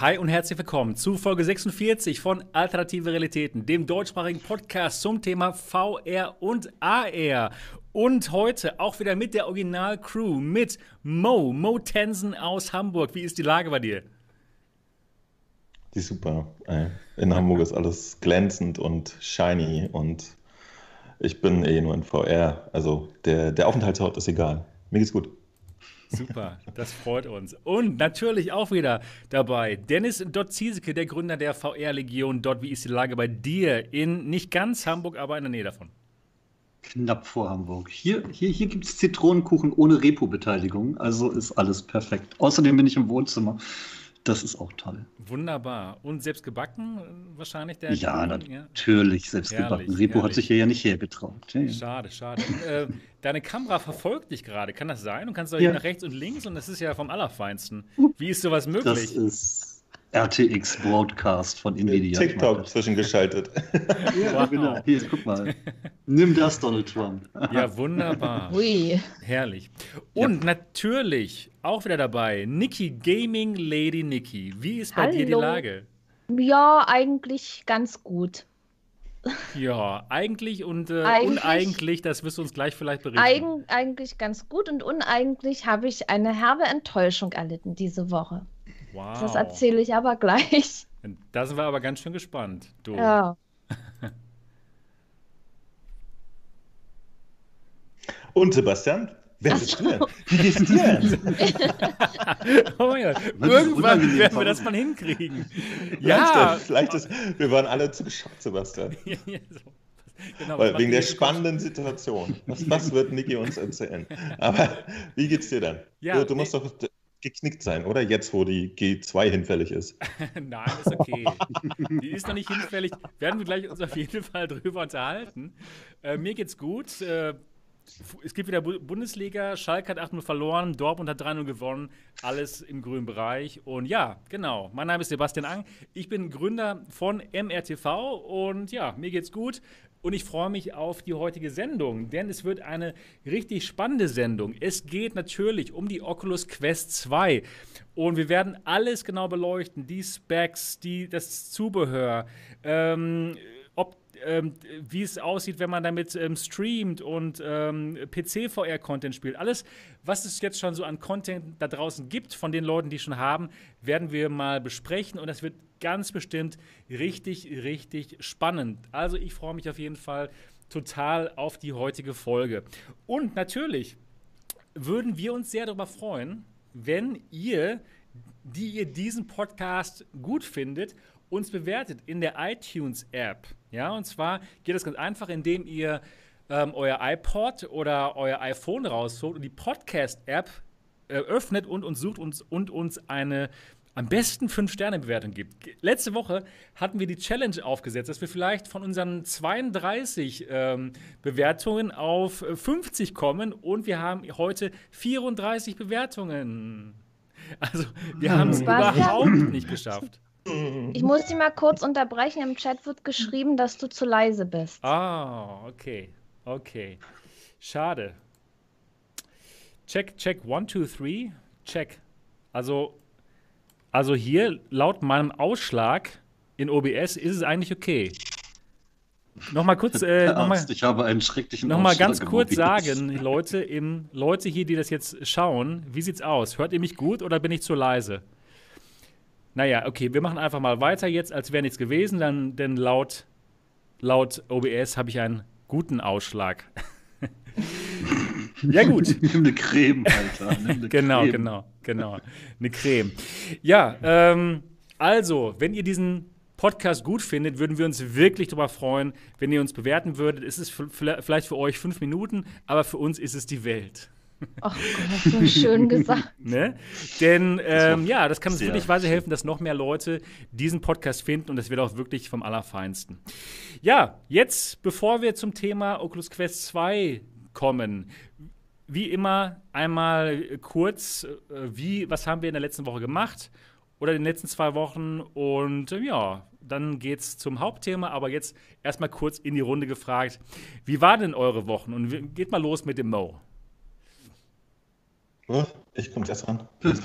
Hi und herzlich willkommen zu Folge 46 von Alternative Realitäten, dem deutschsprachigen Podcast zum Thema VR und AR. Und heute auch wieder mit der Original-Crew, mit Mo, Mo Tensen aus Hamburg. Wie ist die Lage bei dir? Die ist super. In Hamburg ist alles glänzend und shiny und ich bin eh nur in VR. Also der, der Aufenthaltsort ist egal. Mir geht's gut. Super, das freut uns. Und natürlich auch wieder dabei Dennis Dotzieseke, der Gründer der VR-Legion. Dort, wie ist die Lage bei dir? In nicht ganz Hamburg, aber in der Nähe davon. Knapp vor Hamburg. Hier, hier, hier gibt es Zitronenkuchen ohne Repo-Beteiligung, also ist alles perfekt. Außerdem bin ich im Wohnzimmer. Das ist auch toll. Wunderbar. Und selbst gebacken wahrscheinlich der? Ja, natürlich ja? selbst herrlich, gebacken. Repo herrlich. hat sich hier ja nicht hergetraut. Ja, ja. Schade, schade. äh, deine Kamera verfolgt dich gerade. Kann das sein? Du kannst doch ja. nach rechts und links und das ist ja vom Allerfeinsten. Wie ist sowas möglich? Das ist RTX Broadcast von Nvidia. TikTok zwischengeschaltet. ja, wow. genau. Hier, guck mal. Nimm das, Donald Trump. ja, wunderbar. Ui. Herrlich. Und ja. natürlich auch wieder dabei, Niki Gaming Lady Niki. Wie ist bei Hallo. dir die Lage? Ja, eigentlich ganz gut. Ja, eigentlich und äh, eigentlich, uneigentlich, das wirst du uns gleich vielleicht berichten. Eig eigentlich ganz gut und uneigentlich habe ich eine herbe Enttäuschung erlitten diese Woche. Wow. Das erzähle ich aber gleich. Da sind wir aber ganz schön gespannt. Du. Ja. Und Sebastian, wer bist du denn? Wie geht's dir oh mein Gott. Irgendwann werden wir das mal hinkriegen. Ja. Vielleicht ist, wir waren alle zu geschockt, Sebastian. Genau, Weil, wegen der spannenden Situation. Was, was wird Niki uns erzählen? Aber wie geht's dir dann? Ja, du, du musst doch geknickt sein, oder? Jetzt, wo die G2 hinfällig ist. Nein, ist okay. die ist noch nicht hinfällig. Werden wir gleich uns auf jeden Fall drüber unterhalten. Äh, mir geht's gut. Äh, es gibt wieder Bundesliga. Schalke hat 8-0 verloren. Dortmund hat 3-0 gewonnen. Alles im grünen Bereich. Und ja, genau. Mein Name ist Sebastian Ang. Ich bin Gründer von MRTV. Und ja, mir geht's gut. Und ich freue mich auf die heutige Sendung, denn es wird eine richtig spannende Sendung. Es geht natürlich um die Oculus Quest 2. Und wir werden alles genau beleuchten: die Specs, die, das Zubehör, ähm, ähm, wie es aussieht, wenn man damit ähm, streamt und ähm, PC-VR-Content spielt. Alles, was es jetzt schon so an Content da draußen gibt von den Leuten, die schon haben, werden wir mal besprechen. Und das wird ganz bestimmt richtig, richtig spannend. Also ich freue mich auf jeden Fall total auf die heutige Folge. Und natürlich würden wir uns sehr darüber freuen, wenn ihr, die ihr diesen Podcast gut findet, uns bewertet in der iTunes-App. Ja, und zwar geht das ganz einfach, indem ihr ähm, euer iPod oder euer iPhone rausholt und die Podcast-App äh, öffnet und uns sucht uns und uns eine am besten 5-Sterne-Bewertung gibt. Letzte Woche hatten wir die Challenge aufgesetzt, dass wir vielleicht von unseren 32 ähm, Bewertungen auf 50 kommen und wir haben heute 34 Bewertungen. Also wir haben es überhaupt nicht geschafft. Ich muss dich mal kurz unterbrechen. Im Chat wird geschrieben, dass du zu leise bist. Ah, okay. Okay. Schade. Check, check, one, two, three. Check. Also also hier, laut meinem Ausschlag in OBS, ist es eigentlich okay. Nochmal kurz, äh, nochmal, ich habe einen schrecklichen Nochmal ganz kurz sagen, Leute, im, Leute hier, die das jetzt schauen, wie sieht's aus? Hört ihr mich gut oder bin ich zu leise? Naja, okay, wir machen einfach mal weiter jetzt, als wäre nichts gewesen, dann, denn laut, laut OBS habe ich einen guten Ausschlag. Ja, gut. Nimm eine Creme, Alter. Eine genau, Creme. genau, genau. Eine Creme. Ja, ähm, also, wenn ihr diesen Podcast gut findet, würden wir uns wirklich darüber freuen, wenn ihr uns bewerten würdet. Es ist vielleicht für euch fünf Minuten, aber für uns ist es die Welt. Ach Gott, so schön gesagt. ne? Denn ähm, ja, das kann uns wirklich weiterhelfen, dass noch mehr Leute diesen Podcast finden und das wird auch wirklich vom Allerfeinsten. Ja, jetzt, bevor wir zum Thema Oculus Quest 2 kommen, wie immer einmal kurz, äh, wie, was haben wir in der letzten Woche gemacht oder in den letzten zwei Wochen und äh, ja, dann geht's zum Hauptthema, aber jetzt erstmal kurz in die Runde gefragt, wie waren denn eure Wochen und geht mal los mit dem Mo. Ich komme erst ran.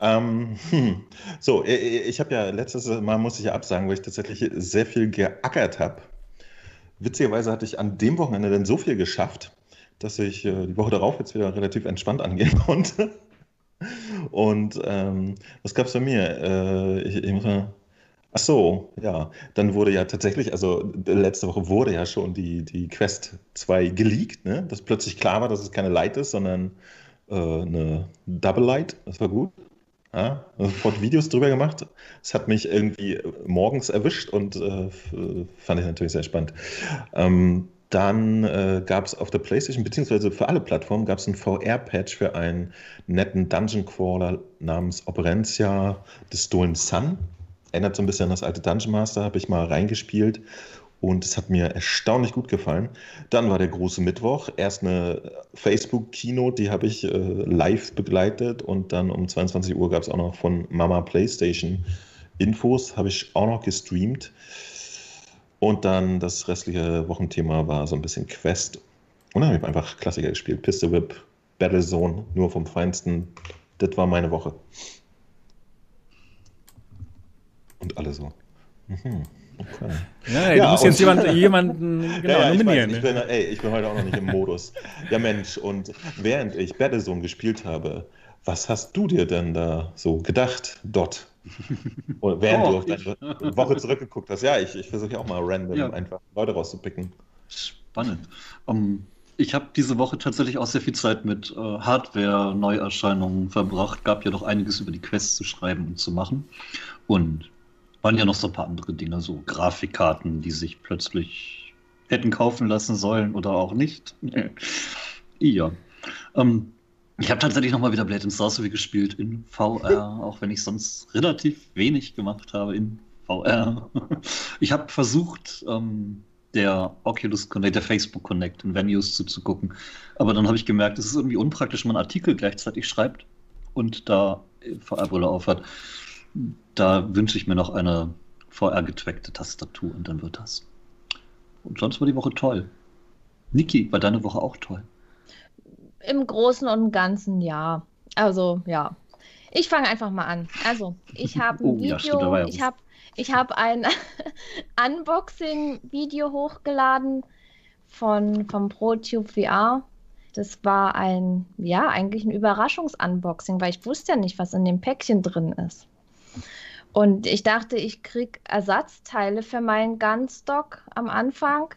Ähm, hm. So, ich habe ja letztes Mal, muss ich ja absagen, weil ich tatsächlich sehr viel geackert habe. Witzigerweise hatte ich an dem Wochenende dann so viel geschafft, dass ich äh, die Woche darauf jetzt wieder relativ entspannt angehen konnte. Und ähm, was gab es bei mir? Äh, ich, ich muss mal. Ach so, ja. Dann wurde ja tatsächlich, also letzte Woche wurde ja schon die, die Quest 2 geleakt, ne? dass plötzlich klar war, dass es keine Light ist, sondern äh, eine Double Light. Das war gut. Ja, sofort Videos drüber gemacht. Es hat mich irgendwie morgens erwischt und äh, fand ich natürlich sehr spannend. Ähm, dann äh, gab es auf der PlayStation, beziehungsweise für alle Plattformen, gab es einen VR-Patch für einen netten Dungeon Crawler namens Operencia Stolen Sun. Erinnert so ein bisschen an das alte Dungeon Master, habe ich mal reingespielt und es hat mir erstaunlich gut gefallen. Dann war der große Mittwoch. Erst eine Facebook-Keynote, die habe ich äh, live begleitet. Und dann um 22 Uhr gab es auch noch von Mama PlayStation Infos, habe ich auch noch gestreamt. Und dann das restliche Wochenthema war so ein bisschen Quest. Und dann habe ich einfach Klassiker gespielt. Pistol Whip, Battlezone, nur vom Feinsten. Das war meine Woche. Und alle so. Mhm. Okay. Ja, ja, du musst jetzt jemand, jemanden genau, ja, nominieren. Ich, weiß, ich, bin, ey, ich bin heute auch noch nicht im Modus. Ja, Mensch, und während ich Battlezone gespielt habe, was hast du dir denn da so gedacht, Dot? Oder während oh, du auf deine Woche zurückgeguckt hast. Ja, ich, ich versuche ja auch mal random ja. einfach Leute rauszupicken. Spannend. Um, ich habe diese Woche tatsächlich auch sehr viel Zeit mit äh, Hardware-Neuerscheinungen verbracht. Gab ja doch einiges über die Quest zu schreiben und zu machen. Und waren ja noch so ein paar andere Dinge, so Grafikkarten, die sich plötzlich hätten kaufen lassen sollen oder auch nicht. ja. Ähm, ich habe tatsächlich nochmal wieder Blade and Sorcery gespielt in VR, auch wenn ich sonst relativ wenig gemacht habe in VR. ich habe versucht, ähm, der Oculus Connect, der Facebook Connect in Venues zuzugucken. Aber dann habe ich gemerkt, es ist irgendwie unpraktisch, wenn man Artikel gleichzeitig schreibt und da VR-Brille aufhat. Da wünsche ich mir noch eine VR-getrackte Tastatur und dann wird das. Und sonst war die Woche toll. Niki, war deine Woche auch toll? Im Großen und Ganzen ja. Also ja. Ich fange einfach mal an. Also, ich habe ein oh, Video, ja, ich habe ich hab ein Unboxing-Video hochgeladen von, vom ProTube VR. Das war ein, ja, eigentlich ein Überraschungs-Unboxing, weil ich wusste ja nicht, was in dem Päckchen drin ist. Und ich dachte, ich kriege Ersatzteile für meinen Gunstock am Anfang,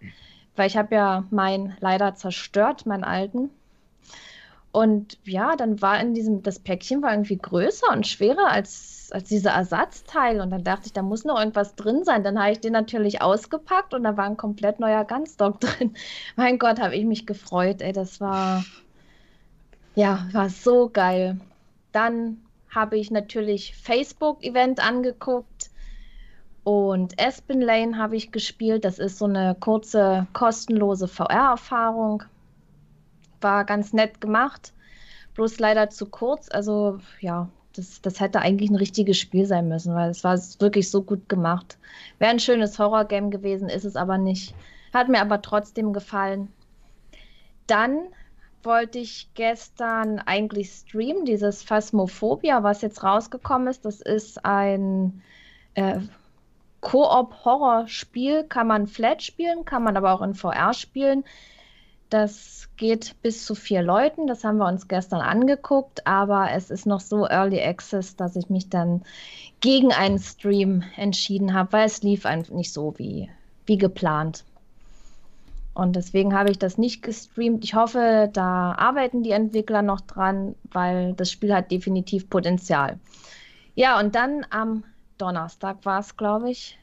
weil ich habe ja meinen leider zerstört, meinen alten. Und ja, dann war in diesem, das Päckchen war irgendwie größer und schwerer als, als diese Ersatzteile. Und dann dachte ich, da muss noch irgendwas drin sein. Dann habe ich den natürlich ausgepackt und da war ein komplett neuer Gunstock drin. Mein Gott, habe ich mich gefreut. Ey, das war, ja, war so geil. Dann habe ich natürlich Facebook-Event angeguckt und Aspen Lane habe ich gespielt. Das ist so eine kurze, kostenlose VR-Erfahrung. War ganz nett gemacht, bloß leider zu kurz. Also ja, das, das hätte eigentlich ein richtiges Spiel sein müssen, weil es war wirklich so gut gemacht. Wäre ein schönes Horror-Game gewesen, ist es aber nicht. Hat mir aber trotzdem gefallen. Dann wollte ich gestern eigentlich streamen, dieses Phasmophobia, was jetzt rausgekommen ist. Das ist ein äh, Koop-Horror-Spiel, kann man flat spielen, kann man aber auch in VR spielen. Das geht bis zu vier Leuten, das haben wir uns gestern angeguckt, aber es ist noch so Early Access, dass ich mich dann gegen einen Stream entschieden habe, weil es lief einfach nicht so wie, wie geplant. Und deswegen habe ich das nicht gestreamt. Ich hoffe, da arbeiten die Entwickler noch dran, weil das Spiel hat definitiv Potenzial. Ja, und dann am Donnerstag war es, glaube ich,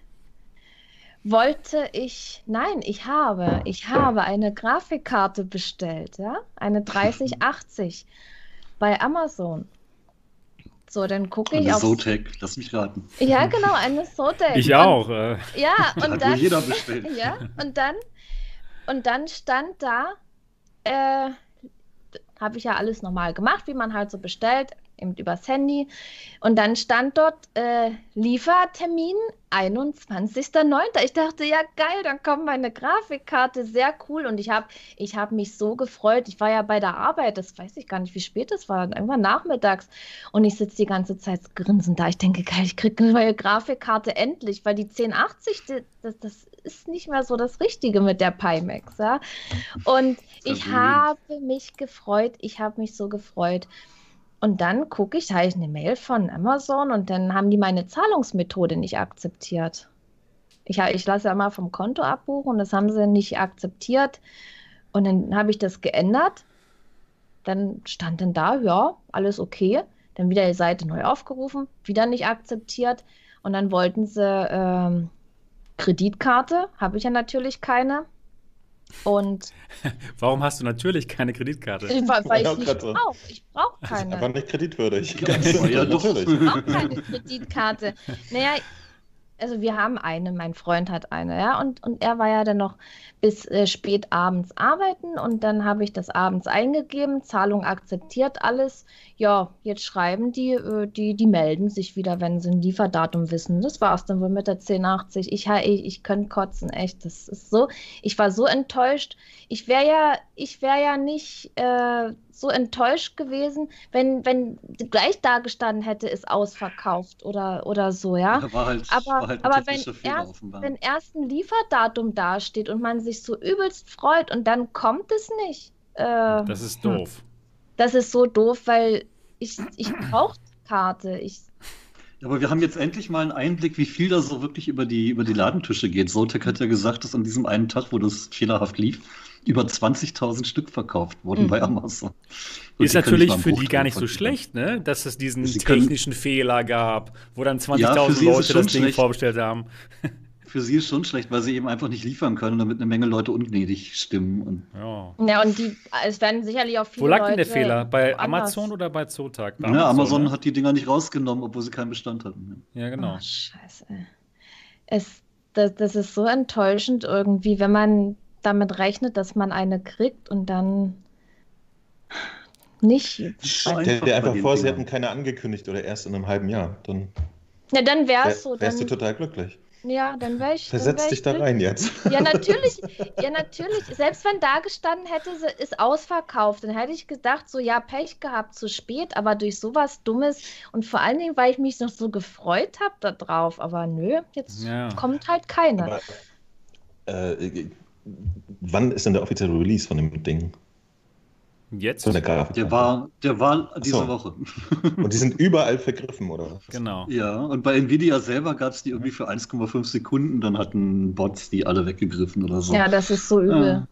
wollte ich, nein, ich habe, ich habe eine Grafikkarte bestellt, ja, eine 3080 bei Amazon. So, dann gucke ich eine auf. Zotac, lass mich raten. Ja, genau, eine Zotac. Ich auch. Äh. Ja, und dann. jeder bestellt. Ja, und dann und dann stand da, äh, habe ich ja alles normal gemacht, wie man halt so bestellt. Eben übers Handy. Und dann stand dort äh, Liefertermin 21.09. Ich dachte, ja geil, dann kommt meine Grafikkarte, sehr cool. Und ich habe ich hab mich so gefreut. Ich war ja bei der Arbeit, das weiß ich gar nicht, wie spät es war, irgendwann nachmittags. Und ich sitze die ganze Zeit grinsend da. Ich denke, geil, ich kriege eine neue Grafikkarte endlich, weil die 1080, die, das, das ist nicht mehr so das Richtige mit der Pimax. Ja? Und ich habe mich gefreut, ich habe mich so gefreut. Und dann gucke ich, da habe ich eine Mail von Amazon und dann haben die meine Zahlungsmethode nicht akzeptiert. Ich, ich lasse ja mal vom Konto abbuchen und das haben sie nicht akzeptiert. Und dann habe ich das geändert. Dann stand dann da, ja, alles okay. Dann wieder die Seite neu aufgerufen, wieder nicht akzeptiert. Und dann wollten sie ähm, Kreditkarte, habe ich ja natürlich keine. Und Warum hast du natürlich keine Kreditkarte? Weil, weil ich nicht brauche. Ich brauche keine. Das ist einfach nicht kreditwürdig. Ja, ja, doch. Ich brauche keine Kreditkarte. Naja, also wir haben eine, mein Freund hat eine, ja, und, und er war ja dann noch bis äh, spät abends arbeiten und dann habe ich das abends eingegeben, Zahlung akzeptiert, alles. Ja, jetzt schreiben die, äh, die, die melden sich wieder, wenn sie ein Lieferdatum wissen. Das war es dann wohl mit der 1080. Ich, ich, ich könnte kotzen, echt. Das ist so, ich war so enttäuscht. Ich wäre ja, ich wäre ja nicht äh, so enttäuscht gewesen, wenn, wenn gleich da gestanden hätte, ist ausverkauft oder, oder so, ja. ja war halt, aber war halt aber wenn, erst, wenn erst ein Lieferdatum dasteht und man sich so übelst freut und dann kommt es nicht. Äh, das ist doof. Das ist so doof, weil ich, ich brauche die Karte. Ich, aber wir haben jetzt endlich mal einen Einblick, wie viel da so wirklich über die, über die Ladentische geht. Zotek hat ja gesagt, dass an diesem einen Tag, wo das fehlerhaft lief, über 20.000 Stück verkauft wurden mhm. bei Amazon. Und ist natürlich für die gar nicht so schlecht, ne? dass es diesen sie technischen können, Fehler gab, wo dann 20.000 ja, Leute das Ding schlecht. vorbestellt haben. für sie ist schon schlecht, weil sie eben einfach nicht liefern können, damit eine Menge Leute ungnädig stimmen. Und ja. ja, und die, es werden sicherlich auch viele Wo lag denn der Fehler? Bei Amazon oder bei Zotac? ja, Amazon, Amazon ne? hat die Dinger nicht rausgenommen, obwohl sie keinen Bestand hatten. Ja, genau. Oh, scheiße. Es, das, das ist so enttäuschend irgendwie, wenn man damit rechnet, dass man eine kriegt und dann nicht. Stell dir einfach vor, sie hätten keine angekündigt oder erst in einem halben Jahr. Dann, ja, dann wäre es so. Wärst du total glücklich. Ja, dann wäre ich. Versetz wär dich da rein jetzt. Ja, natürlich. Ja, natürlich. Selbst wenn da gestanden hätte, ist ausverkauft, dann hätte ich gedacht, so, ja, Pech gehabt, zu spät, aber durch sowas Dummes und vor allen Dingen, weil ich mich noch so gefreut habe darauf. Aber nö, jetzt ja. kommt halt keine. Aber, äh, wann ist denn der offizielle Release von dem Ding? Jetzt? Von der, Grafik der war, der war diese so. Woche. Und die sind überall vergriffen, oder? Genau. Ja, und bei Nvidia selber gab es die irgendwie für 1,5 Sekunden, dann hatten Bots die alle weggegriffen oder so. Ja, das ist so übel. Ja.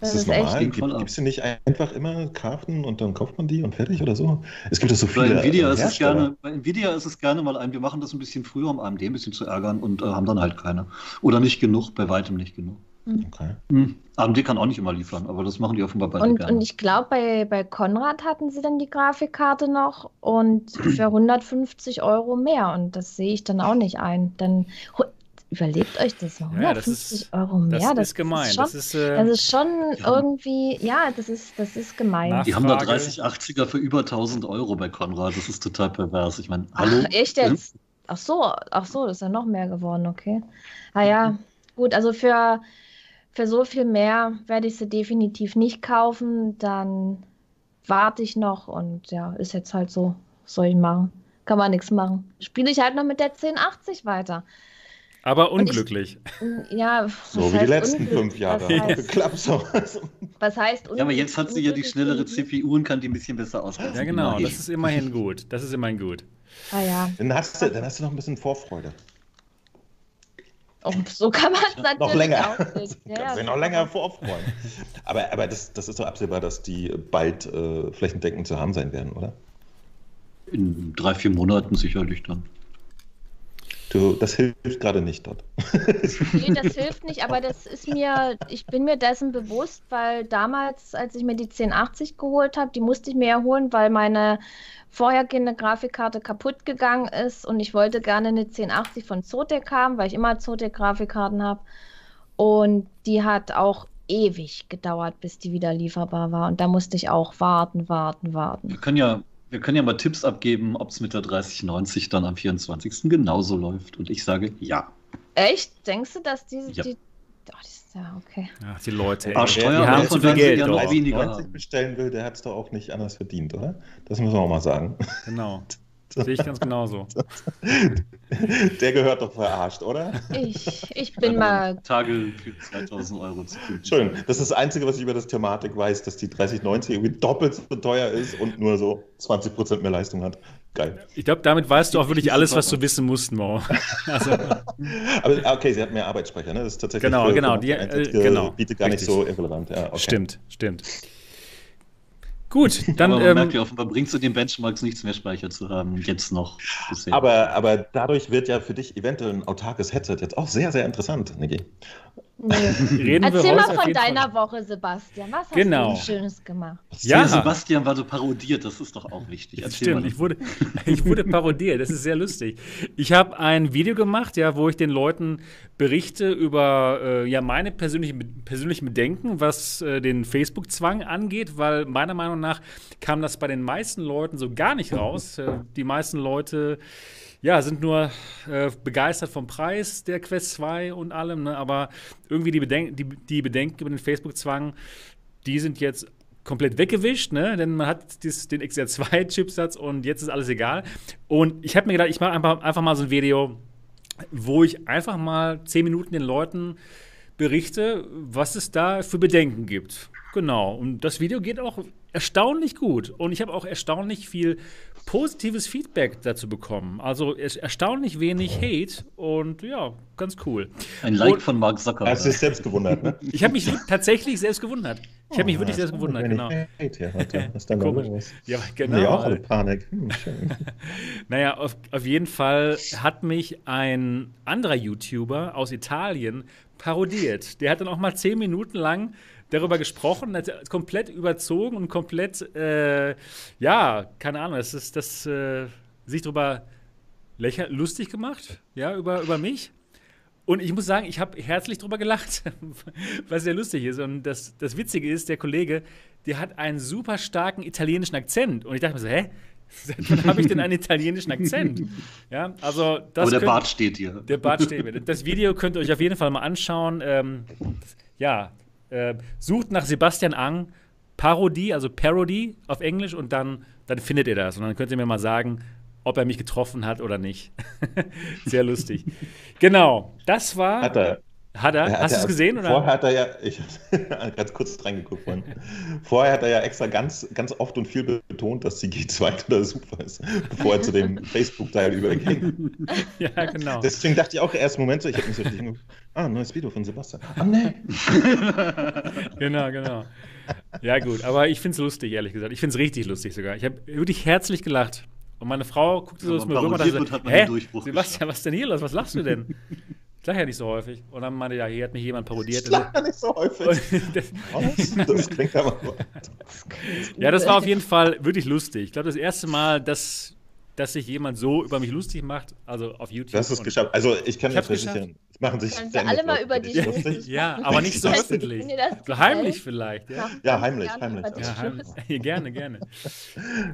Das ist, ist normal? Gibt es die nicht einfach immer Karten und dann kauft man die und fertig oder so? Es gibt ja so viele. Bei Nvidia, ist es gerne, bei Nvidia ist es gerne mal ein, wir machen das ein bisschen früher, um AMD ein bisschen zu ärgern und äh, haben dann halt keine. Oder nicht genug, bei weitem nicht genug. Hm. Okay. Hm. AMD kann auch nicht immer liefern, aber das machen die offenbar beide und, gerne. Und ich glaube, bei, bei Konrad hatten sie dann die Grafikkarte noch und für 150 Euro mehr. Und das sehe ich dann auch nicht ein. Dann überlegt euch das noch. 150 ja, das ist, Euro mehr. Das, das ist gemein. Ist schon, das, ist, äh, das ist schon irgendwie, ja, das ist, das ist gemein. Nachfrage. Die haben da 3080er für über 1000 Euro bei Konrad. Das ist total pervers. Ich meine, hallo. Ach, echt jetzt? Ach so, ach so, das ist ja noch mehr geworden, okay. Ah ja, mhm. gut, also für für so viel mehr werde ich sie definitiv nicht kaufen. Dann warte ich noch und ja, ist jetzt halt so. Soll ich machen? Kann man nichts machen. Spiele ich halt noch mit der 1080 weiter. Aber unglücklich. Ich, ja, so wie die letzten fünf Jahre. Was heißt, Klappt so. Was heißt unglücklich? Ja, aber jetzt hat sie ja die schnellere CPU und kann die ein bisschen besser ausgeben. Ja, genau. Das ist immerhin gut. Das ist immerhin gut. Ah ja. Dann hast du, dann hast du noch ein bisschen Vorfreude. Und so kann man es natürlich noch länger. auch sehen. Ja, du noch länger vorfreuen. aber aber das, das ist doch absehbar, dass die bald äh, flächendeckend zu haben sein werden, oder? In drei, vier Monaten sicherlich dann. Du, das hilft gerade nicht dort. nee, das hilft nicht, aber das ist mir, ich bin mir dessen bewusst, weil damals, als ich mir die 1080 geholt habe, die musste ich mir ja holen, weil meine vorhergehende Grafikkarte kaputt gegangen ist und ich wollte gerne eine 1080 von Zotac haben, weil ich immer Zotac-Grafikkarten habe. Und die hat auch ewig gedauert, bis die wieder lieferbar war. Und da musste ich auch warten, warten, warten. Wir können ja wir können ja mal Tipps abgeben, ob es mit der 3090 dann am 24. genauso läuft. Und ich sage ja. Echt? Denkst du, dass diese. Ja. Die, oh, die, ja, okay. Ach, die Leute. Ah, ey. Steuer die haben davon zu viel Geld. ja noch doch. weniger 90 haben. bestellen will, der hat es doch auch nicht anders verdient, oder? Das müssen wir auch mal sagen. Genau. Sehe ich ganz genauso. Der gehört doch verarscht, oder? Ich, ich bin mal. Tage für 2000 Euro zu finden. Entschuldigung, das ist das Einzige, was ich über das Thematik weiß, dass die 3090 irgendwie doppelt so teuer ist und nur so 20% mehr Leistung hat. Geil. Ich glaube, damit weißt du auch wirklich alles, was du wissen musst, Mo. Also, Aber okay, sie hat mehr Arbeitsspeicher, ne? Das ist tatsächlich Genau, für- genau, die- äh, genau, bietet gar nicht richtig. so irrelevant. Ja, okay. Stimmt, stimmt. Gut, dann. Aber man merkt Ähm, ja offenbar, bringt zu den Benchmarks nichts mehr Speicher zu haben, jetzt noch bisher. Aber, aber dadurch wird ja für dich eventuell ein autarkes Headset jetzt auch sehr, sehr interessant, Niki. Nee. reden wir Erzähl heute mal von jeden Fall- deiner Woche, Sebastian. Was hast Genau. du Schönes gemacht? Ja. Sebastian war so parodiert, das ist doch auch wichtig. Das Erzähl stimmt, ich wurde, ich wurde parodiert, das ist sehr lustig. Ich habe ein Video gemacht, ja, wo ich den Leuten berichte über äh, ja, meine persönlichen, persönlichen Bedenken, was äh, den Facebook-Zwang angeht, weil meiner Meinung nach kam das bei den meisten Leuten so gar nicht raus. Äh, die meisten Leute ja, sind nur äh, begeistert vom Preis der Quest 2 und allem, ne? aber irgendwie die, Beden die, die Bedenken über den Facebook-Zwang, die sind jetzt komplett weggewischt, ne? denn man hat dies, den XR2-Chipsatz und jetzt ist alles egal. Und ich habe mir gedacht, ich mache einfach, einfach mal so ein Video, wo ich einfach mal zehn Minuten den Leuten berichte, was es da für Bedenken gibt. Genau. Und das Video geht auch erstaunlich gut. Und ich habe auch erstaunlich viel positives Feedback dazu bekommen. Also er- erstaunlich wenig Hate und ja, ganz cool. Ein Like Und- von Mark Hast du Zuckerberg. dich selbst gewundert, ne? Ich habe mich tatsächlich selbst gewundert. Ich habe mich wirklich selbst gewundert, genau. Hate. Was ist denn da Komisch. los? Ja, Genau. genau. Nee, auch eine Panik. Hm. Naja, auf, auf jeden Fall hat mich ein anderer YouTuber aus Italien parodiert. Der hat dann auch mal zehn Minuten lang darüber gesprochen, hat komplett überzogen und komplett, äh, ja, keine Ahnung, das ist das, äh, sich darüber lächer lustig gemacht, ja, über, über mich. Und ich muss sagen, ich habe herzlich drüber gelacht, was sehr lustig ist. Und das, das Witzige ist, der Kollege, der hat einen super starken italienischen Akzent. Und ich dachte mir so, hä? Wann habe ich denn einen italienischen Akzent? Ja, also das Aber der könnt- Bart steht dir. der Bart steht mir. Das Video könnt ihr euch auf jeden Fall mal anschauen. Ähm, ja, äh, sucht nach Sebastian Ang, Parodie, also Parody auf Englisch und dann, dann findet ihr das. Und dann könnt ihr mir mal sagen, ob er mich getroffen hat oder nicht. Sehr lustig. Genau, das war. Hat er. Hat er? Er hat Hast du es gesehen? Oder? Vorher hat er ja, ich habe ganz kurz reingeguckt vorhin. Vorher hat er ja extra ganz, ganz oft und viel betont, dass die G2 oder super ist, bevor er zu dem Facebook-Teil überging. Ja, genau. Deswegen dachte ich auch erst Moment so, ich habe mich so richtig angeguckt, ah, ein neues Video von Sebastian. Ah, nee. genau, genau. Ja, gut, aber ich finde es lustig, ehrlich gesagt. Ich finde es richtig lustig sogar. Ich habe wirklich herzlich gelacht. Und meine Frau guckte so aus man mir rüber und dachte, hä, Sebastian, was ist denn hier los? Was lachst du denn? Ich lache ja nicht so häufig. Und dann meinte, ja, hier hat mich jemand parodiert. Ich lach ja nicht so häufig. Und das? Das klingt aber. ja, das war auf jeden Fall wirklich lustig. Ich glaube, das erste Mal, dass, dass sich jemand so über mich lustig macht, also auf YouTube. Du hast es Und- geschafft. Also ich kann Ich dir hab's versichern, es machen sich Können alle mal über dich lustig. Ja, aber nicht so öffentlich. das So heimlich vielleicht, ja. Ja, das heimlich, gerne heimlich. Ja, heimlich. gerne, gerne.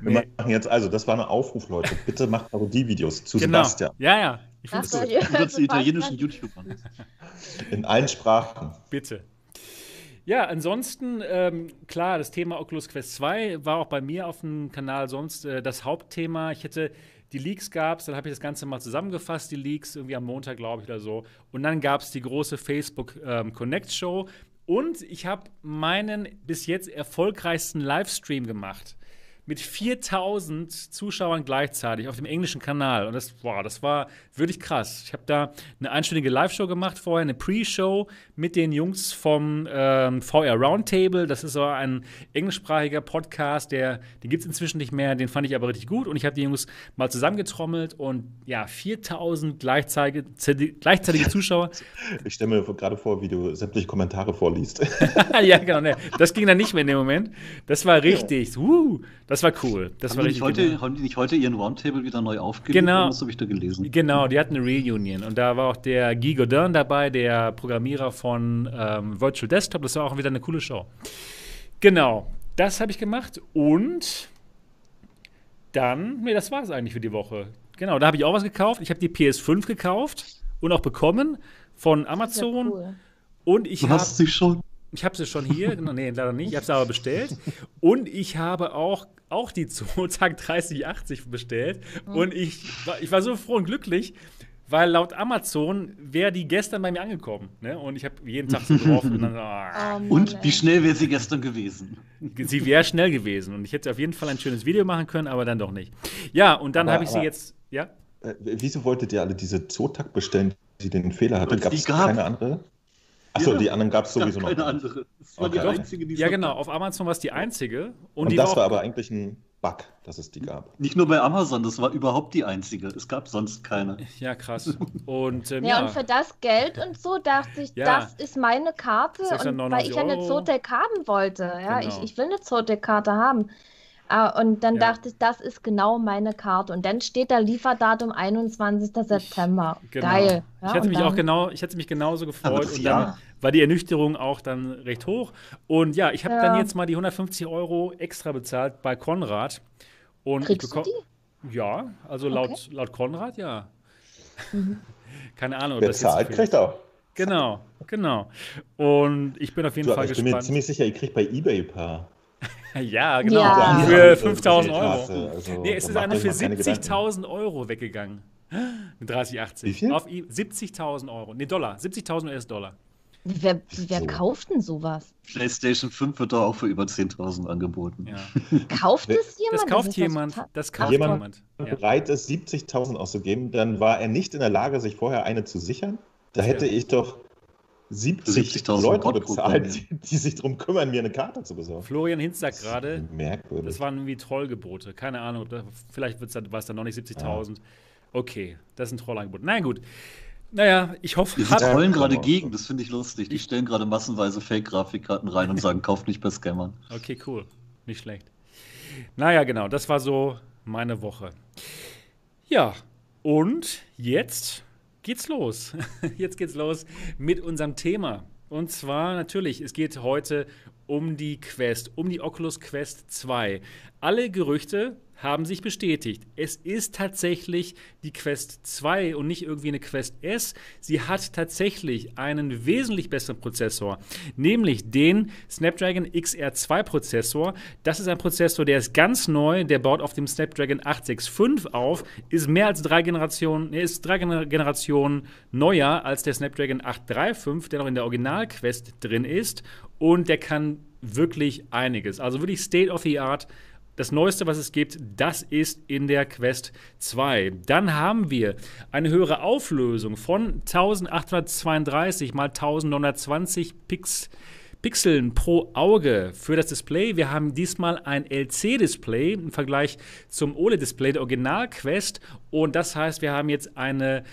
Wir Nee. machen jetzt also, das war ein Aufruf, Leute. Bitte macht Parodie-Videos zu Genau. Sebastian. Ja, ja. Ich finde ja, Oder zu italienischen Sebastian. YouTubern. In allen Sprachen. Bitte. Ja, ansonsten, ähm, klar, das Thema Oculus Quest 2 war auch bei mir auf dem Kanal sonst äh, das Hauptthema. Ich hätte die Leaks gab es, dann habe ich das Ganze mal zusammengefasst, die Leaks, irgendwie am Montag, glaube ich, oder so. Und dann gab es die große Facebook ähm, Connect Show. Und ich habe meinen bis jetzt erfolgreichsten Livestream gemacht. Mit 4000 Zuschauern gleichzeitig auf dem englischen Kanal. Und das, boah, das war wirklich krass. Ich habe da eine einstündige Live-Show gemacht vorher, eine Pre-Show mit den Jungs vom ähm, VR Roundtable. Das ist so ein englischsprachiger Podcast, der, den gibt es inzwischen nicht mehr. Den fand ich aber richtig gut. Und ich habe die Jungs mal zusammengetrommelt. Und ja, 4000 gleichzeitige, gleichzeitige Zuschauer. Ich stelle mir gerade vor, wie du sämtliche Kommentare vorliest. ja, genau. Ne. Das ging dann nicht mehr in dem Moment. Das war richtig. Uh, das war cool. Das Haben war die, richtig nicht heute, genau. haben die nicht heute ihren Roundtable wieder neu aufgelegt? Genau. Das habe ich da gelesen. Genau, die hatten eine Reunion und da war auch der Guy Godin dabei, der Programmierer von ähm, Virtual Desktop. Das war auch wieder eine coole Show. Genau, das habe ich gemacht und dann, nee, das war es eigentlich für die Woche. Genau, da habe ich auch was gekauft. Ich habe die PS5 gekauft und auch bekommen von Amazon. Ja cool. Und ich du hab, hast sie schon. Ich habe sie schon hier. nee, leider nicht. Ich habe sie aber bestellt. Und ich habe auch, auch die Zootag 3080 bestellt. Mhm. Und ich, ich war so froh und glücklich, weil laut Amazon wäre die gestern bei mir angekommen. Ne? Und ich habe jeden Tag so drauf. und, dann, oh. Oh, und wie schnell wäre sie gestern gewesen? Sie wäre schnell gewesen. Und ich hätte auf jeden Fall ein schönes Video machen können, aber dann doch nicht. Ja, und dann habe ich sie jetzt. Ja? Äh, wieso wolltet ihr alle diese Zotak bestellen, die den Fehler hatte? Gab es keine andere? Achso, die anderen gab es sowieso noch. Keine andere. Das war okay. die einzige, die Ja, genau. Auf Amazon war es die einzige. Und, und das war, war aber eigentlich ein Bug, dass es die gab. Nicht nur bei Amazon, das war überhaupt die einzige. Es gab sonst keine. Ja, krass. Und, ähm, ja, ja, und für das Geld und so dachte ich, ja. das ist meine Karte, und, weil ich eine Zootech haben wollte. Ja, genau. ich, ich will eine Zootech-Karte haben. Uh, und dann ja. dachte ich, das ist genau meine Karte. Und dann steht da Lieferdatum 21. September. Genau. Geil. Ja, ich hätte mich auch genau, ich hätte mich genauso gefreut. Und dann war die Ernüchterung auch dann recht hoch. Und ja, ich habe ja. dann jetzt mal die 150 Euro extra bezahlt bei Konrad. Und Kriegst ich bekomme. Ja, also laut, okay. laut Konrad, ja. Mhm. Keine Ahnung. Wer zahlt, kriegt auch. Genau, genau. Und ich bin auf jeden du, Fall ich gespannt. Ich bin mir ziemlich sicher, ihr kriegt bei eBay ein paar. Ja, genau. Ja. Für 5000 Euro. Also, nee, es ist eine für 70.000 Euro weggegangen. Mit 3080. Wie viel? Auf 70.000 Euro. Nee, Dollar. 70.000 US-Dollar. Wer, wer so. kauft denn sowas? PlayStation 5 wird doch auch für über 10.000 angeboten. Ja. Kauft es jemand? Das kauft das jemand. Das kauft jemand. jemand bereit ist, 70.000 auszugeben, dann war er nicht in der Lage, sich vorher eine zu sichern. Da hätte ich doch 70, 70 Leute bezahlt, die, die, sich darum kümmern, mir eine Karte zu besorgen. Florian Hinz sagt gerade, das waren irgendwie Trollgebote. Keine Ahnung, vielleicht war es dann noch nicht 70.000. Ja. Okay, das ist ein Trollangebot. Na gut. Naja, ich hoffe. Die trollen gerade gegen, das finde ich lustig. Die stellen gerade massenweise Fake-Grafikkarten rein und sagen, kauft nicht bei Scammern. Okay, cool. Nicht schlecht. Naja, genau, das war so meine Woche. Ja, und jetzt geht's los. Jetzt geht's los mit unserem Thema. Und zwar natürlich, es geht heute um die Quest, um die Oculus Quest 2. Alle Gerüchte haben sich bestätigt. Es ist tatsächlich die Quest 2 und nicht irgendwie eine Quest S. Sie hat tatsächlich einen wesentlich besseren Prozessor, nämlich den Snapdragon XR2 Prozessor. Das ist ein Prozessor, der ist ganz neu, der baut auf dem Snapdragon 865 auf, ist mehr als drei Generationen, er ist drei Generationen neuer als der Snapdragon 835, der noch in der Original Quest drin ist und der kann wirklich einiges. Also wirklich State of the Art das Neueste, was es gibt, das ist in der Quest 2. Dann haben wir eine höhere Auflösung von 1832 mal 1920 Pix Pixeln pro Auge für das Display. Wir haben diesmal ein LC-Display im Vergleich zum OLED-Display der Original-Quest. Und das heißt, wir haben jetzt eine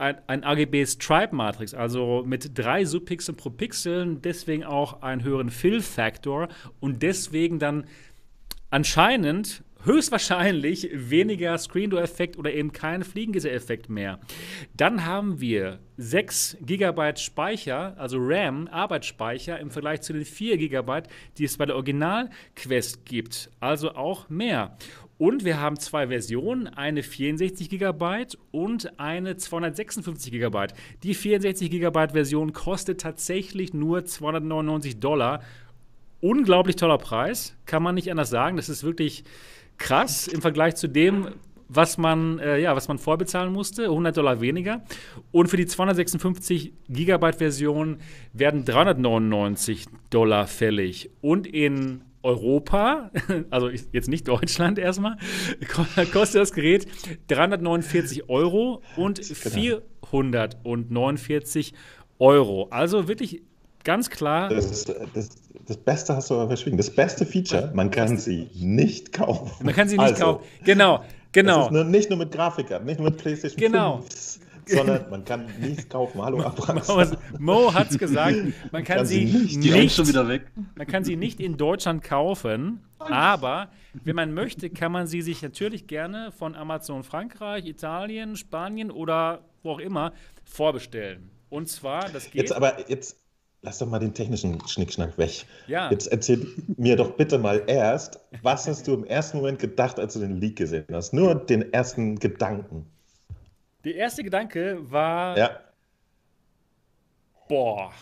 ein, ein AGB Stripe Matrix, also mit drei Subpixeln pro Pixel, deswegen auch einen höheren Fill Factor und deswegen dann anscheinend höchstwahrscheinlich weniger Screen Door Effekt oder eben kein Fliegengitter-Effekt mehr. Dann haben wir 6 GB Speicher, also RAM, Arbeitsspeicher im Vergleich zu den 4 GB, die es bei der Original Quest gibt. Also auch mehr. Und wir haben zwei Versionen, eine 64 GB und eine 256 GB. Die 64 GB Version kostet tatsächlich nur 299 Dollar unglaublich toller Preis, kann man nicht anders sagen. Das ist wirklich krass im Vergleich zu dem, was man, äh, ja, was man vorbezahlen musste, 100 Dollar weniger. Und für die 256 Gigabyte Version werden 399 Dollar fällig. Und in Europa, also jetzt nicht Deutschland erstmal, kostet das Gerät 349 Euro und 449 Euro. Also wirklich ganz klar. Das, das, das Beste hast du aber verschwiegen. Das beste Feature, man kann sie nicht kaufen. Man kann sie nicht also, kaufen. Genau, genau. Nur, nicht nur mit Grafikern, nicht nur mit PlayStation genau. 5, sondern man kann nichts kaufen. Hallo, Abrax. Mo hat es gesagt, man kann, kann sie, nicht, nicht schon wieder weg. Man kann sie nicht in Deutschland kaufen, aber wenn man möchte, kann man sie sich natürlich gerne von Amazon Frankreich, Italien, Spanien oder wo auch immer vorbestellen. Und zwar, das geht. Jetzt aber jetzt lass doch mal den technischen Schnickschnack weg. Ja. Jetzt erzähl mir doch bitte mal erst, was hast du im ersten Moment gedacht, als du den Leak gesehen hast? Nur den ersten Gedanken. Der erste Gedanke war. Ja. Boah.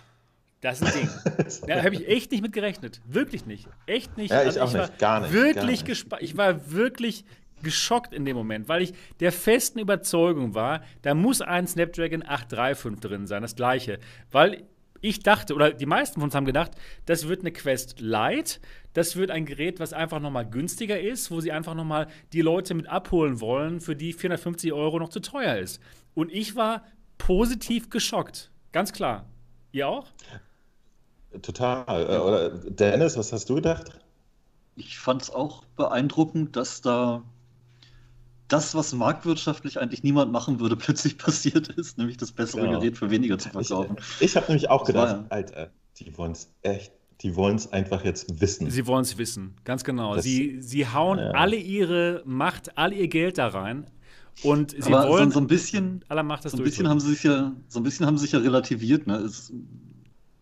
Das ist ein Ding. da habe ich echt nicht mit gerechnet. Wirklich nicht. Echt nicht. Ja, ich also, auch ich nicht. Gar nicht. Wirklich gespannt. Ich war wirklich geschockt in dem Moment, weil ich der festen Überzeugung war, da muss ein Snapdragon 835 drin sein, das gleiche. Weil ich dachte, oder die meisten von uns haben gedacht, das wird eine Quest Lite. Das wird ein Gerät, was einfach nochmal günstiger ist, wo sie einfach nochmal die Leute mit abholen wollen, für die 450 Euro noch zu teuer ist. Und ich war positiv geschockt. Ganz klar. Ihr auch? Total. Äh, oder Dennis, was hast du gedacht? Ich fand es auch beeindruckend, dass da das, was marktwirtschaftlich eigentlich niemand machen würde, plötzlich passiert ist, nämlich das bessere genau. Gerät für weniger zu verkaufen. Ich, ich habe nämlich auch gedacht, ja, Alter, die wollen es echt, die wollen es einfach jetzt wissen. Sie wollen es wissen, ganz genau. Das, sie, sie hauen ja. alle ihre Macht, all ihr Geld da rein. Und sie Aber wollen so, so ein bisschen, aller Macht das so ein bisschen haben sie sich ja, so ein bisschen haben sie sich ja relativiert. Ne? Es,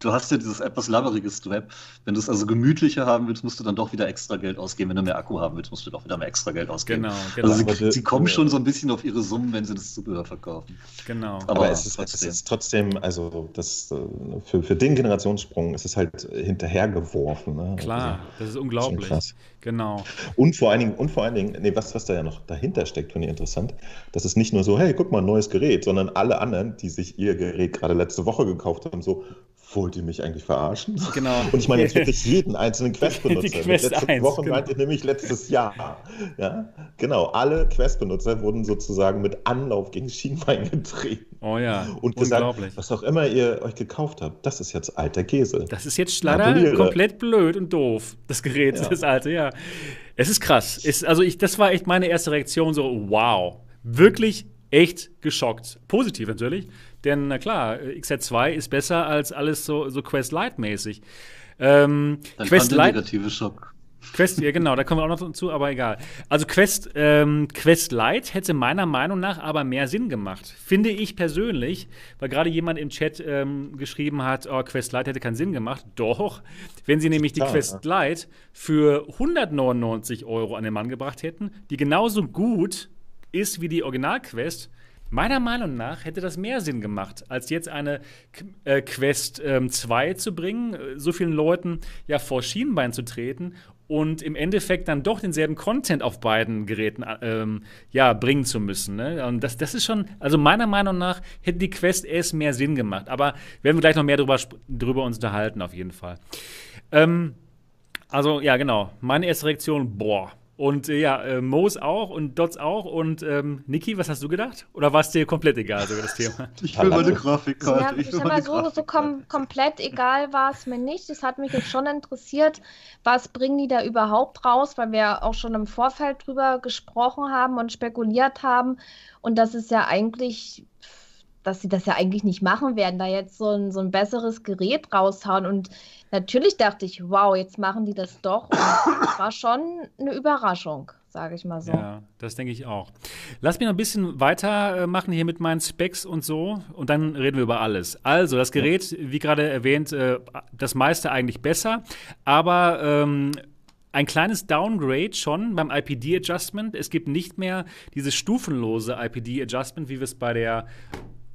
du hast ja dieses etwas labberiges Strap. Wenn du es also gemütlicher haben willst, musst du dann doch wieder extra Geld ausgeben. Wenn du mehr Akku haben willst, musst du doch wieder mehr extra Geld ausgeben. Genau, genau. Also sie, sie kommen schon so ein bisschen auf ihre Summen, wenn sie das Zubehör verkaufen. Genau. Aber, Aber es, ist, es, ist, trotzdem, also das, äh, für, für den Generationssprung ist es halt hinterhergeworfen. Ne? Klar, also, das ist unglaublich. Krass. Genau. Und vor allen Dingen, und vor allen Dingen, nee, was, was da ja noch dahinter steckt, finde ich interessant, das ist nicht nur so, hey, guck mal, ein neues Gerät, sondern alle anderen, die sich ihr Gerät gerade letzte Woche gekauft haben, so, wollt ihr mich eigentlich verarschen? Genau. Und ich meine jetzt wirklich jeden einzelnen Quest-Benutzer. Quest letzte 1, Woche genau. meinte ich nämlich letztes Jahr. Ja, genau. Alle Quest-Benutzer wurden sozusagen mit Anlauf gegen Schienbein getreten. Oh ja, und gesagt, was auch immer ihr euch gekauft habt, das ist jetzt alter Käse. Das ist jetzt leider komplett blöd und doof, das Gerät, ja. das alte, ja. Es ist krass. Es, also ich, das war echt meine erste Reaktion, so wow. Wirklich echt geschockt. Positiv natürlich. Denn na klar, XZ2 ist besser als alles so, so Quest Lite-mäßig. Ähm, Dann Quest Lite. negative Schock. Quest, ja genau, da kommen wir auch noch zu, aber egal. Also Quest, ähm, Quest Lite hätte meiner Meinung nach aber mehr Sinn gemacht. Finde ich persönlich, weil gerade jemand im Chat ähm, geschrieben hat, oh, Quest Lite hätte keinen Sinn gemacht. Doch, wenn sie nämlich die Klar, Quest ja. Lite für 199 Euro an den Mann gebracht hätten, die genauso gut ist wie die Original-Quest, Meiner Meinung nach hätte das mehr Sinn gemacht, als jetzt eine äh, Quest 2 ähm, zu bringen, äh, so vielen Leuten ja vor Schienenbein zu treten und im Endeffekt dann doch denselben Content auf beiden Geräten ähm, ja, bringen zu müssen. Ne? Und das, das ist schon, also meiner Meinung nach hätte die Quest S mehr Sinn gemacht. Aber werden wir gleich noch mehr drüber, drüber uns unterhalten, auf jeden Fall. Ähm, also, ja, genau. Meine erste Reaktion, boah, und äh, ja, äh, Moos auch und Dots auch. Und ähm, Niki, was hast du gedacht? Oder war es dir komplett egal, sogar das Thema? Ich will meine Grafikkarte. Ja, ich, ich sag mal so, so kom komplett egal war es mir nicht. Es hat mich jetzt schon interessiert, was bringen die da überhaupt raus, weil wir auch schon im Vorfeld drüber gesprochen haben und spekuliert haben. Und das ist ja eigentlich dass sie das ja eigentlich nicht machen werden, da jetzt so ein, so ein besseres Gerät raushauen. Und natürlich dachte ich, wow, jetzt machen die das doch. Und das war schon eine Überraschung, sage ich mal so. Ja, das denke ich auch. Lass mich noch ein bisschen weitermachen hier mit meinen Specs und so und dann reden wir über alles. Also, das Gerät, wie gerade erwähnt, äh, das meiste eigentlich besser, aber ähm, ein kleines Downgrade schon beim IPD-Adjustment. Es gibt nicht mehr dieses stufenlose IPD-Adjustment, wie wir es bei der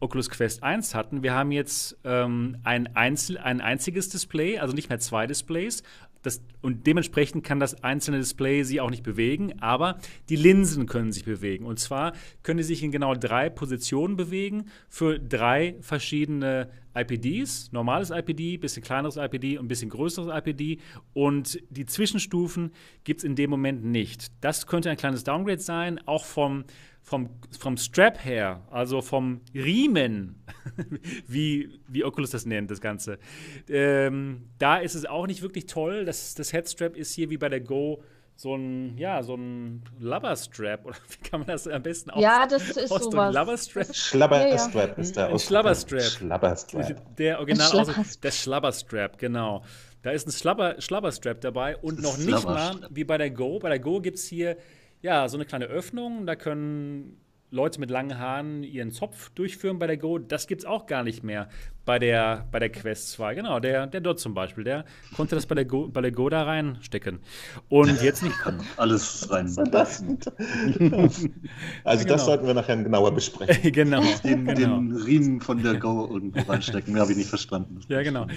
Oculus Quest 1 hatten. Wir haben jetzt ähm, ein, Einzel ein einziges Display, also nicht mehr zwei Displays. Das, und dementsprechend kann das einzelne Display sich auch nicht bewegen, aber die Linsen können sich bewegen. Und zwar können sie sich in genau drei Positionen bewegen für drei verschiedene IPDs. Normales IPD, bisschen kleineres IPD und bisschen größeres IPD. Und die Zwischenstufen gibt es in dem Moment nicht. Das könnte ein kleines Downgrade sein, auch vom vom, vom Strap her, also vom Riemen, wie, wie Oculus das nennt, das Ganze, ähm, da ist es auch nicht wirklich toll. Das, das Headstrap ist hier wie bei der Go so ein, ja, so ein Lubberstrap, oder wie kann man das am besten ausdrücken? Ja, das ist ausdrücken? sowas. Lubberstrap? Schlabberstrap ist der Ein Schlabberstrap. Schlabberstrap. Der Original Schlabberstrap. Der Schlabberstrap, genau. Da ist ein Schlabber, Schlabberstrap dabei und noch nicht mal wie bei der Go. Bei der Go gibt es hier ja, so eine kleine Öffnung. Da können Leute mit langen Haaren ihren Zopf durchführen bei der Go. Das gibt es auch gar nicht mehr bei der, bei der Quest 2. Genau, der, der dort zum Beispiel, der konnte das bei der Go, bei der Go da reinstecken. Und jetzt nicht. Kann alles rein. Das also, das genau. sollten wir nachher genauer besprechen. genau. Den, genau. den Riemen von der Go irgendwo reinstecken, habe ich nicht verstanden. Ja, genau.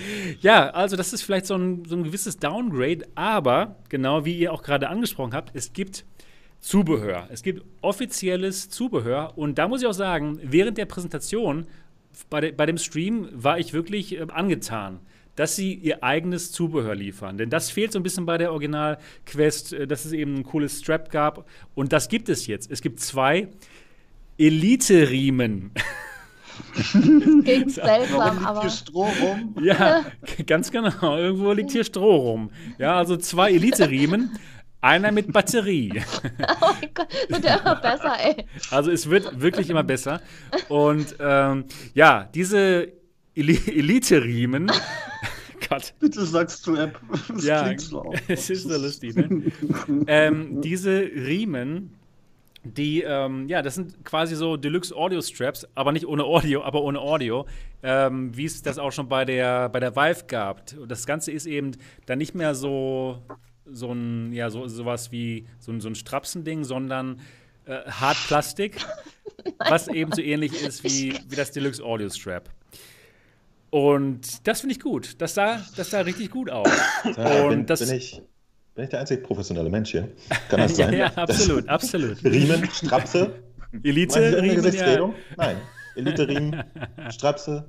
Ja, also, das ist vielleicht so ein, so ein gewisses Downgrade, aber genau wie ihr auch gerade angesprochen habt, es gibt Zubehör. Es gibt offizielles Zubehör und da muss ich auch sagen, während der Präsentation bei, de, bei dem Stream war ich wirklich äh, angetan, dass sie ihr eigenes Zubehör liefern. Denn das fehlt so ein bisschen bei der Original-Quest, äh, dass es eben ein cooles Strap gab und das gibt es jetzt. Es gibt zwei Elite-Riemen. Klingt seltsam, aber. Hier Stroh rum? Ja, ganz genau. Irgendwo liegt hier Stroh rum. Ja, also zwei Elite-Riemen. Einer mit Batterie. oh mein Gott, wird ja immer besser, ey. Also es wird wirklich immer besser. Und ähm, ja, diese Elite-Riemen. Gott. Bitte sagst du App. Das ja, so es ist so lustig, ne? ähm, diese Riemen, die, ähm, ja, das sind quasi so Deluxe Audio Straps, aber nicht ohne Audio, aber ohne Audio, ähm, wie es das auch schon bei der, bei der Vive gab. Das Ganze ist eben dann nicht mehr so so ein, ja, so, sowas wie so ein, so ein Strapsending, sondern äh, Hartplastik, was eben so ähnlich ist wie, wie das Deluxe Audio Strap. Und das finde ich gut. Das sah, das sah richtig gut aus. Ja, und bin, das, bin, ich, bin ich der einzige professionelle Mensch hier? Kann das sein? ja, absolut, absolut. Riemen, Strapse. Elite, Riemen, ja. Nein, Elite, Riemen, Strapse.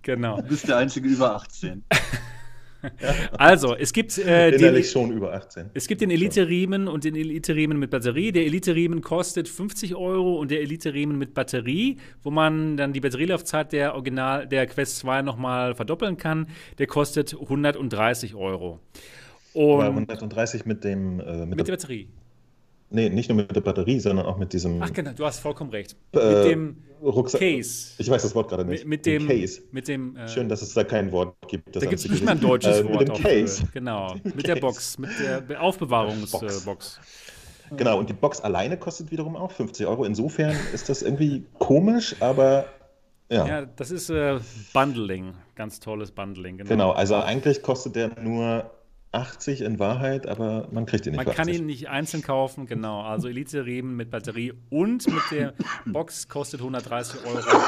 genau. Du bist der Einzige über 18. Also, es gibt äh, den, schon über 18. Es gibt den Elite-Riemen und den Elite-Riemen mit Batterie. Der Elite-Riemen kostet 50 Euro und der Elite-Riemen mit Batterie, wo man dann die Batterielaufzeit der Original der Quest 2 nochmal verdoppeln kann, der kostet 130 Euro. Und 130 mit dem äh, mit, mit der Batterie. Nee, nicht nur mit der Batterie, sondern auch mit diesem. Ach genau, du hast vollkommen recht. Äh, mit dem Rucksack. Case. Ich weiß das Wort gerade nicht. Mit, mit dem Case. Mit dem, äh, Schön, dass es da kein Wort gibt. da gibt es nicht mal ein deutsches äh, Wort. Mit dem Case. Genau. mit der Box, mit der Aufbewahrungsbox. Box. Genau, und die Box alleine kostet wiederum auch 50 Euro. Insofern ist das irgendwie komisch, aber ja. Ja, das ist äh, Bundling. Ganz tolles Bundling. Genau. genau, also eigentlich kostet der nur 80 in Wahrheit, aber man kriegt ihn nicht. Man kann ihn nicht einzeln kaufen, genau. Also Elite Riemen mit Batterie und mit der Box kostet 130 Euro.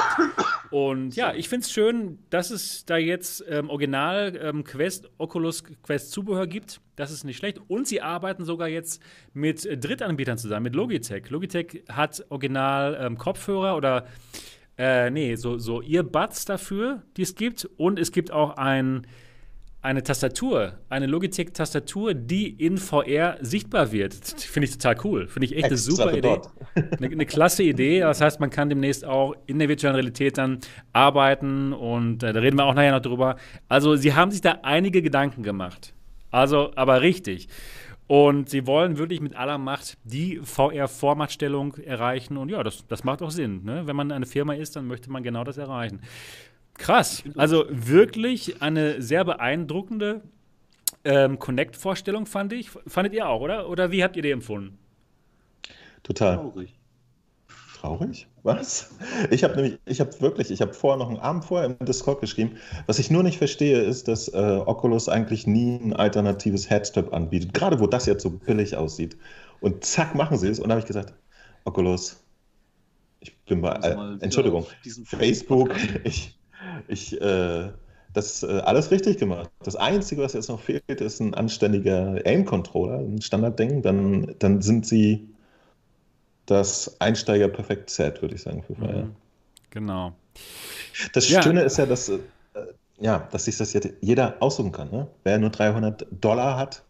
Und ja, ich finde es schön, dass es da jetzt ähm, Original ähm, Quest, Oculus Quest Zubehör gibt. Das ist nicht schlecht. Und sie arbeiten sogar jetzt mit Drittanbietern zusammen, mit Logitech. Logitech hat Original ähm, Kopfhörer oder äh, nee, so, so Earbuds dafür, die es gibt. Und es gibt auch ein eine Tastatur, eine Logitech-Tastatur, die in VR sichtbar wird. Finde ich total cool. Finde ich echt eine super Idee. Eine, eine, klasse Idee. Das heißt, man kann demnächst auch in der virtuellen Realität dann arbeiten und äh, da reden wir auch nachher noch drüber. Also, sie haben sich da einige Gedanken gemacht. Also, aber richtig. Und sie wollen wirklich mit aller Macht die VR-Vormachtstellung erreichen. Und ja, das, das macht auch Sinn. Ne? Wenn man eine Firma ist, dann möchte man genau das erreichen. Krass. Also wirklich eine sehr beeindruckende ähm, Connect-Vorstellung, fand ich. Fandet ihr auch, oder? Oder wie habt ihr die empfunden? Total. Traurig. Traurig? Was? Ich habe nämlich, ich habe wirklich, ich habe vorher noch einen Abend vorher im Discord geschrieben. Was ich nur nicht verstehe, ist, dass äh, Oculus eigentlich nie ein alternatives Headstrap anbietet. Gerade wo das jetzt so billig aussieht. Und zack, machen sie es. Und da habe ich gesagt, Oculus, ich bin bei, äh, Entschuldigung, Facebook, ich, ich, äh, das äh, alles richtig gemacht. Das Einzige, was jetzt noch fehlt, ist ein anständiger Aim-Controller, ein Standardding. Dann, dann sind sie das Einsteiger-Perfekt-Set, würde ich sagen, für Fire. Mhm. Genau. Das ja. Schöne ist ja, dass, äh, ja, dass sich das jetzt jeder aussuchen kann. Ne? Wer nur 300 Dollar hat,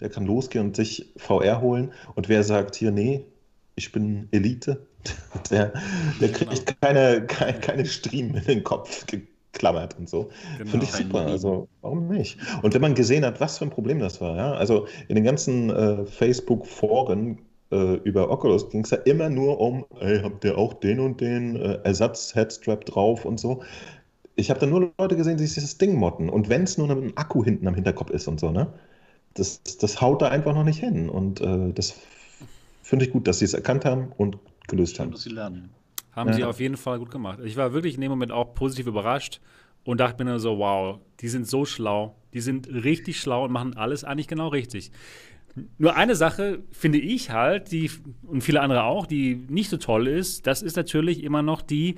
der kann losgehen und sich VR holen. Und wer sagt hier, nee, ich bin Elite, der, der kriegt keine, keine, keine Stream in den Kopf geklammert und so. Genau. Finde ich super. Also, warum nicht? Und wenn man gesehen hat, was für ein Problem das war, ja, also in den ganzen äh, Facebook-Foren äh, über Oculus ging es ja immer nur um, ey, habt ihr auch den und den äh, Ersatz-Headstrap drauf und so. Ich habe da nur Leute gesehen, die sich das Ding motten. Und wenn es nur ein Akku hinten am Hinterkopf ist und so, ne? Das, das haut da einfach noch nicht hin. Und äh, das finde ich gut, dass sie es erkannt haben und gelöst haben. Dass sie lernen. Haben ja. sie auf jeden Fall gut gemacht. Ich war wirklich in dem Moment auch positiv überrascht und dachte mir nur so, wow, die sind so schlau. Die sind richtig schlau und machen alles eigentlich genau richtig. Nur eine Sache finde ich halt, die und viele andere auch, die nicht so toll ist, das ist natürlich immer noch die,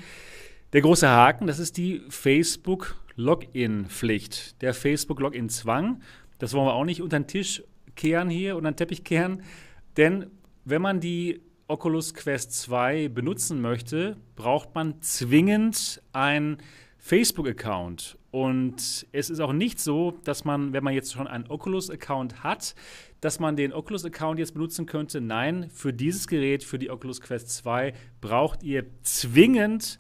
der große Haken, das ist die Facebook-Login-Pflicht, der Facebook-Login-Zwang. Das wollen wir auch nicht unter den Tisch kehren hier, unter den Teppich kehren, denn wenn man die Oculus Quest 2 benutzen möchte, braucht man zwingend ein Facebook-Account. Und es ist auch nicht so, dass man, wenn man jetzt schon einen Oculus-Account hat, dass man den Oculus-Account jetzt benutzen könnte. Nein, für dieses Gerät, für die Oculus Quest 2, braucht ihr zwingend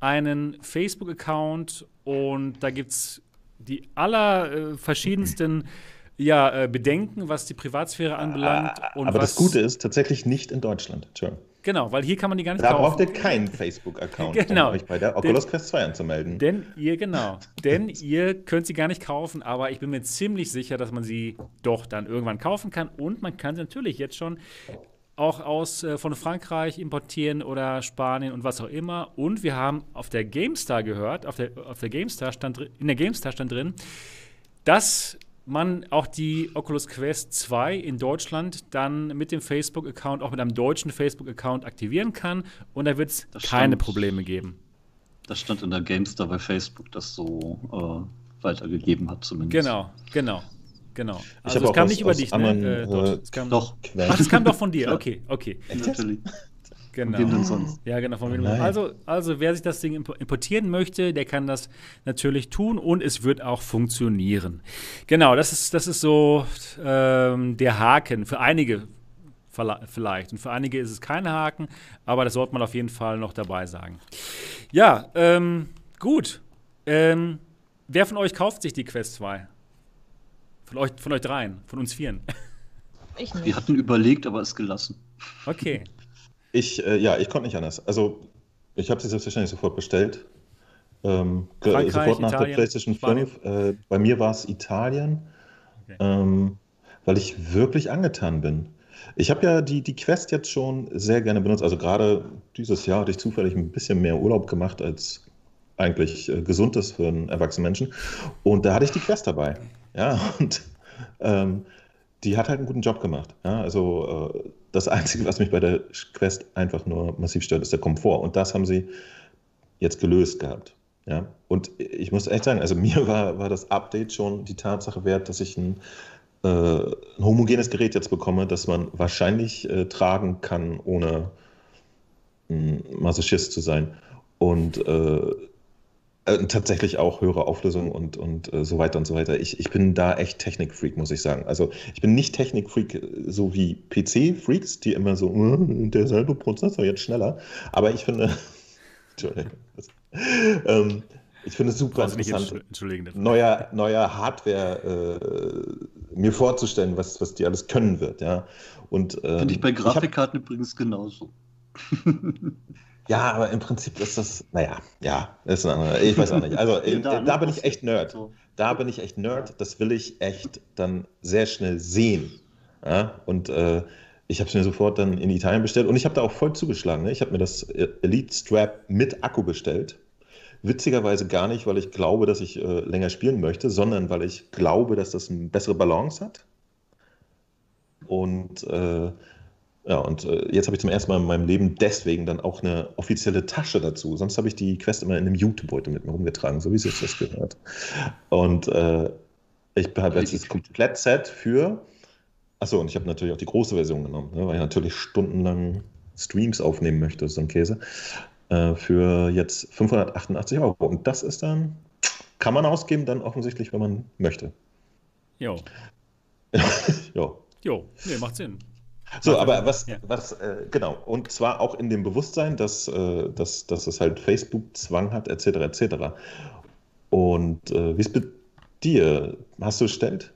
einen Facebook-Account. Und da gibt es die aller äh, ja, äh, Bedenken, was die Privatsphäre anbelangt. aber das Gute ist tatsächlich nicht in Deutschland. Entschuldigung. Genau, weil hier kann man die gar nicht da kaufen. Da braucht ihr keinen Facebook-Account, genau. um euch bei der Oculus Quest 2 anzumelden. Denn ihr, genau, denn ihr könnt sie gar nicht kaufen, aber ich bin mir ziemlich sicher, dass man sie doch dann irgendwann kaufen kann. Und man kann sie natürlich jetzt schon auch aus äh, von Frankreich importieren oder Spanien und was auch immer. Und wir haben auf der GameStar gehört, auf der, auf der GameStar stand in der GameStar stand drin, dass man auch die Oculus Quest 2 in Deutschland dann mit dem Facebook-Account, auch mit einem deutschen Facebook-Account aktivieren kann und da wird es keine stand, Probleme geben. Das stand in der GameStar bei Facebook, das so äh, weitergegeben hat zumindest. Genau, genau. Genau. Also es kam nicht über dich, ne? Äh, äh, es kam, doch. Ach, es kam doch von dir. Okay, okay. Natürlich. Genau. Von wem denn sonst? Ja, genau. Von wem also, also, wer sich das Ding importieren möchte, der kann das natürlich tun und es wird auch funktionieren. Genau, das ist, das ist so ähm, der Haken für einige vielleicht. Und für einige ist es kein Haken, aber das sollte man auf jeden Fall noch dabei sagen. Ja, ähm, gut. Ähm, wer von euch kauft sich die Quest 2? Von euch, von euch dreien, von uns vieren. Ich nicht. Wir hatten überlegt, aber es gelassen. Okay. Ich, äh, ja, ich konnte nicht anders. Also, ich habe sie selbstverständlich sofort bestellt. Ähm, sofort nach Italien, der PlayStation 5. Äh, bei mir war es Italien, okay. ähm, weil ich wirklich angetan bin. Ich habe ja die, die Quest jetzt schon sehr gerne benutzt. Also gerade dieses Jahr hatte ich zufällig ein bisschen mehr Urlaub gemacht, als eigentlich äh, gesund ist für einen erwachsenen Menschen. Und da hatte ich die Quest dabei. Ja, und ähm, die hat halt einen guten Job gemacht. Ja, also äh, das Einzige, was mich bei der Quest einfach nur massiv stört, ist der Komfort. Und das haben sie jetzt gelöst gehabt. Ja? Und ich muss echt sagen, also mir war, war das Update schon die Tatsache wert, dass ich ein, äh, ein homogenes Gerät jetzt bekomme, das man wahrscheinlich äh, tragen kann, ohne ein Masochist zu sein. Und äh, äh, tatsächlich auch höhere Auflösung und, und äh, so weiter und so weiter. Ich, ich bin da echt Technikfreak, muss ich sagen. Also ich bin nicht Technikfreak äh, so wie PC-Freaks, die immer so, äh, derselbe Prozessor jetzt schneller. Aber ich finde, Entschuldigung. ähm, ich finde es super interessant, neuer, neuer Hardware äh, mir vorzustellen, was, was die alles können wird. Ja. Und, ähm, finde ich bei Grafikkarten hab, übrigens genauso. Ja, aber im Prinzip ist das, naja, ja, ist ein anderer. Ich weiß auch nicht. Also in, da, da bin ich echt Nerd. Da bin ich echt Nerd. Das will ich echt dann sehr schnell sehen. Ja? Und äh, ich habe es mir sofort dann in Italien bestellt und ich habe da auch voll zugeschlagen. Ne? Ich habe mir das Elite Strap mit Akku bestellt. Witzigerweise gar nicht, weil ich glaube, dass ich äh, länger spielen möchte, sondern weil ich glaube, dass das eine bessere Balance hat. Und äh, ja, und äh, jetzt habe ich zum ersten Mal in meinem Leben deswegen dann auch eine offizielle Tasche dazu. Sonst habe ich die Quest immer in einem Jutebeutel mit mir rumgetragen, so wie es sich das gehört. Und äh, ich habe jetzt das Komplettset für. Achso, und ich habe natürlich auch die große Version genommen, ne, weil ich natürlich stundenlang Streams aufnehmen möchte, so ein Käse. Äh, für jetzt 588 Euro. Und das ist dann, kann man ausgeben, dann offensichtlich, wenn man möchte. Jo. jo. Jo, nee, macht Sinn. So, aber was, ja. was äh, genau, und zwar auch in dem Bewusstsein, dass, äh, dass, dass es halt Facebook-Zwang hat, etc., etc. Und äh, wie ist mit dir? Hast du bestellt?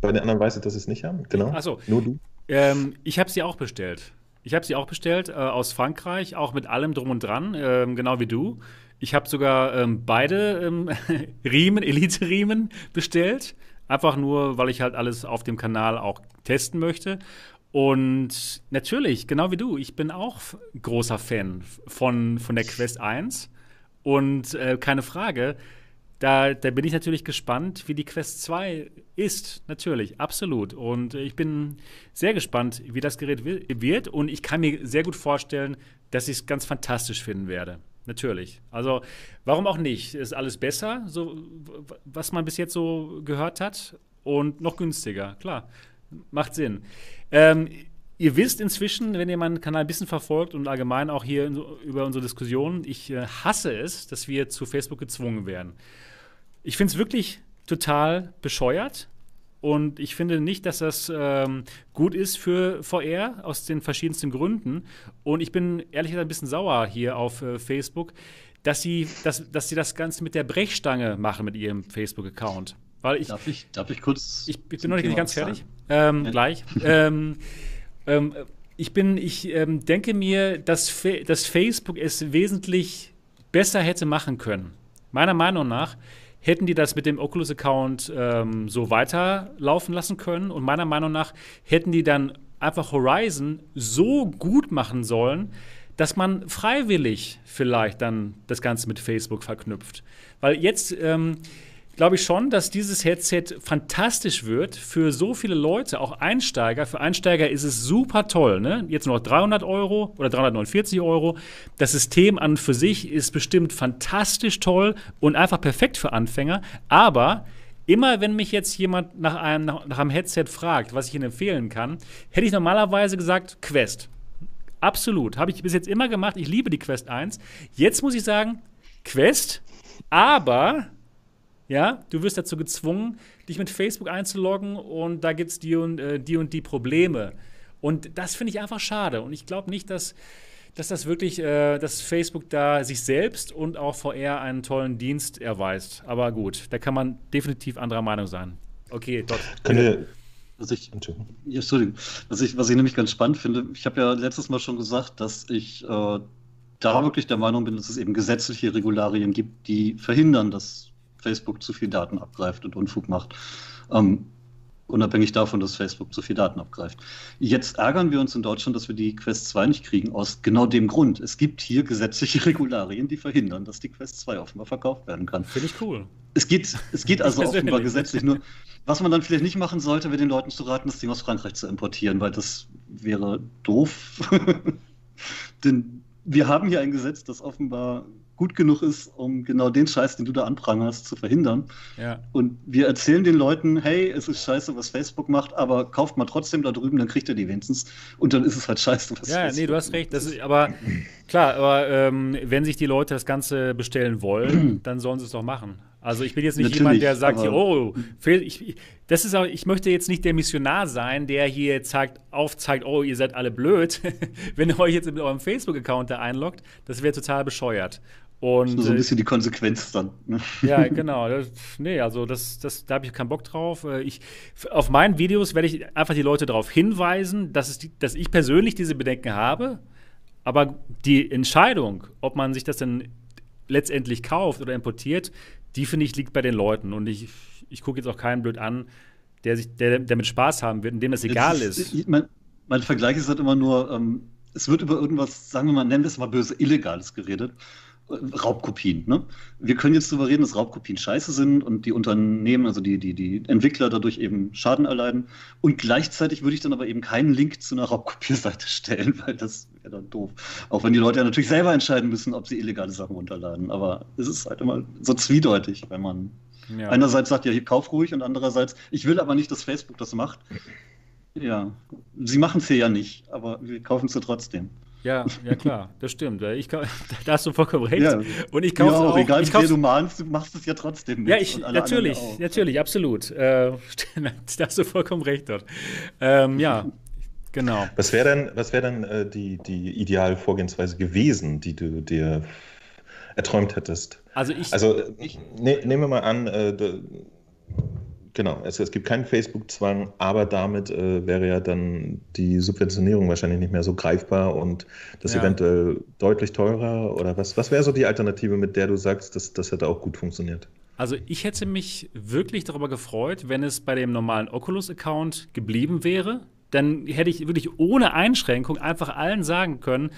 Bei den anderen weiß ich, dass sie es nicht haben, genau. Achso. Nur du? Ähm, ich habe sie auch bestellt. Ich habe sie auch bestellt äh, aus Frankreich, auch mit allem drum und dran, ähm, genau wie du. Ich habe sogar ähm, beide ähm, Riemen, Elite-Riemen bestellt. Einfach nur, weil ich halt alles auf dem Kanal auch testen möchte. Und natürlich, genau wie du, ich bin auch großer Fan von, von der Quest 1. Und äh, keine Frage, da, da, bin ich natürlich gespannt, wie die Quest 2 ist. Natürlich, absolut. Und ich bin sehr gespannt, wie das Gerät wird. Und ich kann mir sehr gut vorstellen, dass ich es ganz fantastisch finden werde. Natürlich. Also, warum auch nicht? Ist alles besser, so, was man bis jetzt so gehört hat. Und noch günstiger, klar. Macht Sinn. Ähm, ihr wisst inzwischen, wenn ihr meinen Kanal ein bisschen verfolgt und allgemein auch hier über unsere Diskussionen, ich äh, hasse es, dass wir zu Facebook gezwungen werden. Ich finde es wirklich total bescheuert. Und ich finde nicht, dass das ähm, gut ist für VR aus den verschiedensten Gründen. Und ich bin ehrlich gesagt ein bisschen sauer hier auf äh, Facebook, dass sie, dass, dass sie das Ganze mit der Brechstange machen mit ihrem Facebook-Account. Weil ich, darf, ich, darf ich kurz. Ich, ich bin noch nicht Thema ganz fertig. Ähm, ja. Gleich. ähm, ähm, ich bin, ich ähm, denke mir, dass, dass Facebook es wesentlich besser hätte machen können. Meiner Meinung nach hätten die das mit dem Oculus-Account ähm, so weiterlaufen lassen können. Und meiner Meinung nach hätten die dann einfach Horizon so gut machen sollen, dass man freiwillig vielleicht dann das Ganze mit Facebook verknüpft. Weil jetzt ähm, glaube ich schon, dass dieses Headset fantastisch wird für so viele Leute, auch Einsteiger. Für Einsteiger ist es super toll. Ne? Jetzt nur noch 300 Euro oder 349 Euro. Das System an und für sich ist bestimmt fantastisch toll und einfach perfekt für Anfänger. Aber immer wenn mich jetzt jemand nach einem, nach, einem Headset fragt, was ich Ihnen empfehlen kann, hätte ich normalerweise gesagt Quest. Absolut. Habe ich bis jetzt immer gemacht. Ich liebe die Quest 1. Jetzt muss ich sagen, Quest, aber ja, du wirst dazu gezwungen, dich mit Facebook einzuloggen und da gibt es die und, äh, die und die Probleme. Und das finde ich einfach schade. Und ich glaube nicht, dass, dass das wirklich, äh, dass Facebook da sich selbst und auch VR einen tollen Dienst erweist. Aber gut, da kann man definitiv anderer Meinung sein. Okay, dort. Können was ich, ja, Entschuldigung, was ich, was ich nämlich ganz spannend finde, ich habe ja letztes Mal schon gesagt, dass ich äh, da wirklich der Meinung bin, dass es eben gesetzliche Regularien gibt, die verhindern, dass Facebook zu viel Daten abgreift und Unfug macht. Ähm, unabhängig davon, dass Facebook zu viel Daten abgreift. Jetzt ärgern wir uns in Deutschland, dass wir die Quest 2 nicht kriegen, aus genau dem Grund. Es gibt hier gesetzliche Regularien, die verhindern, dass die Quest 2 offenbar verkauft werden kann. Finde ich cool. Es geht, es geht also offenbar gesetzlich nur. Was man dann vielleicht nicht machen sollte, wäre den Leuten zu raten, das Ding aus Frankreich zu importieren, weil das wäre doof. Denn wir haben hier ein Gesetz, das offenbar gut genug ist, um genau den Scheiß, den du da anprangerst, zu verhindern. Ja. Und wir erzählen den Leuten, hey, es ist scheiße, was Facebook macht, aber kauft mal trotzdem da drüben, dann kriegt ihr die wenigstens. Und dann ist es halt scheiße, was Ja, Facebook nee, du hast recht. Das ist, aber klar, aber ähm, wenn sich die Leute das Ganze bestellen wollen, dann sollen sie es doch machen. Also ich bin jetzt nicht Natürlich, jemand, der sagt, hier, oh, ich, das ist auch, ich möchte jetzt nicht der Missionar sein, der hier zeigt, aufzeigt, oh, ihr seid alle blöd, wenn ihr euch jetzt mit eurem Facebook-Account da einloggt. Das wäre total bescheuert. Und, so ein bisschen die Konsequenz dann. Ne? Ja, genau. Das, nee, also das, das, da habe ich keinen Bock drauf. Äh, ich, auf meinen Videos werde ich einfach die Leute darauf hinweisen, dass, es, dass ich persönlich diese Bedenken habe. Aber die Entscheidung, ob man sich das denn letztendlich kauft oder importiert, die finde ich liegt bei den Leuten. Und ich, ich gucke jetzt auch keinen blöd an, der, sich, der, der mit Spaß haben wird und dem das egal ist. ist. Mein, mein, Vergleich ist halt immer nur, ähm, es wird über irgendwas, sagen wir mal, nennen wir es mal böse, Illegales geredet. Raubkopien. Ne? Wir können jetzt darüber reden, dass Raubkopien scheiße sind und die Unternehmen, also die, die, die Entwickler dadurch eben Schaden erleiden. Und gleichzeitig würde ich dann aber eben keinen Link zu einer Raubkopierseite stellen, weil das wäre dann doof. Auch wenn die Leute ja natürlich selber entscheiden müssen, ob sie illegale Sachen runterladen. Aber es ist halt immer so zweideutig, wenn man ja. einerseits sagt, ja, hier kauf ruhig und andererseits, ich will aber nicht, dass Facebook das macht. Ja, sie machen es hier ja nicht, aber wir kaufen es trotzdem. Ja, ja klar, das stimmt. Ich, da hast du vollkommen recht. Ja. Und ich kaufe ja, auch. Egal, wie du mahnst, du machst es ja trotzdem. Ja, ich, natürlich, natürlich, absolut. Äh, da hast du vollkommen recht dort. Ähm, ja, genau. Was wäre denn, was wär denn äh, die, die ideale Vorgehensweise gewesen, die du dir erträumt hättest? Also ich. Also ich, ne, nehmen wir mal an, äh, Genau, es, es gibt keinen Facebook-Zwang, aber damit äh, wäre ja dann die Subventionierung wahrscheinlich nicht mehr so greifbar und das ja. eventuell deutlich teurer. Oder was, was wäre so die Alternative, mit der du sagst, dass das hätte auch gut funktioniert? Also ich hätte mich wirklich darüber gefreut, wenn es bei dem normalen Oculus-Account geblieben wäre, dann hätte ich wirklich ohne Einschränkung einfach allen sagen können,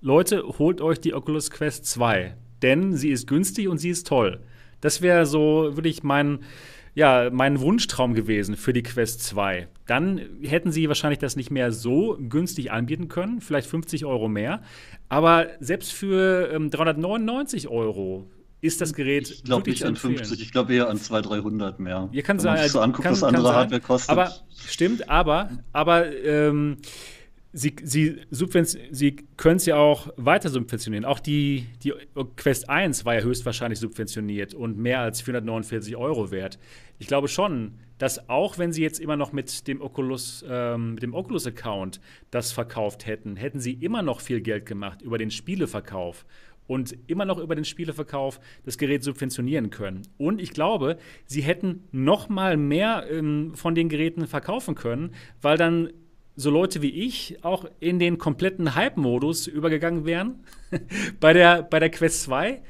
Leute, holt euch die Oculus Quest 2, denn sie ist günstig und sie ist toll. Das wäre so wirklich mein, ja, mein Wunschtraum gewesen für die Quest 2. Dann hätten sie wahrscheinlich das nicht mehr so günstig anbieten können, vielleicht 50 Euro mehr. Aber selbst für ähm, 399 Euro ist das Gerät Ich glaube nicht an 50, ich glaube eher an 200, 300 mehr. Ihr kann sagen, so anguckt, was andere Hardware kostet. Aber stimmt, aber, aber ähm, Sie, sie, sie können es ja auch weiter subventionieren. Auch die, die Quest 1 war ja höchstwahrscheinlich subventioniert und mehr als 449 Euro wert. Ich glaube schon, dass auch wenn sie jetzt immer noch mit dem Oculus, ähm, mit dem Oculus-Account das verkauft hätten, hätten sie immer noch viel Geld gemacht über den Spieleverkauf und immer noch über den Spieleverkauf das Gerät subventionieren können. Und ich glaube, sie hätten noch mal mehr ähm, von den Geräten verkaufen können, weil dann so Leute wie ich auch in den kompletten Hype-Modus übergegangen wären bei, der, bei der Quest 2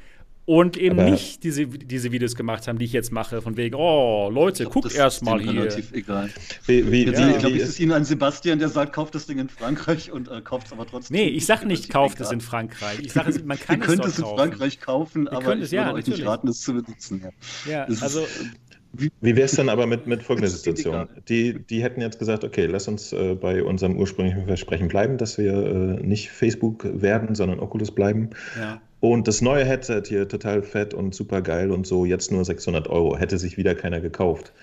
und eben Aber nicht diese, diese Videos gemacht haben, die ich jetzt mache, von wegen, oh, Leute, guckt erst mal hier. relativ egal. Wie, wie, ja, ich glaube, es ist Ihnen ein Sebastian, der sagt, kauft das Ding in Frankreich und äh, kauft es aber trotzdem. Nee, ich sage nicht, kauft es in Frankreich. Ich sage, man kann Ihr könnt es in Frankreich kaufen, Ihr aber ich es, ja, würde euch nicht raten, es zu besitzen. Ja, ja also wie, wie wäre es dann aber mit, mit folgender Situation? Die, die hätten jetzt gesagt, okay, lass uns äh, bei unserem ursprünglichen Versprechen bleiben, dass wir äh, nicht Facebook werden, sondern Oculus bleiben. Ja. Und das neue Headset hier, total fett und super geil und so, jetzt nur 600 Euro, hätte sich wieder keiner gekauft.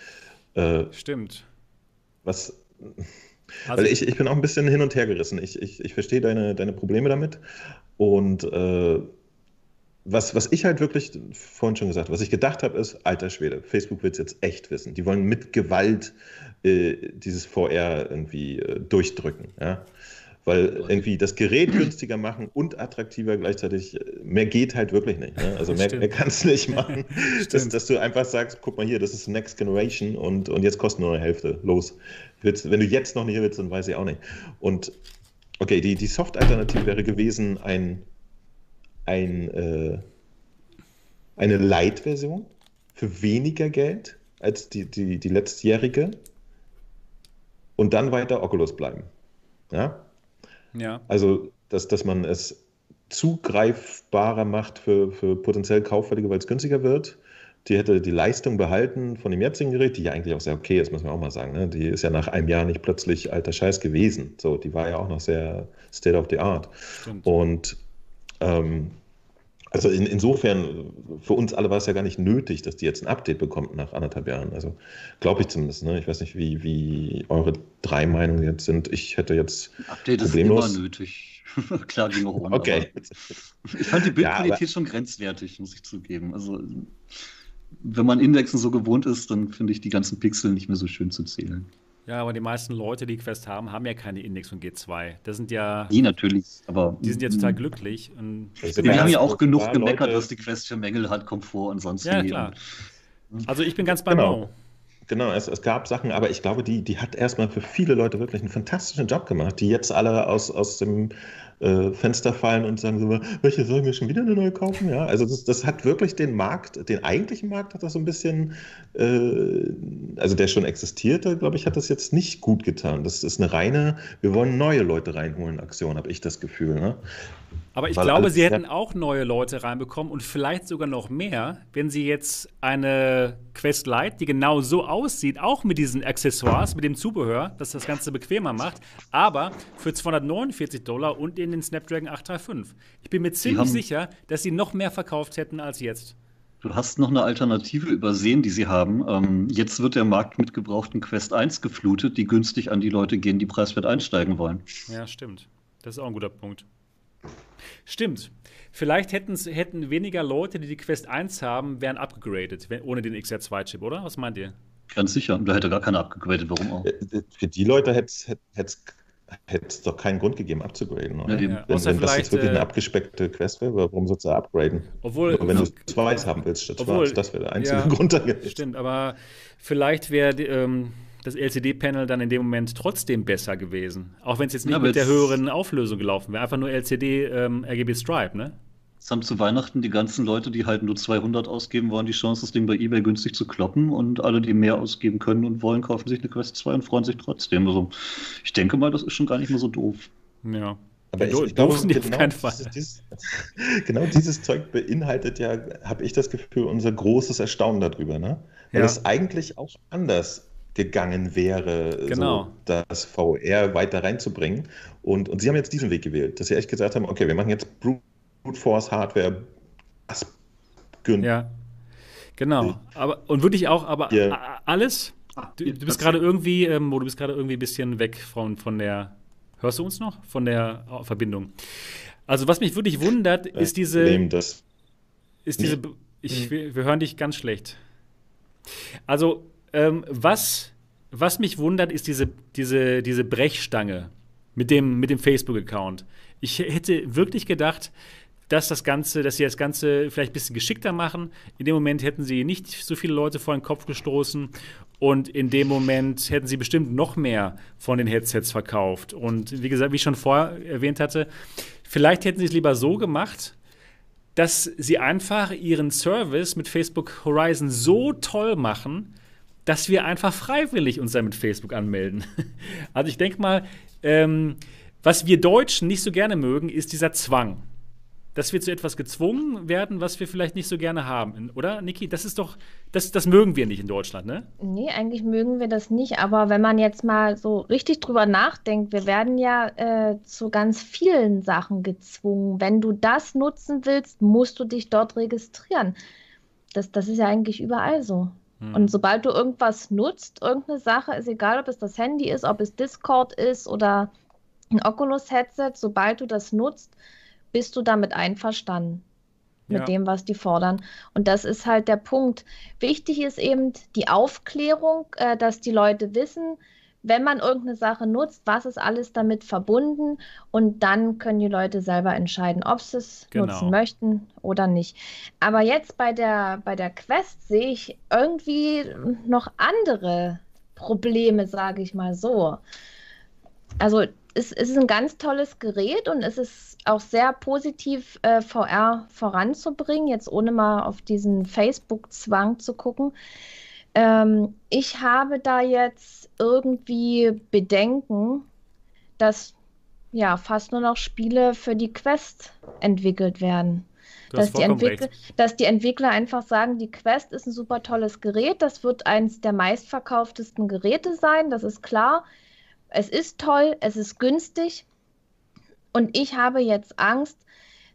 Äh, Stimmt. Was. Also, weil ich, ich bin auch ein bisschen hin und her gerissen. Ich, ich, ich verstehe deine, deine Probleme damit. Und äh, was, was ich halt wirklich vorhin schon gesagt habe, was ich gedacht habe, ist, alter Schwede, Facebook wird es jetzt echt wissen. Die wollen mit Gewalt äh, dieses VR irgendwie äh, durchdrücken. Ja? Weil irgendwie das Gerät günstiger machen und attraktiver gleichzeitig, äh, mehr geht halt wirklich nicht. Ne? Also mehr, mehr kannst du nicht machen, dass, dass, du einfach sagst, guck mal hier, das ist Next Generation und, und jetzt kostet nur eine Hälfte. Los. Wenn du jetzt noch nicht willst, dann weiß ich auch nicht. Und okay, die, die Soft-Alternative wäre gewesen, ein ein, äh, eine Light-Version für weniger Geld als die, die, die letztjährige und dann weiter Oculus bleiben. Ja? Ja. Also, dass, dass man es zugreifbarer macht für, für potenziell Kauffällige, weil es günstiger wird. Die hätte die Leistung behalten von dem jetzigen Gerät, die ja eigentlich auch sehr okay ist, muss man auch mal sagen. Ne? Die ist ja nach einem Jahr nicht plötzlich alter Scheiß gewesen. So, die war ja auch noch sehr State of the Art. Stimmt. Und ähm, also in, insofern, für uns alle war es ja gar nicht nötig, dass die jetzt ein Update bekommt nach anderthalb Jahren. Also glaube ich zumindest. Ne? Ich weiß nicht, wie, wie eure drei Meinungen jetzt sind. Ich hätte jetzt Update problemlos ist immer nötig. Klar ging auch ohne. Okay. Ich fand die Bildqualität ja, schon grenzwertig, muss ich zugeben. Also wenn man Indexen so gewohnt ist, dann finde ich die ganzen Pixel nicht mehr so schön zu zählen. Ja, aber die meisten Leute, die Quest haben, haben ja keine Index von G2. Das sind ja. Die natürlich, aber. Die sind ja total glücklich. Und wir haben ja auch genug gemeckert, Leute. was die Quest für Mängel hat, Komfort und sonst Ja, klar. Also ich bin ganz bei genau. Genau, es, es, gab Sachen, aber ich glaube, die, die hat erstmal für viele Leute wirklich einen fantastischen Job gemacht, die jetzt alle aus, aus dem äh, Fenster fallen und sagen so, welche sollen wir schon wieder eine neue kaufen? Ja, also das, das hat wirklich den Markt, den eigentlichen Markt hat das so ein bisschen, äh, also der schon existierte, glaube ich, hat das jetzt nicht gut getan. Das ist eine reine, wir wollen neue Leute reinholen Aktion, habe ich das Gefühl. Ne? Aber ich Weil glaube, sie hätten auch neue Leute reinbekommen und vielleicht sogar noch mehr, wenn sie jetzt eine Quest Lite, die genau so aussieht, auch mit diesen Accessoires, mit dem Zubehör, das das Ganze bequemer macht, aber für 249 Dollar und in den Snapdragon 835. Ich bin mir ziemlich sicher, dass sie noch mehr verkauft hätten als jetzt. Du hast noch eine Alternative übersehen, die sie haben. Ähm, jetzt wird der Markt mit gebrauchten Quest 1 geflutet, die günstig an die Leute gehen, die preiswert einsteigen wollen. Ja, stimmt. Das ist auch ein guter Punkt. Stimmt. Vielleicht hätten weniger Leute, die die Quest 1 haben, wären abgegradet, ohne den XR2-Chip, oder? Was meint ihr? Ganz sicher. Da hätte gar keiner abgegradet. Warum auch? Äh, für die Leute hätte es doch keinen Grund gegeben, abzugraden. Oder? Ja, wenn, wenn das jetzt wirklich eine äh, abgespeckte Quest wäre, warum sollst du upgraden? Obwohl, Nur wenn du zwei haben willst statt obwohl, schwarz, das wäre der einzige ja, Grund. Stimmt, aber vielleicht wäre ähm, das LCD-Panel dann in dem Moment trotzdem besser gewesen. Auch wenn es jetzt nicht ja, mit der höheren Auflösung gelaufen wäre. Einfach nur LCD ähm, RGB Stripe, ne? Jetzt haben zu Weihnachten die ganzen Leute, die halt nur 200 ausgeben wollen, die Chance, das Ding bei eBay günstig zu kloppen. Und alle, die mehr ausgeben können und wollen, kaufen sich eine Quest 2 und freuen sich trotzdem. Also ich denke mal, das ist schon gar nicht mehr so doof. Ja. Aber ich, ich glaube, genau, dieses, dieses, genau dieses Zeug beinhaltet ja, habe ich das Gefühl, unser großes Erstaunen darüber, ne? Weil ja. es eigentlich auch anders gegangen wäre, genau. so das VR weiter reinzubringen. Und, und sie haben jetzt diesen Weg gewählt, dass sie echt gesagt haben, okay, wir machen jetzt Brute Force Hardware günstig. Ja, genau. Aber, und wirklich auch, aber ja. alles, du, du bist gerade irgendwie, ähm, du bist gerade irgendwie ein bisschen weg von, von der, hörst du uns noch? Von der Verbindung. Also was mich wirklich wundert, ist diese, das. ist diese, ich, wir, wir hören dich ganz schlecht. Also ähm, was, was mich wundert, ist diese, diese, diese Brechstange mit dem, mit dem Facebook-Account. Ich hätte wirklich gedacht, dass das Ganze, dass sie das Ganze vielleicht ein bisschen geschickter machen. In dem Moment hätten sie nicht so viele Leute vor den Kopf gestoßen und in dem Moment hätten sie bestimmt noch mehr von den Headsets verkauft. Und wie gesagt, wie ich schon vorher erwähnt hatte, vielleicht hätten sie es lieber so gemacht, dass sie einfach ihren Service mit Facebook Horizon so toll machen, dass wir einfach freiwillig uns dann mit Facebook anmelden. Also ich denke mal, ähm, was wir Deutschen nicht so gerne mögen, ist dieser Zwang. Dass wir zu etwas gezwungen werden, was wir vielleicht nicht so gerne haben, oder, Niki? Das ist doch, das, das mögen wir nicht in Deutschland, ne? Nee, eigentlich mögen wir das nicht. Aber wenn man jetzt mal so richtig drüber nachdenkt, wir werden ja äh, zu ganz vielen Sachen gezwungen. Wenn du das nutzen willst, musst du dich dort registrieren. Das, das ist ja eigentlich überall so. Hm. Und sobald du irgendwas nutzt, irgendeine Sache, ist egal, ob es das Handy ist, ob es Discord ist oder ein Oculus-Headset, sobald du das nutzt, bist du damit einverstanden mit ja. dem, was die fordern. Und das ist halt der Punkt. Wichtig ist eben die Aufklärung, äh, dass die Leute wissen, wenn man irgendeine Sache nutzt, was ist alles damit verbunden und dann können die Leute selber entscheiden, ob sie es genau. nutzen möchten oder nicht. Aber jetzt bei der, bei der Quest sehe ich irgendwie noch andere Probleme, sage ich mal so. Also es, es, ist ein ganz tolles Gerät und es ist auch sehr positiv, äh, VR voranzubringen, jetzt ohne mal auf diesen Facebook-Zwang zu gucken. Ähm, ich habe da jetzt irgendwie Bedenken, dass ja fast nur noch Spiele für die Quest entwickelt werden. Dass die, Entwickler, dass die, Entwickler, einfach sagen, die Quest ist ein super tolles Gerät, das wird eines der meistverkauftesten Geräte sein, das ist klar. Es ist toll, es ist günstig und ich habe jetzt Angst,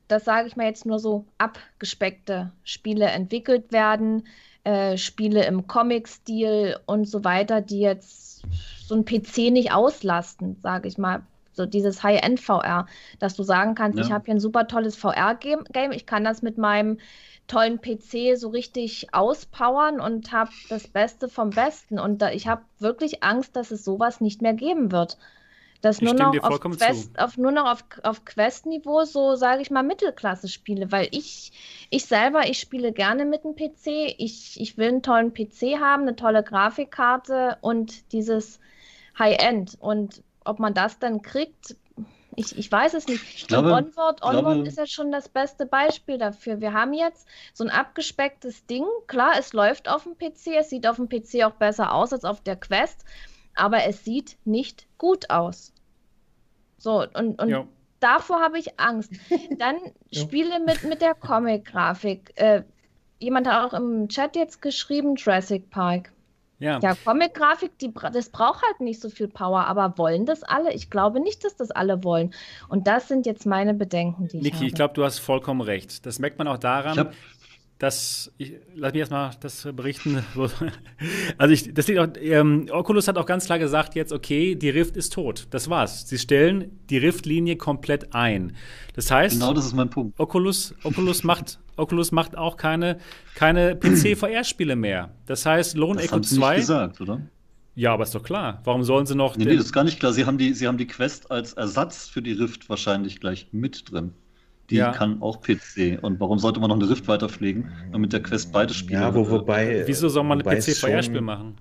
dass, sage ich mal jetzt nur so, abgespeckte Spiele entwickelt werden, äh, Spiele im Comic-Stil und so weiter, die jetzt so ein PC nicht auslasten, sage ich mal. So dieses High-End-VR, dass du sagen kannst, ja. ich habe hier ein super tolles VR-Game, ich kann das mit meinem tollen PC so richtig auspowern und habe das Beste vom Besten. Und da, ich habe wirklich Angst, dass es sowas nicht mehr geben wird. Dass nur noch, auf Quest, auf, nur noch auf, auf Quest-Niveau so, sage ich mal, Mittelklasse spiele, weil ich, ich selber, ich spiele gerne mit dem PC. Ich, ich will einen tollen PC haben, eine tolle Grafikkarte und dieses High-End. Und ob man das dann kriegt, ich, ich weiß es nicht. Ich glaube, Onward, Onward glaube, ist ja schon das beste Beispiel dafür. Wir haben jetzt so ein abgespecktes Ding. Klar, es läuft auf dem PC, es sieht auf dem PC auch besser aus als auf der Quest aber es sieht nicht gut aus. So, und, und davor habe ich Angst. Dann Spiele mit, mit der Comic-Grafik. Äh, jemand hat auch im Chat jetzt geschrieben, Jurassic Park. Ja, ja Comic-Grafik, das braucht halt nicht so viel Power, aber wollen das alle? Ich glaube nicht, dass das alle wollen. Und das sind jetzt meine Bedenken, die Niki, ich habe. ich glaube, du hast vollkommen recht. Das merkt man auch daran, das, ich, lass mich erstmal das berichten. Also, ich, das liegt auch, ähm, Oculus hat auch ganz klar gesagt jetzt, okay, die Rift ist tot. Das war's. Sie stellen die Rift-Linie komplett ein. Das heißt, genau das ist mein Punkt. Oculus, Oculus macht, Oculus macht auch keine, keine PC-VR-Spiele mehr. Das heißt, Lone Echo 2. Nicht gesagt, oder? Ja, aber ist doch klar. Warum sollen sie noch. Nee, nee, das ist gar nicht klar. Sie haben, die, sie haben die Quest als Ersatz für die Rift wahrscheinlich gleich mit drin. Die ja. kann auch PC. Und warum sollte man noch eine Rift weiterpflegen und mit der Quest beide spielen? Ja, wo, wobei. Wieso soll man ein PC-VR-Spiel machen?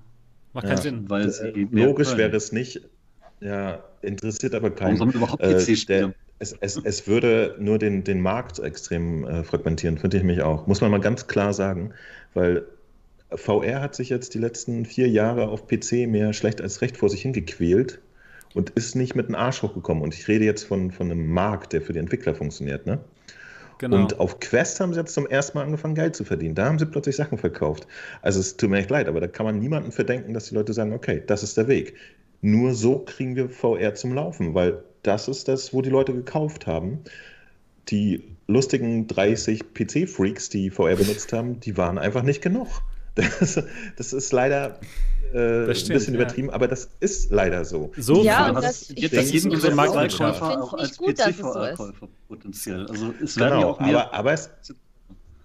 Macht ja, keinen Sinn. Weil logisch wäre es nicht. Ja, interessiert aber keinen. Warum soll man überhaupt PC spielen? Es, es, es würde nur den, den Markt extrem äh, fragmentieren, finde ich mich auch. Muss man mal ganz klar sagen, weil VR hat sich jetzt die letzten vier Jahre auf PC mehr schlecht als recht vor sich hingequält und ist nicht mit dem Arsch hochgekommen. Und ich rede jetzt von, von einem Markt, der für die Entwickler funktioniert. Ne? Genau. Und auf Quest haben sie jetzt zum ersten Mal angefangen, Geld zu verdienen. Da haben sie plötzlich Sachen verkauft. Also es tut mir echt leid, aber da kann man niemanden verdenken, dass die Leute sagen, okay, das ist der Weg. Nur so kriegen wir VR zum Laufen, weil das ist das, wo die Leute gekauft haben. Die lustigen 30 PC-Freaks, die VR benutzt haben, die waren einfach nicht genug. Das, das ist leider äh, stimmt, ein bisschen übertrieben, ja. aber das ist leider so. So, ja, und das, ich jetzt jeden Individualkäufer auch als PC-VR-Käufer potenziell. Also es genau, werden ja auch mehr. Aber, aber es,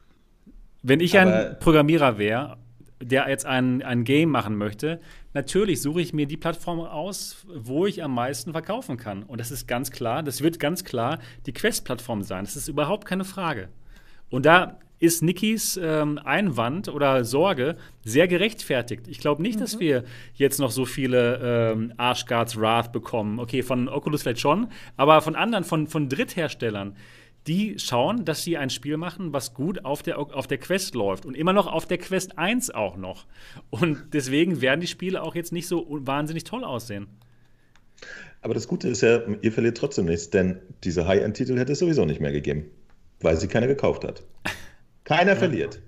wenn ich ein Programmierer wäre, der jetzt ein, ein Game machen möchte, natürlich suche ich mir die Plattform aus, wo ich am meisten verkaufen kann. Und das ist ganz klar, das wird ganz klar die Quest-Plattform sein. Das ist überhaupt keine Frage. Und da ist Nikis ähm, Einwand oder Sorge sehr gerechtfertigt. Ich glaube nicht, mhm. dass wir jetzt noch so viele ähm, Arschguards Wrath bekommen. Okay, von Oculus vielleicht schon, aber von anderen, von, von Drittherstellern, die schauen, dass sie ein Spiel machen, was gut auf der, auf der Quest läuft und immer noch auf der Quest 1 auch noch. Und deswegen werden die Spiele auch jetzt nicht so wahnsinnig toll aussehen. Aber das Gute ist ja, ihr verliert trotzdem nichts, denn diese High-End-Titel hätte es sowieso nicht mehr gegeben, weil sie keiner gekauft hat. Keiner ja. verliert.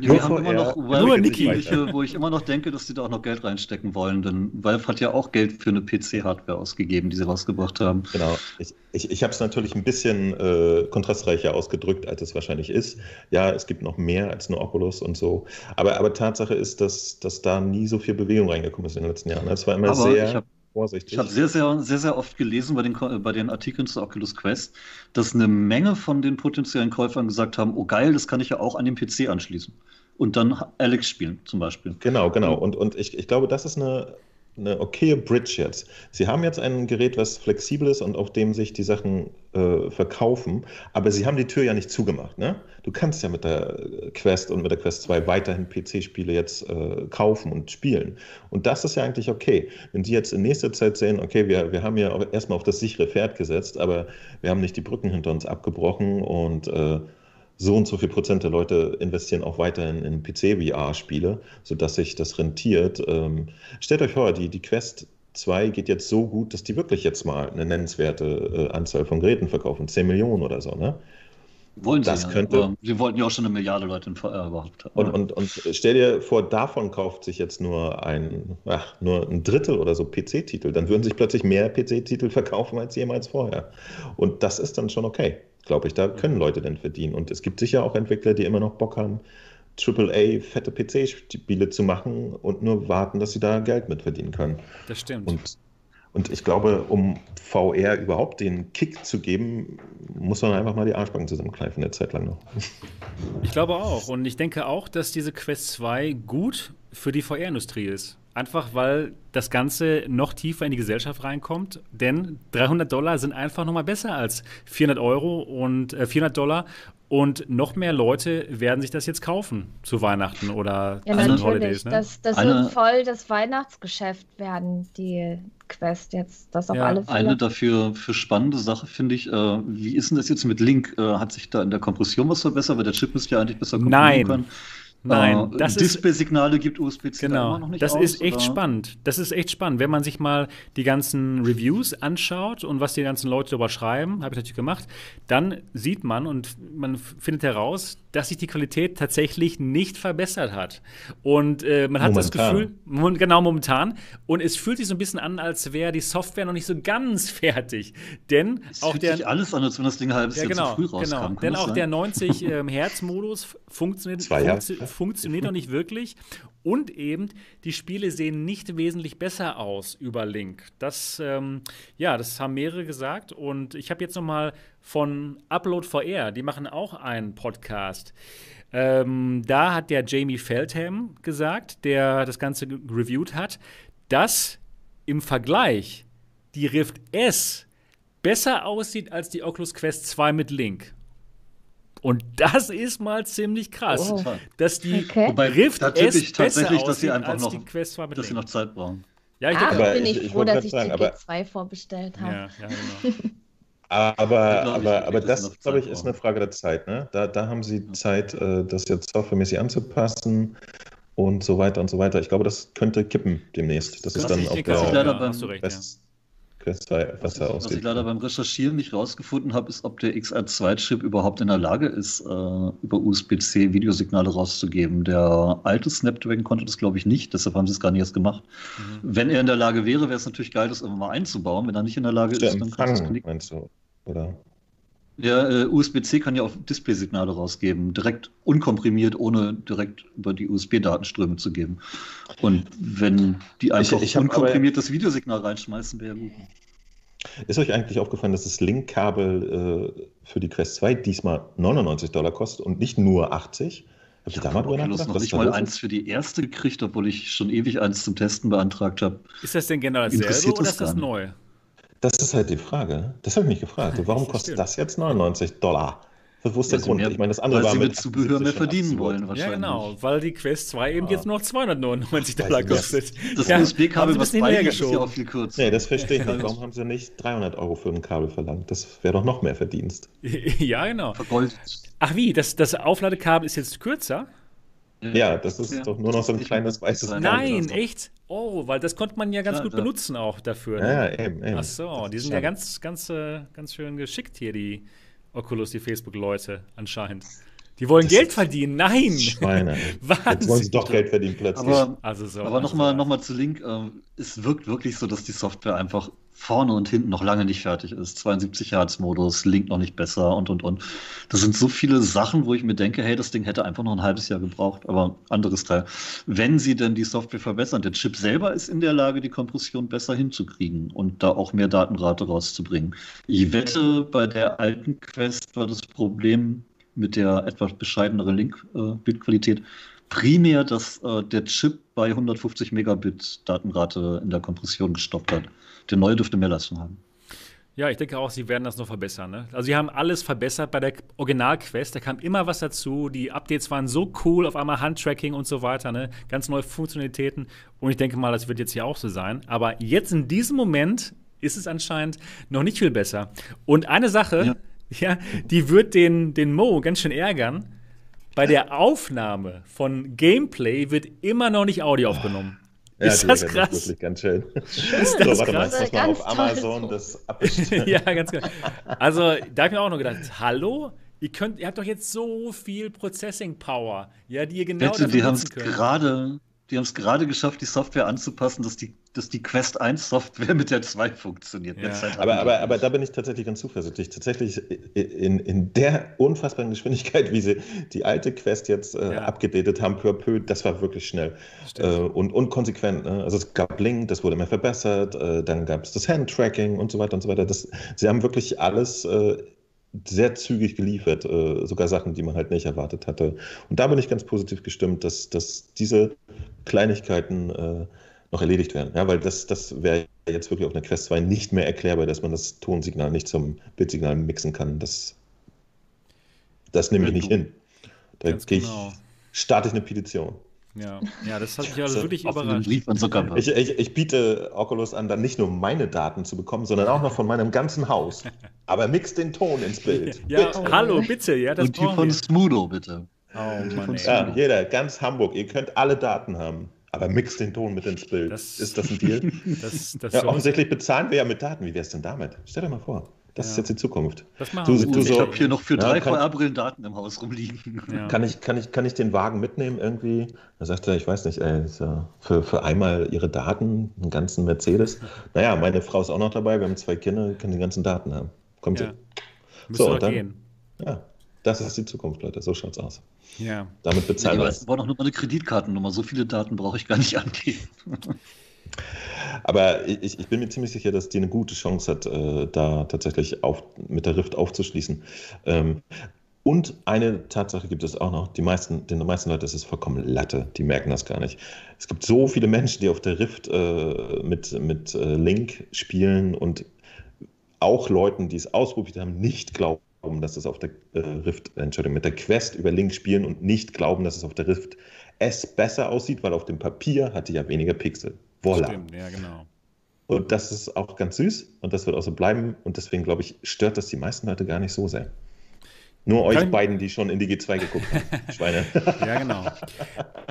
Ja, wir haben immer noch Valve Niki. wo ich immer noch denke, dass die da auch noch Geld reinstecken wollen, denn Valve hat ja auch Geld für eine PC-Hardware ausgegeben, die sie rausgebracht haben. Genau. Ich, ich, ich habe es natürlich ein bisschen äh, kontrastreicher ausgedrückt, als es wahrscheinlich ist. Ja, es gibt noch mehr als nur Oculus und so. Aber, aber Tatsache ist, dass, dass da nie so viel Bewegung reingekommen ist in den letzten Jahren. Es war immer aber sehr vorsichtig. Ich habe sehr, sehr, sehr, sehr oft gelesen bei den, bei den Artikeln zu Oculus Quest, dass eine Menge von den potenziellen Käufern gesagt haben, oh geil, das kann ich ja auch an den PC anschließen. Und dann Alex spielen zum Beispiel. Genau, genau. Und, und ich, ich glaube, das ist eine eine okaye Bridge jetzt. Sie haben jetzt ein Gerät, was flexibel ist und auf dem sich die Sachen äh, verkaufen, aber sie haben die Tür ja nicht zugemacht. Ne? Du kannst ja mit der Quest und mit der Quest 2 weiterhin PC-Spiele jetzt äh, kaufen und spielen. Und das ist ja eigentlich okay. Wenn die jetzt in nächster Zeit sehen, okay, wir, wir haben ja erstmal auf das sichere Pferd gesetzt, aber wir haben nicht die Brücken hinter uns abgebrochen und äh, so und so viel Prozent der Leute investieren auch weiterhin in PC-VR-Spiele, sodass sich das rentiert. Ähm, stellt euch vor, die, die Quest 2 geht jetzt so gut, dass die wirklich jetzt mal eine nennenswerte äh, Anzahl von Geräten verkaufen, 10 Millionen oder so, ne? Wollen sie das ja, könnte, Sie wollten ja auch schon eine Milliarde Leute in VR überhaupt haben. Und, und, und stell dir vor, davon kauft sich jetzt nur ein, ach, nur ein Drittel oder so PC-Titel. Dann würden sich plötzlich mehr PC-Titel verkaufen als jemals vorher. Und das ist dann schon okay glaube ich. Da können Leute dann verdienen. Und es gibt sicher auch Entwickler, die immer noch Bock haben, AAA fette PC-Spiele zu machen und nur warten, dass sie da Geld mit verdienen können. Das stimmt. Und, und ich glaube, um VR überhaupt den Kick zu geben, muss man einfach mal die Arschbacken zusammenkneifen, eine Zeit lang noch. Ich glaube auch. Und ich denke auch, dass diese Quest 2 gut für die VR-Industrie ist. Einfach weil das Ganze noch tiefer in die Gesellschaft reinkommt. Denn 300 Dollar sind einfach noch mal besser als 400 Euro und äh, 400 Dollar. Und noch mehr Leute werden sich das jetzt kaufen zu Weihnachten oder ja, zu den Holidays. Ne? Das, das wird voll das Weihnachtsgeschäft werden, die Quest jetzt. Das auf ja, alle Fälle. Eine dafür für spannende Sache finde ich, äh, wie ist denn das jetzt mit Link? Äh, hat sich da in der Kompression was verbessert? Weil der Chip müsste ja eigentlich besser komprimieren können. Nein, äh, das Display-Signale gibt USB-C genau, noch nicht Das aus, ist echt oder? spannend. Das ist echt spannend, wenn man sich mal die ganzen Reviews anschaut und was die ganzen Leute darüber schreiben, habe ich natürlich gemacht, dann sieht man und man findet heraus, dass sich die Qualität tatsächlich nicht verbessert hat. Und äh, man hat momentan. das Gefühl, genau momentan, und es fühlt sich so ein bisschen an, als wäre die Software noch nicht so ganz fertig. Denn es auch fühlt der sich alles an, als wenn das Ding halbes ja, genau, Jahr zu früh rauskam. Genau. Denn auch sein? der 90 ähm, Hertz Modus funktioniert, funktio funktioniert noch nicht wirklich. Und eben, die Spiele sehen nicht wesentlich besser aus über Link. Das, ähm, ja, das haben mehrere gesagt. Und ich habe jetzt noch mal von Upload VR, die machen auch einen Podcast. Ähm, da hat der Jamie Feldham gesagt, der das Ganze reviewed hat, dass im Vergleich die Rift S besser aussieht als die Oculus Quest 2 mit Link. Und das ist mal ziemlich krass, oh. dass die okay. Wobei, Rift da S ich tatsächlich, dass sie einfach noch, 2 dass sie noch Zeit brauchen. Ja, ich ah, bin ich, ich froh, dass ich sagen, die G2 vorbestellt habe. Ja, ja, genau. Aber, aber, aber das, glaube ich, ist eine Frage der Zeit. Ne? Da, da haben sie Zeit, äh, das jetzt softwaremäßig anzupassen und so weiter und so weiter. Ich glaube, das könnte kippen demnächst. Das, das ist dann auch der, ja, hast du 2 was, was, was ich leider beim Recherchieren nicht rausgefunden habe, ist, ob der XR2-Chip überhaupt in der Lage ist, äh, über USB-C Videosignale rauszugeben. Der alte Snapdragon konnte das, glaube ich, nicht, deshalb haben sie es gar nicht erst gemacht. Mhm. Wenn er in der Lage wäre, wäre es natürlich geil, das irgendwann mal einzubauen. Wenn er nicht in der Lage der ist, dann kann es knicken. Meinst du, oder? Ja, äh, USB-C kann ja auch Display-Signale rausgeben, direkt unkomprimiert, ohne direkt über die USB-Datenströme zu geben. Und wenn die einfach ich, ich unkomprimiert das Videosignal reinschmeißen, wäre gut. Ist euch eigentlich aufgefallen, dass das Link-Kabel äh, für die Quest 2 diesmal 99 Dollar kostet und nicht nur 80? Habt ihr da mal drüber nachgedacht? noch nicht mal eins für die erste gekriegt, obwohl ich schon ewig eins zum Testen beantragt habe. Ist das denn genau dasselbe oder ist das neu? Das ist halt die Frage. Das habe ich mich gefragt. Warum kostet das jetzt 99 Dollar? Wo ist der Grund? Mehr, ich meine, das andere weil war sie mit Zubehör mehr verdienen wollen, wahrscheinlich. Ja, genau, weil die Quest 2 eben ah. jetzt noch 299 Dollar kostet. Das ja, USB-Kabel, was bei ist ja auch viel kürzer. Nee, das verstehe ich nicht. Warum haben sie nicht 300 Euro für ein Kabel verlangt? Das wäre doch noch mehr Verdienst. ja, genau. Vergoldet. Ach wie, das, das Aufladekabel ist jetzt kürzer? Ja, das ist ja. doch nur noch so ein kleines weißes. Nein, echt? Oh, weil das konnte man ja ganz ja, gut ja. benutzen auch dafür. Ne? Ja, eben, eben. Ach so, die sind ja ganz, ganz, äh, ganz schön geschickt hier, die Oculus, die Facebook-Leute anscheinend. Die wollen das Geld verdienen. Nein! Schweine. Jetzt wollen sie doch Geld verdienen plötzlich. Aber, also so, aber nochmal noch mal zu Link. Äh, es wirkt wirklich so, dass die Software einfach vorne und hinten noch lange nicht fertig ist. 72 Hertz Modus, Link noch nicht besser und und und. Das sind so viele Sachen, wo ich mir denke, hey, das Ding hätte einfach noch ein halbes Jahr gebraucht, aber anderes Teil. Wenn sie denn die Software verbessern, der Chip selber ist in der Lage, die Kompression besser hinzukriegen und da auch mehr Datenrate rauszubringen. Ich wette, bei der alten Quest war das Problem mit der etwas bescheideneren Link-Bildqualität primär, dass äh, der Chip bei 150 Megabit Datenrate in der Kompression gestoppt hat. Der neue dürfte mehr Leistung haben. Ja, ich denke auch, sie werden das noch verbessern. Ne? Also, sie haben alles verbessert bei der Original-Quest. Da kam immer was dazu. Die Updates waren so cool, auf einmal Handtracking und so weiter. Ne? Ganz neue Funktionalitäten. Und ich denke mal, das wird jetzt hier auch so sein. Aber jetzt in diesem Moment ist es anscheinend noch nicht viel besser. Und eine Sache, ja, ja die wird den, den Mo ganz schön ärgern. Bei der Aufnahme von Gameplay wird immer noch nicht Audio aufgenommen. Ja, ist das krass? Das wirklich ganz schön. Ist das so, warte krass? mal, muss man auf Amazon das abbestellen. ja, ganz genau. Also, da habe ich mir auch noch gedacht, hallo? Ihr, könnt, ihr habt doch jetzt so viel Processing Power, ja, die ihr genau Bitte, die haben es gerade die haben es gerade geschafft, die Software anzupassen, dass die, dass die Quest 1 Software mit der 2 funktioniert. Ja. Aber, aber, aber da bin ich tatsächlich ganz zuversichtlich. Tatsächlich in, in der unfassbaren Geschwindigkeit, wie sie die alte Quest jetzt äh, ja. abgedatet haben, peu à peu, das war wirklich schnell äh, und, und konsequent. Ne? Also es gab Link, das wurde immer verbessert, äh, dann gab es das Hand-Tracking und so weiter und so weiter. Das, sie haben wirklich alles äh, sehr zügig geliefert, äh, sogar Sachen, die man halt nicht erwartet hatte. Und da bin ich ganz positiv gestimmt, dass, dass diese Kleinigkeiten äh, noch erledigt werden. Ja, weil das, das wäre jetzt wirklich auf einer Quest 2 nicht mehr erklärbar, dass man das Tonsignal nicht zum Bildsignal mixen kann. Das, das nehme ich nicht hin. Da gehe ich, genau. starte ich eine Petition. Ja, ja das hat mich also wirklich überrascht. Ich, ich, ich, biete Oculus an, dann nicht nur meine Daten zu bekommen, sondern auch noch von meinem ganzen Haus. Aber mix den Ton ins Bild. Ja, bitte. hallo, bitte. Ja, das Und die von Smudo, bitte. Oh, Mann, ja, jeder, ganz Hamburg. Ihr könnt alle Daten haben. Aber mix den Ton mit ins Bild. Das, ist das ein Deal? das, das ja, offensichtlich bezahlen wir ja mit Daten. Wie wäre es denn damit? Stell dir mal vor. Das ja. ist jetzt die Zukunft. Das machen du, du ich so, habe hier noch für drei ja, VR-Brillen Daten im Haus rumliegen. Ja. Kann, ich, kann, ich, kann ich den Wagen mitnehmen irgendwie? Da sagt er, ich weiß nicht, ey, für, für einmal ihre Daten, einen ganzen Mercedes. Naja, meine Frau ist auch noch dabei, wir haben zwei Kinder, können die ganzen Daten haben. Kommt ja. So, und dann, gehen. Ja, das ist die Zukunft, Leute. So schaut's aus. Ja. Damit bezahlen wir. Ich brauche doch nur eine Kreditkartennummer. So viele Daten brauche ich gar nicht angeben. Aber ich, ich, bin mir ziemlich sicher, dass die eine gute Chance hat, äh, da tatsächlich auf, mit der Rift aufzuschließen. Ähm, und eine Tatsache gibt es auch noch, die meisten, den meisten Leuten ist es vollkommen Latte, die merken das gar nicht. Es gibt so viele Menschen, die auf der Rift äh, mit, mit äh, Link spielen und auch Leuten, die es ausprobiert haben, nicht glauben, dass es auf der Rift, Entschuldigung, mit der Quest über Link spielen und nicht glauben, dass es auf der Rift es besser aussieht, weil auf dem Papier hatte ja weniger Pixel. Voila. Stimmt, ja, genau. Und das ist auch ganz süß und das wird auch so bleiben. Und deswegen, glaube ich, stört das die meisten Leute gar nicht so sehr. Nur euch Kann beiden, die schon in die G2 geguckt haben, Schweine. ja, genau.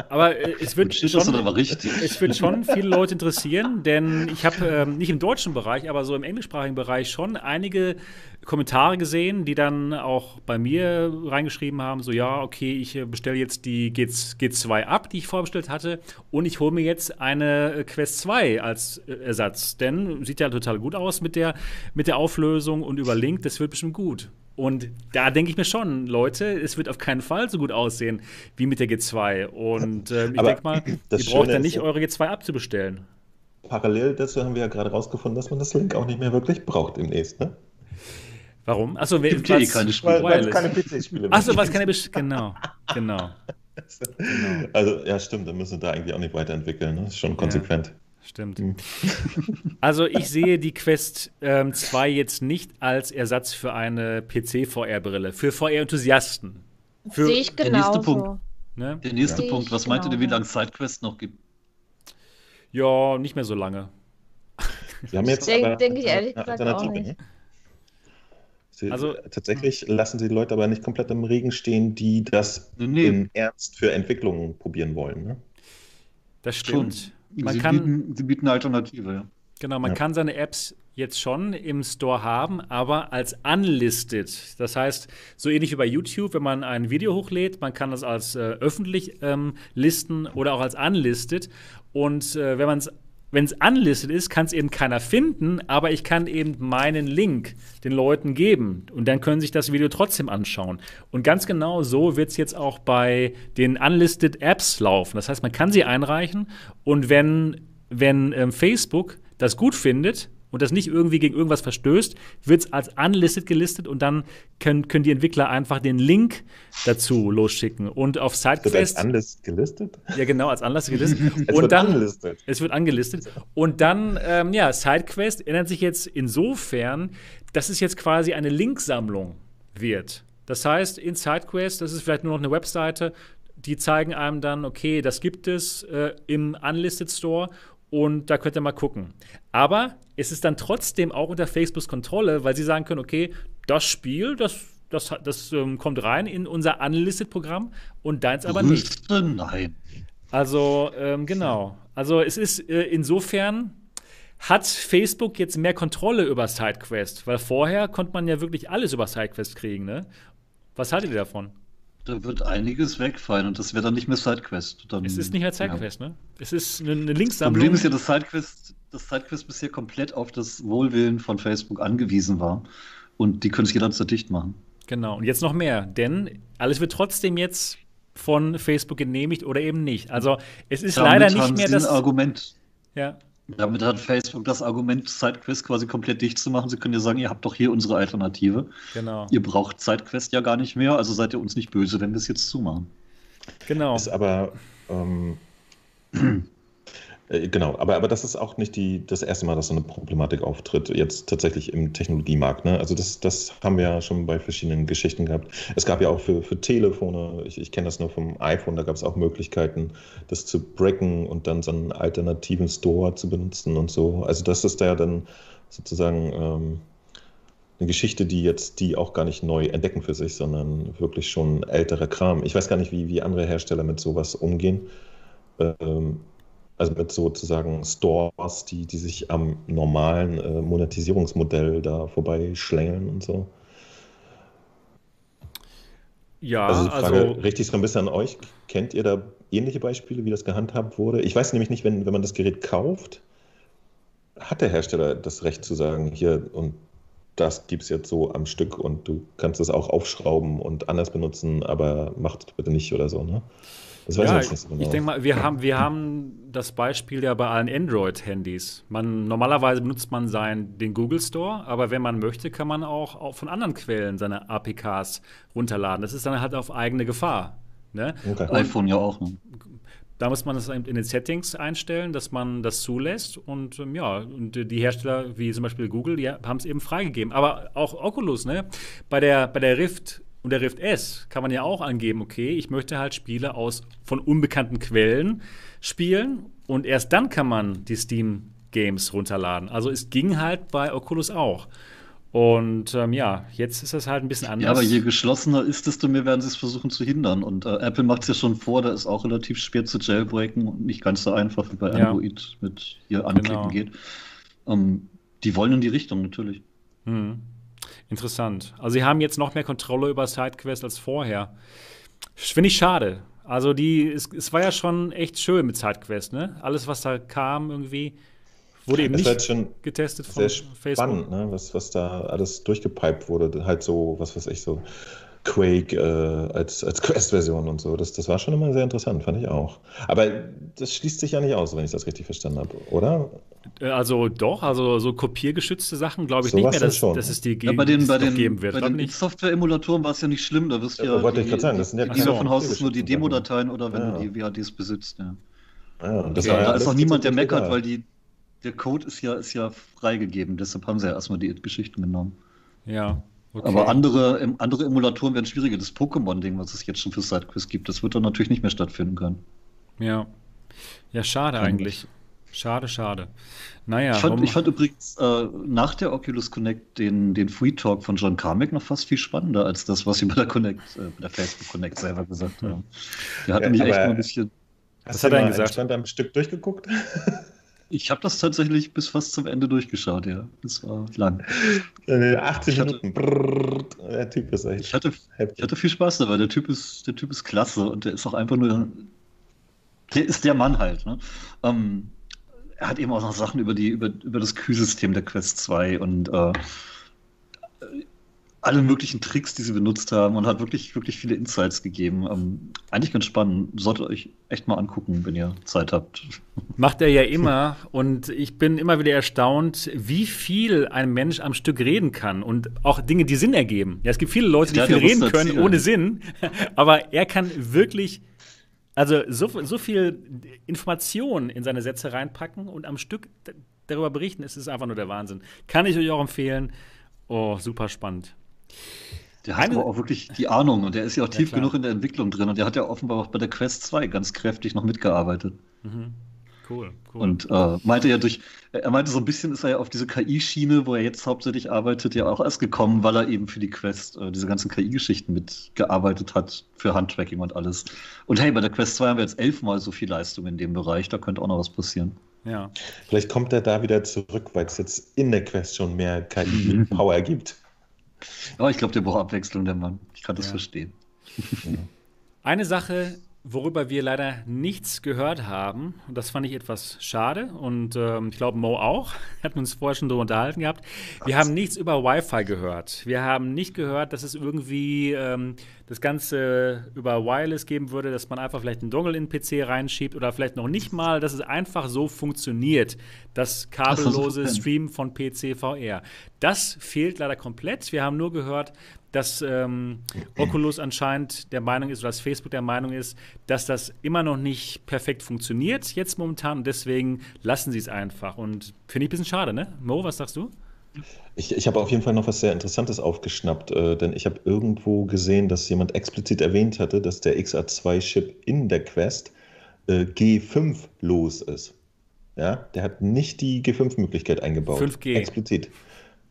Aber äh, es, wird schon, es wird schon viele Leute interessieren, denn ich habe ähm, nicht im deutschen Bereich, aber so im englischsprachigen Bereich schon einige Kommentare gesehen, die dann auch bei mir reingeschrieben haben, so ja, okay, ich äh, bestelle jetzt die G G2 ab, die ich vorbestellt hatte, und ich hole mir jetzt eine äh, Quest 2 als äh, Ersatz. Denn sieht ja total gut aus mit der, mit der Auflösung und über Link, das wird bestimmt gut. Und da denke ich mir schon, Leute, es wird auf keinen Fall so gut aussehen wie mit der G2. Und äh, ich denke mal, ihr braucht ja nicht eure G2 abzubestellen. Parallel dazu haben wir ja gerade rausgefunden, dass man das Link auch nicht mehr wirklich braucht demnächst, ne? Warum? Achso, wer gibt eh keine Spiele. Weil, keine PC-Spiele Achso, was keine Besch Genau, genau. genau. Also, ja, stimmt, dann müssen wir da eigentlich auch nicht weiterentwickeln. Ne? Das ist schon konsequent. Ja. Stimmt. Hm. Also ich sehe die Quest ähm, 2 jetzt nicht als Ersatz für eine PC-VR-Brille, für VR-Enthusiasten. Sehe ich genau. Der nächste Punkt, ne? der nächste ja. Punkt. was meint ihr, wie lange SideQuest noch gibt? Ja, nicht mehr so lange. Wir haben jetzt denke denk ich ehrlich gesagt auch nicht. Ne? Sie, also, tatsächlich lassen sie die Leute aber nicht komplett im Regen stehen, die das nee. im Ernst für Entwicklungen probieren wollen. Ne? Das stimmt. Man sie, kann, bieten, sie bieten eine Alternative, ja. Genau, man ja. kann seine Apps jetzt schon im Store haben, aber als unlisted. Das heißt, so ähnlich wie bei YouTube, wenn man ein Video hochlädt, man kann das als äh, öffentlich ähm, listen oder auch als unlisted. Und äh, wenn man es wenn es unlisted ist, kann es eben keiner finden, aber ich kann eben meinen Link den Leuten geben und dann können sich das Video trotzdem anschauen. Und ganz genau so wird es jetzt auch bei den unlisted Apps laufen. Das heißt, man kann sie einreichen und wenn, wenn ähm, Facebook das gut findet, und das nicht irgendwie gegen irgendwas verstößt, wird es als unlisted gelistet und dann können, können die Entwickler einfach den Link dazu losschicken. Und auf SideQuest. Wird als unlisted gelistet? Ja, genau, als unlisted gelistet. es und wird dann, unlisted. Es wird angelistet. Und dann, ähm, ja, SideQuest ändert sich jetzt insofern, dass es jetzt quasi eine Linksammlung wird. Das heißt, in SideQuest, das ist vielleicht nur noch eine Webseite, die zeigen einem dann, okay, das gibt es äh, im Unlisted Store und da könnt ihr mal gucken. Aber es ist dann trotzdem auch unter Facebooks Kontrolle, weil sie sagen können, okay, das Spiel, das, das, das ähm, kommt rein in unser Unlisted-Programm und deins aber nicht. Nein. Also, ähm, genau. Also es ist äh, insofern hat Facebook jetzt mehr Kontrolle über SideQuest, weil vorher konnte man ja wirklich alles über SideQuest kriegen, ne? Was haltet ihr davon? Da wird einiges wegfallen und das wäre dann nicht mehr SideQuest. Dann, es ist nicht mehr SideQuest, ja. ne? Es ist eine, eine Linkssammlung. Das Problem ist ja, dass SideQuest, dass SideQuest bisher komplett auf das Wohlwillen von Facebook angewiesen war. Und die können es jederzeit dicht machen. Genau, und jetzt noch mehr, denn alles wird trotzdem jetzt von Facebook genehmigt oder eben nicht. Also es ist Damit leider nicht mehr das Argument. Ja. Damit hat Facebook das Argument, SideQuest quasi komplett dicht zu machen. Sie können ja sagen, ihr habt doch hier unsere Alternative. Genau. Ihr braucht SideQuest ja gar nicht mehr, also seid ihr uns nicht böse, wenn wir es jetzt zumachen. Genau. Ist aber ähm, äh, genau, aber, aber das ist auch nicht die, das erste Mal, dass so eine Problematik auftritt, jetzt tatsächlich im Technologiemarkt. Ne? Also das, das haben wir ja schon bei verschiedenen Geschichten gehabt. Es gab ja auch für, für Telefone, ich, ich kenne das nur vom iPhone, da gab es auch Möglichkeiten, das zu breaken und dann so einen alternativen Store zu benutzen und so. Also das ist ja dann sozusagen ähm, eine Geschichte, die jetzt die auch gar nicht neu entdecken für sich, sondern wirklich schon älterer Kram. Ich weiß gar nicht, wie, wie andere Hersteller mit sowas umgehen. Ähm, also mit sozusagen Stores, die, die sich am normalen äh, Monetisierungsmodell da vorbeischlängeln und so. Ja, also, die Frage also richte ich es ein bisschen an euch. Kennt ihr da ähnliche Beispiele, wie das gehandhabt wurde? Ich weiß nämlich nicht, wenn, wenn man das Gerät kauft, hat der Hersteller das Recht zu sagen, hier und das gibt es jetzt so am Stück und du kannst es auch aufschrauben und anders benutzen, aber macht bitte nicht oder so, ne? Das weiß ja, ich nicht so genau. Ich denke mal, wir haben, wir haben das Beispiel ja bei allen Android-Handys. Man, normalerweise benutzt man sein, den Google Store, aber wenn man möchte, kann man auch, auch von anderen Quellen seine APKs runterladen. Das ist dann halt auf eigene Gefahr. Ne? Okay. iPhone ja auch. Ne? Da muss man das in den Settings einstellen, dass man das zulässt. Und ähm, ja, und die Hersteller wie zum Beispiel Google, die haben es eben freigegeben. Aber auch Oculus, ne? Bei der, bei der Rift und der Rift S kann man ja auch angeben, okay, ich möchte halt Spiele aus von unbekannten Quellen spielen und erst dann kann man die Steam Games runterladen. Also es ging halt bei Oculus auch. Und ähm, ja, jetzt ist das halt ein bisschen anders. Ja, aber je geschlossener ist, desto mehr werden sie es versuchen zu hindern. Und äh, Apple macht es ja schon vor, da ist auch relativ schwer zu jailbreaken und nicht ganz so einfach wie bei ja. Android mit hier anklicken genau. geht. Ähm, die wollen in die Richtung, natürlich. Hm. Interessant. Also sie haben jetzt noch mehr Kontrolle über SideQuest als vorher. Finde ich schade. Also die, es, es war ja schon echt schön mit SideQuest, ne? Alles, was da kam irgendwie Wurde eben nicht schon getestet von sehr Facebook. Spannend, ne? was, was da alles durchgepiped wurde. Halt so, was weiß ich, so Quake äh, als, als Quest-Version und so. Das, das war schon immer sehr interessant, fand ich auch. Aber das schließt sich ja nicht aus, wenn ich das richtig verstanden habe, oder? Äh, also doch, also so kopiergeschützte Sachen glaube ich so nicht mehr, dass, dass es die ja, bei den, bei den, geben wird. Bei den Software-Emulatoren war es ja nicht schlimm, da wirst du ja, ja wollte die, ich gerade sagen, das sind ja keine davon aus, dass nur die Demo-Dateien oder wenn ja. du die VHDs besitzt. Ja. Ja, okay. da ist auch niemand, der meckert, weil die, der Code ist ja, ist ja freigegeben, deshalb haben sie ja erstmal die Geschichten genommen. Ja. Okay. Aber andere, andere Emulatoren werden schwieriger. Das Pokémon-Ding, was es jetzt schon für SideQuest gibt, das wird dann natürlich nicht mehr stattfinden können. Ja. Ja, schade Kann eigentlich. Schade, schade. Naja. Ich fand, ich fand übrigens äh, nach der Oculus Connect den, den Free Talk von John Carmack noch fast viel spannender als das, was sie bei der Connect, äh, bei der Facebook Connect selber gesagt haben. Der hat ja, mich echt mal ein bisschen. Was hat er denn gesagt? Stand am Stück durchgeguckt? Ich habe das tatsächlich bis fast zum Ende durchgeschaut, ja. Das war lang. 80 Minuten. Brrr, der Typ ist echt. Ich hatte, ich hatte viel Spaß dabei. Der Typ, ist, der typ ist klasse und der ist auch einfach nur. Der ist der Mann halt. Ne? Ähm, er hat eben auch noch Sachen über, die, über, über das Kühlsystem der Quest 2 und äh, alle möglichen Tricks, die sie benutzt haben und hat wirklich, wirklich viele Insights gegeben. Ähm, eigentlich ganz spannend. Solltet euch echt mal angucken, wenn ihr Zeit habt. Macht er ja immer. und ich bin immer wieder erstaunt, wie viel ein Mensch am Stück reden kann und auch Dinge, die Sinn ergeben. Ja, es gibt viele Leute, die ja, viel reden können ohne Sinn, aber er kann wirklich also so, so viel Information in seine Sätze reinpacken und am Stück darüber berichten, es ist einfach nur der Wahnsinn. Kann ich euch auch empfehlen. Oh, super spannend. Der hat Eine, aber auch wirklich die Ahnung und der ist ja auch tief ja, genug in der Entwicklung drin und der hat ja offenbar auch bei der Quest 2 ganz kräftig noch mitgearbeitet. Mhm. Cool, cool. Und äh, meinte ja durch, er meinte so ein bisschen ist er ja auf diese KI-Schiene, wo er jetzt hauptsächlich arbeitet, ja auch erst gekommen, weil er eben für die Quest äh, diese ganzen KI-Geschichten mitgearbeitet hat, für Handtracking und alles. Und hey, bei der Quest 2 haben wir jetzt elfmal so viel Leistung in dem Bereich, da könnte auch noch was passieren. Ja. Vielleicht kommt er da wieder zurück, weil es jetzt in der Quest schon mehr KI-Power gibt. Aber ich glaube, der braucht Abwechslung, der Mann. Ich kann das ja. verstehen. Eine Sache, worüber wir leider nichts gehört haben, und das fand ich etwas schade, und ähm, ich glaube, Mo auch, hatten uns vorher schon darüber unterhalten gehabt. Wir haben nichts über Wi-Fi gehört. Wir haben nicht gehört, dass es irgendwie ähm, das Ganze über Wireless geben würde, dass man einfach vielleicht einen Dongle in den PC reinschiebt oder vielleicht noch nicht mal, dass es einfach so funktioniert, das kabellose Streamen von PC VR. Das fehlt leider komplett. Wir haben nur gehört, dass ähm, Oculus anscheinend der Meinung ist, oder dass Facebook der Meinung ist, dass das immer noch nicht perfekt funktioniert jetzt momentan und deswegen lassen sie es einfach. Und finde ich ein bisschen schade, ne? Mo, was sagst du? Ich, ich habe auf jeden Fall noch was sehr Interessantes aufgeschnappt, äh, denn ich habe irgendwo gesehen, dass jemand explizit erwähnt hatte, dass der XA2-Chip in der Quest äh, G5 los ist. Ja, der hat nicht die G5-Möglichkeit eingebaut. 5G. Explizit.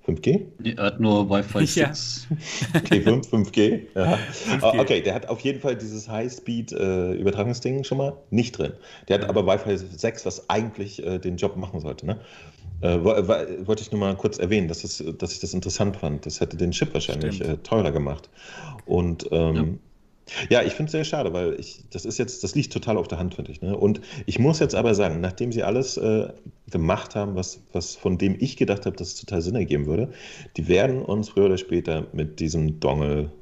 5G? Er hat nur Wi-Fi 6. G5, 5G. Ja. 5G. Okay, der hat auf jeden Fall dieses High-Speed-Übertragungsding äh, schon mal nicht drin. Der hat aber Wi-Fi 6, was eigentlich äh, den Job machen sollte. Ne? Äh, wollte ich nur mal kurz erwähnen, dass, das, dass ich das interessant fand. Das hätte den Chip wahrscheinlich äh, teurer gemacht. Und ähm, ja. Ja, ich finde es sehr schade, weil ich, das ist jetzt, das liegt total auf der Hand, finde ich. Ne? Und ich muss jetzt aber sagen, nachdem sie alles äh, gemacht haben, was, was von dem ich gedacht habe, dass es total Sinn ergeben würde, die werden uns früher oder später mit diesem Dongle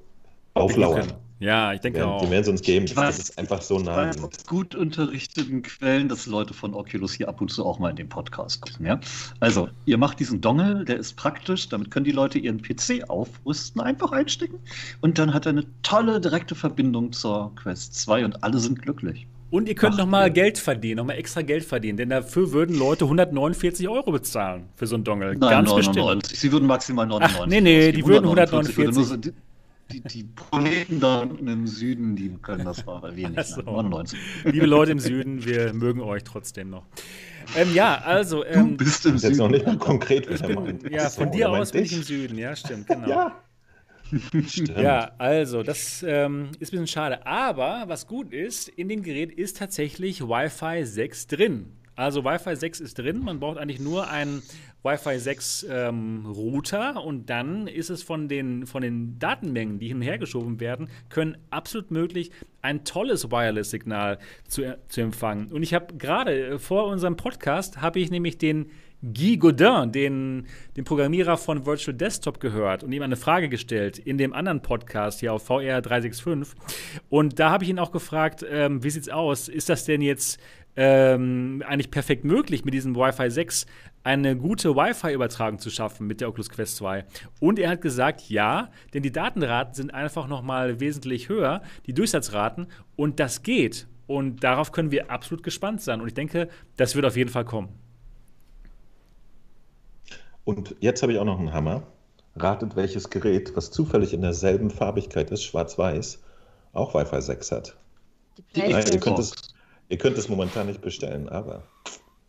auflauern. Ja, ich denke die auch. Die werden es uns geben. Das ist einfach so nah. Weiß gut unterrichteten Quellen, dass Leute von Oculus hier ab und zu auch mal in den Podcast gucken. Ja? Also, ihr macht diesen Dongle, der ist praktisch. Damit können die Leute ihren PC aufrüsten, einfach einstecken. Und dann hat er eine tolle direkte Verbindung zur Quest 2 und alle sind glücklich. Und ihr könnt nochmal Geld verdienen, nochmal extra Geld verdienen, denn dafür würden Leute 149 Euro bezahlen für so einen Dongle. Nein, Ganz 99. Bestimmt. Sie würden maximal 99. Ach, nee, nee, die, die würden 149. 149 die, die Proleten da unten im Süden, die können das aber wir nicht. So. 99. Liebe Leute im Süden, wir mögen euch trotzdem noch. Ähm, ja, also. Ähm, du bist im Süden. Jetzt noch nicht mal konkret, ich bin, Ja, von dir aus bin ich im Süden, ja, stimmt, genau. ja. Stimmt. Ja, also, das ähm, ist ein bisschen schade. Aber was gut ist, in dem Gerät ist tatsächlich Wi-Fi 6 drin. Also Wi-Fi 6 ist drin, man braucht eigentlich nur einen Wi-Fi 6 ähm, Router und dann ist es von den, von den Datenmengen, die hin und her geschoben werden, können absolut möglich ein tolles Wireless-Signal zu, zu empfangen. Und ich habe gerade äh, vor unserem Podcast, habe ich nämlich den Guy Godin, den, den Programmierer von Virtual Desktop, gehört und ihm eine Frage gestellt in dem anderen Podcast hier auf VR 365. Und da habe ich ihn auch gefragt, ähm, wie sieht's aus? Ist das denn jetzt ähm, eigentlich perfekt möglich, mit diesem Wi-Fi 6 eine gute Wi-Fi-Übertragung zu schaffen mit der Oculus Quest 2. Und er hat gesagt, ja, denn die Datenraten sind einfach noch mal wesentlich höher, die Durchsatzraten, und das geht. Und darauf können wir absolut gespannt sein. Und ich denke, das wird auf jeden Fall kommen. Und jetzt habe ich auch noch einen Hammer. Ratet, welches Gerät, was zufällig in derselben Farbigkeit ist, schwarz-weiß, auch Wi-Fi 6 hat. Die Nein, ihr könnt es Ihr könnt es momentan nicht bestellen, aber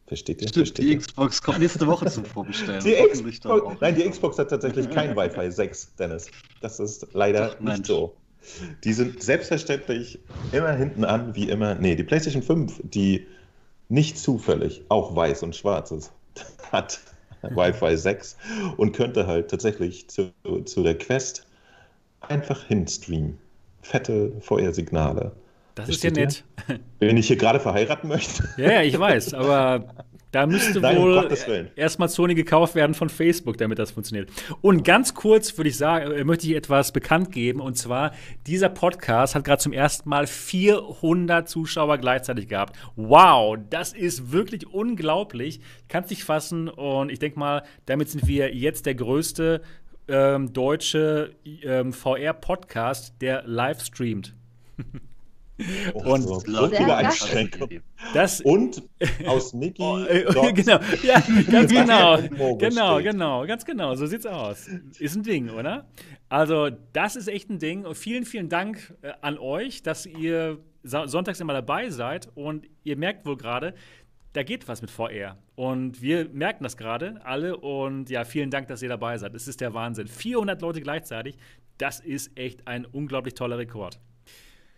versteht ihr? Stimmt, versteht die ihr? Xbox kommt nächste Woche zum Vorbestellen. Die Xbox, nein, die Xbox hat tatsächlich kein Wi-Fi 6, Dennis. Das ist leider Ach, nicht so. Die sind selbstverständlich immer hinten an, wie immer. Nee, die PlayStation 5, die nicht zufällig auch weiß und schwarz ist, hat Wi-Fi 6 und könnte halt tatsächlich zu, zu der Quest einfach hinstreamen. Fette Feuersignale. Das Versteht ist ja nett. Wenn ich hier gerade verheiraten möchte. Ja, ja, ich weiß, aber da müsste Nein, wohl um erstmal Sony gekauft werden von Facebook, damit das funktioniert. Und ganz kurz würde ich sagen, äh, möchte ich etwas bekannt geben. Und zwar, dieser Podcast hat gerade zum ersten Mal 400 Zuschauer gleichzeitig gehabt. Wow, das ist wirklich unglaublich. Ich kann es nicht fassen. Und ich denke mal, damit sind wir jetzt der größte ähm, deutsche ähm, VR-Podcast, der live streamt. und so, so viele Einschränkungen. Das, und aus Niki. Oh, äh, genau, ja, ganz genau. genau, genau, ganz genau. So sieht's aus. Ist ein Ding, oder? Also, das ist echt ein Ding. Und vielen, vielen Dank äh, an euch, dass ihr sonntags immer dabei seid. Und ihr merkt wohl gerade, da geht was mit VR. Und wir merken das gerade alle. Und ja, vielen Dank, dass ihr dabei seid. Es ist der Wahnsinn. 400 Leute gleichzeitig, das ist echt ein unglaublich toller Rekord.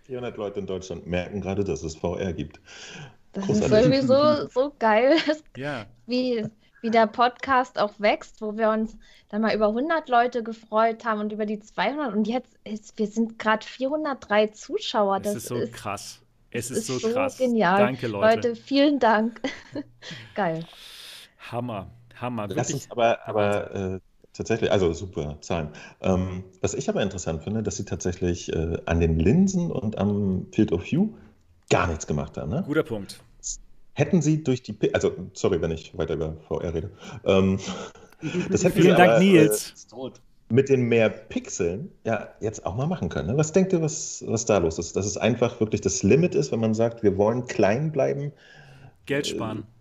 400 Leute in Deutschland merken gerade, dass es VR gibt. Das Großartig. ist irgendwie so, so geil, ja. wie, wie der Podcast auch wächst, wo wir uns dann mal über 100 Leute gefreut haben und über die 200 und jetzt ist, wir sind gerade 403 Zuschauer. Das, das ist so ist, krass. Es ist, ist so, so krass. Genial. Danke, Leute. Leute, vielen Dank. geil. Hammer, Hammer. Lass uns aber, aber äh, Tatsächlich, also super Zahlen. Ähm, was ich aber interessant finde, dass sie tatsächlich äh, an den Linsen und am Field of View gar nichts gemacht haben. Ne? Guter Punkt. Hätten sie durch die, also sorry, wenn ich weiter über VR rede. Ähm, das hätten Vielen Dank, aber, Nils. Äh, mit den mehr Pixeln ja jetzt auch mal machen können. Ne? Was denkt ihr, was, was da los ist? Dass es einfach wirklich das Limit ist, wenn man sagt, wir wollen klein bleiben. Geld sparen. Äh,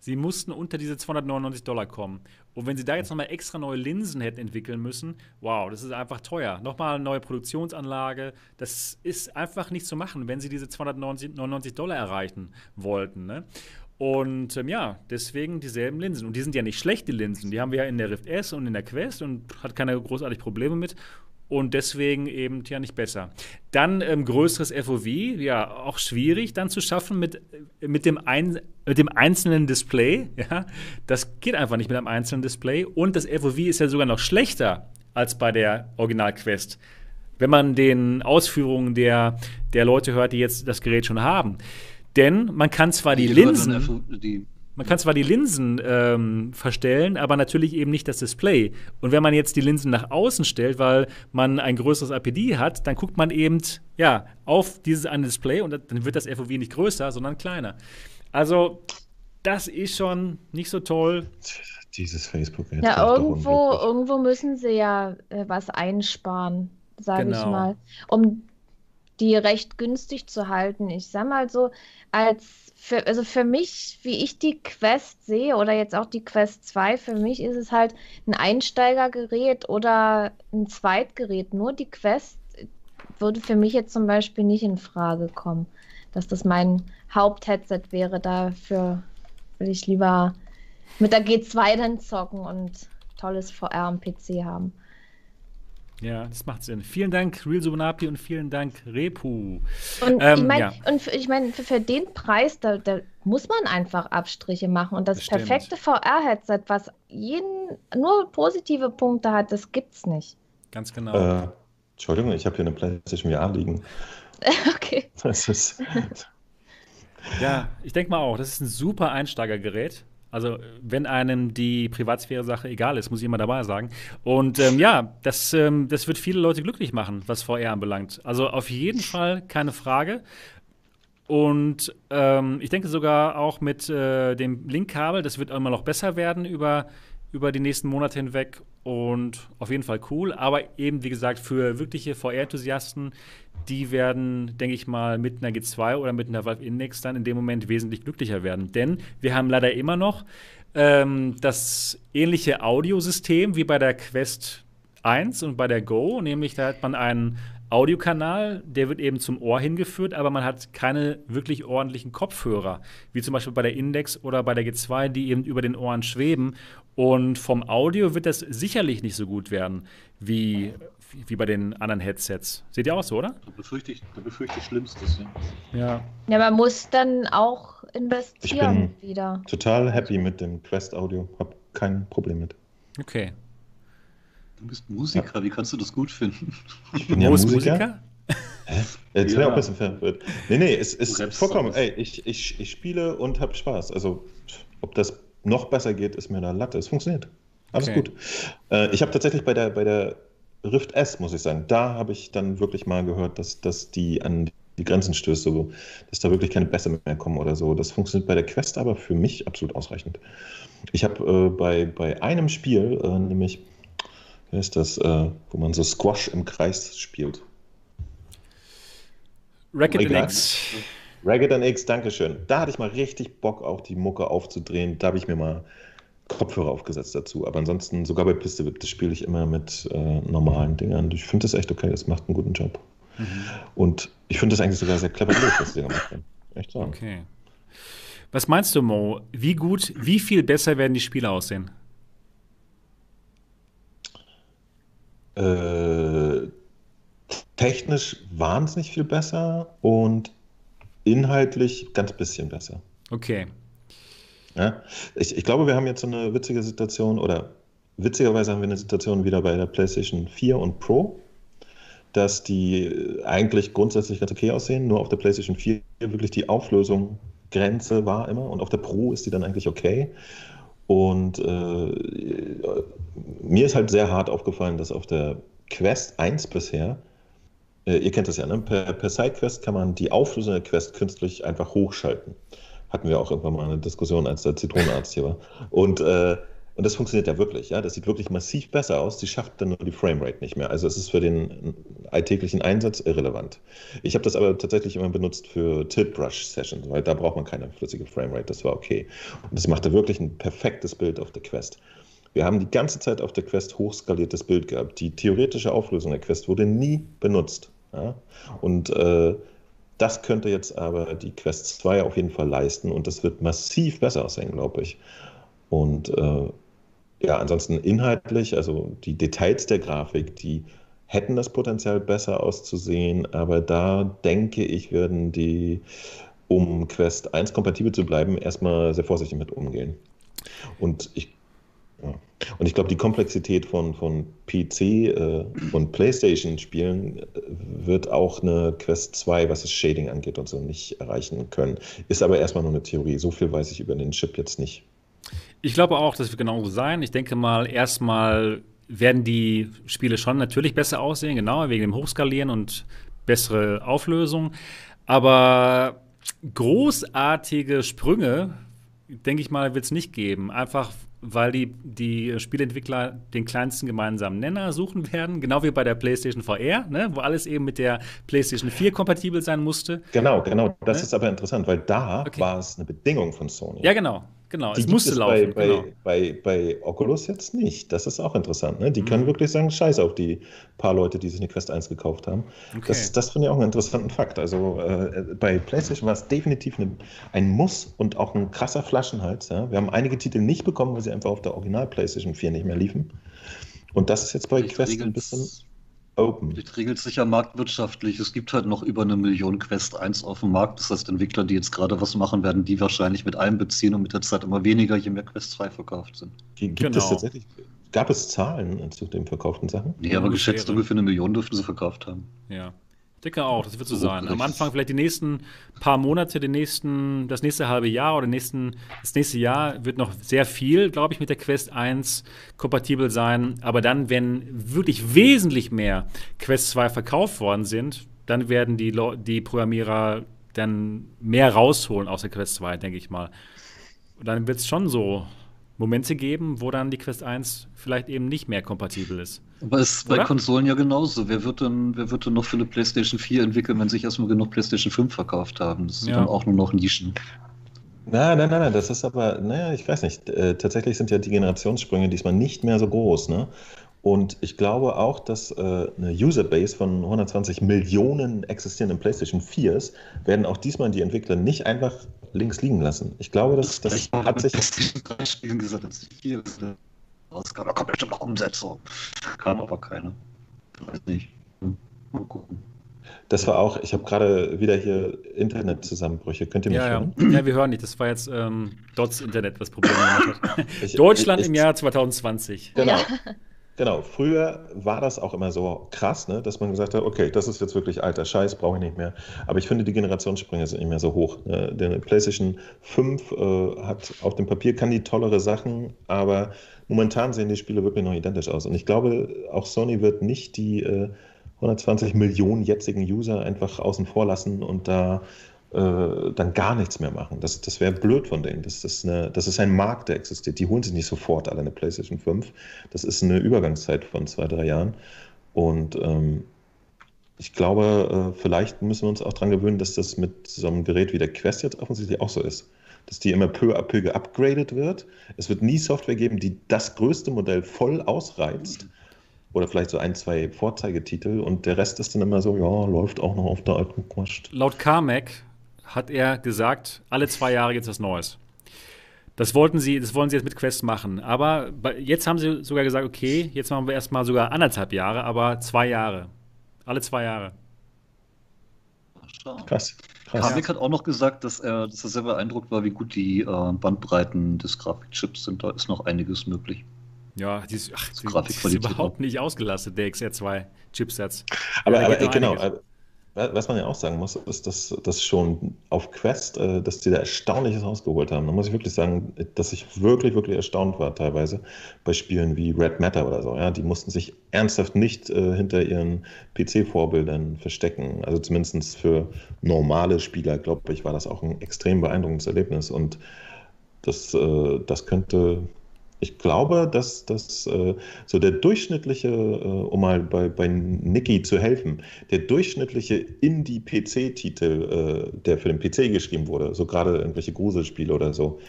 Sie mussten unter diese 299 Dollar kommen. Und wenn sie da jetzt nochmal extra neue Linsen hätten entwickeln müssen, wow, das ist einfach teuer. Nochmal eine neue Produktionsanlage, das ist einfach nicht zu machen, wenn sie diese 299 Dollar erreichen wollten. Ne? Und ähm, ja, deswegen dieselben Linsen. Und die sind ja nicht schlecht, die Linsen. Die haben wir ja in der Rift S und in der Quest und hat keine großartig Probleme mit und deswegen eben ja nicht besser. Dann ähm, größeres FOV, ja, auch schwierig dann zu schaffen mit, mit, dem, ein, mit dem einzelnen Display. Ja? Das geht einfach nicht mit einem einzelnen Display. Und das FOV ist ja sogar noch schlechter als bei der Original-Quest. Wenn man den Ausführungen der, der Leute hört, die jetzt das Gerät schon haben. Denn man kann zwar die, die Linsen. Die man kann zwar die Linsen ähm, verstellen, aber natürlich eben nicht das Display. Und wenn man jetzt die Linsen nach außen stellt, weil man ein größeres APD hat, dann guckt man eben ja, auf dieses eine Display und dann wird das FOV nicht größer, sondern kleiner. Also, das ist schon nicht so toll. Dieses Facebook. Jetzt ja, irgendwo, irgendwo müssen sie ja äh, was einsparen, sage genau. ich mal. Um die recht günstig zu halten. Ich sag mal so, als für, also für mich, wie ich die Quest sehe oder jetzt auch die Quest 2, für mich ist es halt ein Einsteigergerät oder ein Zweitgerät. Nur die Quest würde für mich jetzt zum Beispiel nicht in Frage kommen, dass das mein Hauptheadset wäre. Dafür will ich lieber mit der G2 dann zocken und tolles VR am PC haben. Ja, das macht Sinn. Vielen Dank, Real Subunapi und vielen Dank, Repu. Und ähm, ich meine, ja. für, ich mein, für, für, den Preis, da, da, muss man einfach Abstriche machen. Und das, das perfekte VR-Headset, was jeden nur positive Punkte hat, das gibt's nicht. Ganz genau. Äh, Entschuldigung, ich habe hier eine PlayStation VR liegen. okay. Das ist. ja, ich denke mal auch, das ist ein super Einsteigergerät. Also, wenn einem die Privatsphäre-Sache egal ist, muss ich immer dabei sagen. Und ähm, ja, das, ähm, das wird viele Leute glücklich machen, was VR anbelangt. Also, auf jeden Fall keine Frage. Und ähm, ich denke sogar auch mit äh, dem Linkkabel, das wird immer noch besser werden über, über die nächsten Monate hinweg. Und auf jeden Fall cool. Aber eben, wie gesagt, für wirkliche VR-Enthusiasten, die werden, denke ich mal, mit einer G2 oder mit einer Valve Index dann in dem Moment wesentlich glücklicher werden. Denn wir haben leider immer noch ähm, das ähnliche Audiosystem wie bei der Quest 1 und bei der Go, nämlich da hat man einen Audiokanal, der wird eben zum Ohr hingeführt, aber man hat keine wirklich ordentlichen Kopfhörer, wie zum Beispiel bei der Index oder bei der G2, die eben über den Ohren schweben. Und vom Audio wird das sicherlich nicht so gut werden wie wie bei den anderen Headsets. Seht ihr auch so, oder? Da befürchte ich, da befürchte ich Schlimmstes. Ja. ja. Ja, man muss dann auch investieren ich bin wieder. Total happy mit dem Quest Audio. Hab kein Problem mit. Okay. Du bist Musiker, ja. wie kannst du das gut finden? Ich bin ja Musiker. Musiker? Hä? Jetzt ja. wäre auch ein bisschen verwirrt. Nee, nee, es ist vollkommen. Ey, ich, ich, ich spiele und habe Spaß. Also, ob das noch besser geht, ist mir da Latte. Es funktioniert. Alles okay. gut. Äh, ich habe tatsächlich bei der, bei der Rift S, muss ich sagen, da habe ich dann wirklich mal gehört, dass, dass die an die Grenzen stößt, so, dass da wirklich keine Bässe mehr kommen oder so. Das funktioniert bei der Quest aber für mich absolut ausreichend. Ich habe äh, bei, bei einem Spiel, äh, nämlich, wie ist das, äh, wo man so Squash im Kreis spielt? Racket X. Racket X, Dankeschön. Da hatte ich mal richtig Bock, auch die Mucke aufzudrehen. Da habe ich mir mal Kopfhörer aufgesetzt dazu. Aber ansonsten, sogar bei Piste das spiele ich immer mit äh, normalen Dingern. Ich finde das echt okay, das macht einen guten Job. Mhm. Und ich finde das eigentlich sogar sehr clever gelöst, was die gemacht haben. Echt sagen. Okay. Was meinst du, Mo? Wie gut, wie viel besser werden die Spiele aussehen? Äh, technisch wahnsinnig viel besser und inhaltlich ganz bisschen besser. Okay. Ja? Ich, ich glaube, wir haben jetzt so eine witzige Situation, oder witzigerweise haben wir eine Situation wieder bei der PlayStation 4 und Pro, dass die eigentlich grundsätzlich ganz okay aussehen, nur auf der PlayStation 4 wirklich die Auflösung Grenze war immer und auf der Pro ist die dann eigentlich okay. Und äh, mir ist halt sehr hart aufgefallen, dass auf der Quest 1 bisher, äh, ihr kennt das ja, ne? per, per Sidequest kann man die Auflösung der Quest künstlich einfach hochschalten. Hatten wir auch irgendwann mal eine Diskussion, als der Zitronenarzt hier war. Und, äh, und das funktioniert ja wirklich. Ja? Das sieht wirklich massiv besser aus. Sie schafft dann nur die Framerate nicht mehr. Also es ist für den alltäglichen Einsatz irrelevant. Ich habe das aber tatsächlich immer benutzt für Tilt-Brush-Sessions, weil da braucht man keine flüssige Framerate. Das war okay. Und das machte wirklich ein perfektes Bild auf der Quest. Wir haben die ganze Zeit auf der Quest hochskaliertes Bild gehabt. Die theoretische Auflösung der Quest wurde nie benutzt. Ja? Und äh, das könnte jetzt aber die Quest 2 auf jeden Fall leisten und das wird massiv besser aussehen, glaube ich. Und äh, ja, ansonsten inhaltlich, also die Details der Grafik, die hätten das Potenzial besser auszusehen, aber da denke ich, werden die, um Quest 1 kompatibel zu bleiben, erstmal sehr vorsichtig mit umgehen. Und ich ja. Und ich glaube, die Komplexität von, von PC äh, und PlayStation-Spielen äh, wird auch eine Quest 2, was das Shading angeht und so, nicht erreichen können. Ist aber erstmal nur eine Theorie. So viel weiß ich über den Chip jetzt nicht. Ich glaube auch, das wird genauso sein. Ich denke mal, erstmal werden die Spiele schon natürlich besser aussehen, genau, wegen dem Hochskalieren und bessere Auflösung. Aber großartige Sprünge, denke ich mal, wird es nicht geben. Einfach weil die, die Spielentwickler den kleinsten gemeinsamen Nenner suchen werden, genau wie bei der PlayStation VR, ne, wo alles eben mit der PlayStation 4 kompatibel sein musste. Genau, genau. Das ne? ist aber interessant, weil da okay. war es eine Bedingung von Sony. Ja, genau. Genau, die es musste es laufen. Bei, genau. bei, bei, Oculus jetzt nicht. Das ist auch interessant. Ne? Die mhm. können wirklich sagen, scheiß auf die paar Leute, die sich eine Quest 1 gekauft haben. Okay. Das, das finde ich auch einen interessanten Fakt. Also äh, bei PlayStation war es definitiv eine, ein Muss und auch ein krasser Flaschenhals. Ja? Wir haben einige Titel nicht bekommen, weil sie einfach auf der Original PlayStation 4 nicht mehr liefen. Und das ist jetzt bei Quest ein bisschen Open. Das regelt sich ja marktwirtschaftlich. Es gibt halt noch über eine Million Quest 1 auf dem Markt. Das heißt, Entwickler, die jetzt gerade was machen, werden die wahrscheinlich mit einbeziehen und mit der Zeit immer weniger, je mehr Quest 2 verkauft sind. Gibt genau. es tatsächlich, gab es Zahlen zu den verkauften Sachen? Nee, aber geschätzt ungefähr eine Million dürften sie verkauft haben. Ja. Denke auch, das wird so sein. Am Anfang vielleicht die nächsten paar Monate, den nächsten, das nächste halbe Jahr oder nächsten, das nächste Jahr wird noch sehr viel, glaube ich, mit der Quest 1 kompatibel sein. Aber dann, wenn wirklich wesentlich mehr Quest 2 verkauft worden sind, dann werden die, die Programmierer dann mehr rausholen aus der Quest 2, denke ich mal. Und dann wird es schon so Momente geben, wo dann die Quest 1 vielleicht eben nicht mehr kompatibel ist. Aber es ist bei Konsolen ja genauso. Wer wird, denn, wer wird denn noch für eine PlayStation 4 entwickeln, wenn sich erstmal genug PlayStation 5 verkauft haben? Das sind ja. dann auch nur noch Nischen. Nein, nein, nein, nein, das ist aber, naja, ich weiß nicht. Äh, tatsächlich sind ja die Generationssprünge diesmal nicht mehr so groß, ne? Und ich glaube auch, dass äh, eine Userbase von 120 Millionen existierenden PlayStation 4s werden auch diesmal die Entwickler nicht einfach links liegen lassen. Ich glaube, das, das hat sich. Gesagt, dass rauskam. Da kommt bestimmt noch Umsetzung. Kam aber keine. Ich weiß nicht. Hm. Mal gucken. Das war auch, ich habe gerade wieder hier Internetzusammenbrüche. Könnt ihr mich ja, hören? Ja. ja, wir hören nicht. Das war jetzt ähm, Dots Internet, was Probleme gemacht hat. Ich, Deutschland ich, ich, im Jahr 2020. Genau. Ja. Genau, früher war das auch immer so krass, ne, dass man gesagt hat, okay, das ist jetzt wirklich alter Scheiß, brauche ich nicht mehr. Aber ich finde, die Generationssprünge sind nicht mehr so hoch. Ne? Der PlayStation 5 äh, hat auf dem Papier, kann die tollere Sachen, aber momentan sehen die Spiele wirklich noch identisch aus. Und ich glaube, auch Sony wird nicht die äh, 120 Millionen jetzigen User einfach außen vor lassen und da äh, dann gar nichts mehr machen. Das, das wäre blöd von denen. Das, das, eine, das ist ein Markt, der existiert. Die holen sich nicht sofort alle eine PlayStation 5. Das ist eine Übergangszeit von zwei, drei Jahren. Und ähm, ich glaube, äh, vielleicht müssen wir uns auch daran gewöhnen, dass das mit so einem Gerät wie der Quest jetzt offensichtlich auch so ist. Dass die immer peu à peu geupgradet wird. Es wird nie Software geben, die das größte Modell voll ausreizt. Oder vielleicht so ein, zwei Vorzeigetitel und der Rest ist dann immer so, ja, läuft auch noch auf der alten Quest. Laut Carmack hat er gesagt, alle zwei Jahre gibt es was Neues. Das wollten sie, das wollen sie jetzt mit Quest machen. Aber jetzt haben sie sogar gesagt, okay, jetzt machen wir erstmal sogar anderthalb Jahre, aber zwei Jahre. Alle zwei Jahre. Krass. Krass. Havlik hat auch noch gesagt, dass er, dass er sehr beeindruckt war, wie gut die äh, Bandbreiten des Grafikchips sind. Da ist noch einiges möglich. Ja, die ist, ach, die, die ist überhaupt nicht ausgelastet, der XR2-Chipsatz. Aber, aber genau, einiges. Was man ja auch sagen muss, ist, dass, dass schon auf Quest, äh, dass die da Erstaunliches rausgeholt haben. Da muss ich wirklich sagen, dass ich wirklich, wirklich erstaunt war teilweise bei Spielen wie Red Matter oder so. Ja, die mussten sich ernsthaft nicht äh, hinter ihren PC-Vorbildern verstecken. Also zumindest für normale Spieler, glaube ich, war das auch ein extrem beeindruckendes Erlebnis. Und das, äh, das könnte ich glaube, dass das äh, so der durchschnittliche, äh, um mal bei, bei Niki zu helfen, der durchschnittliche Indie-PC-Titel, äh, der für den PC geschrieben wurde, so gerade irgendwelche Gruselspiele oder so,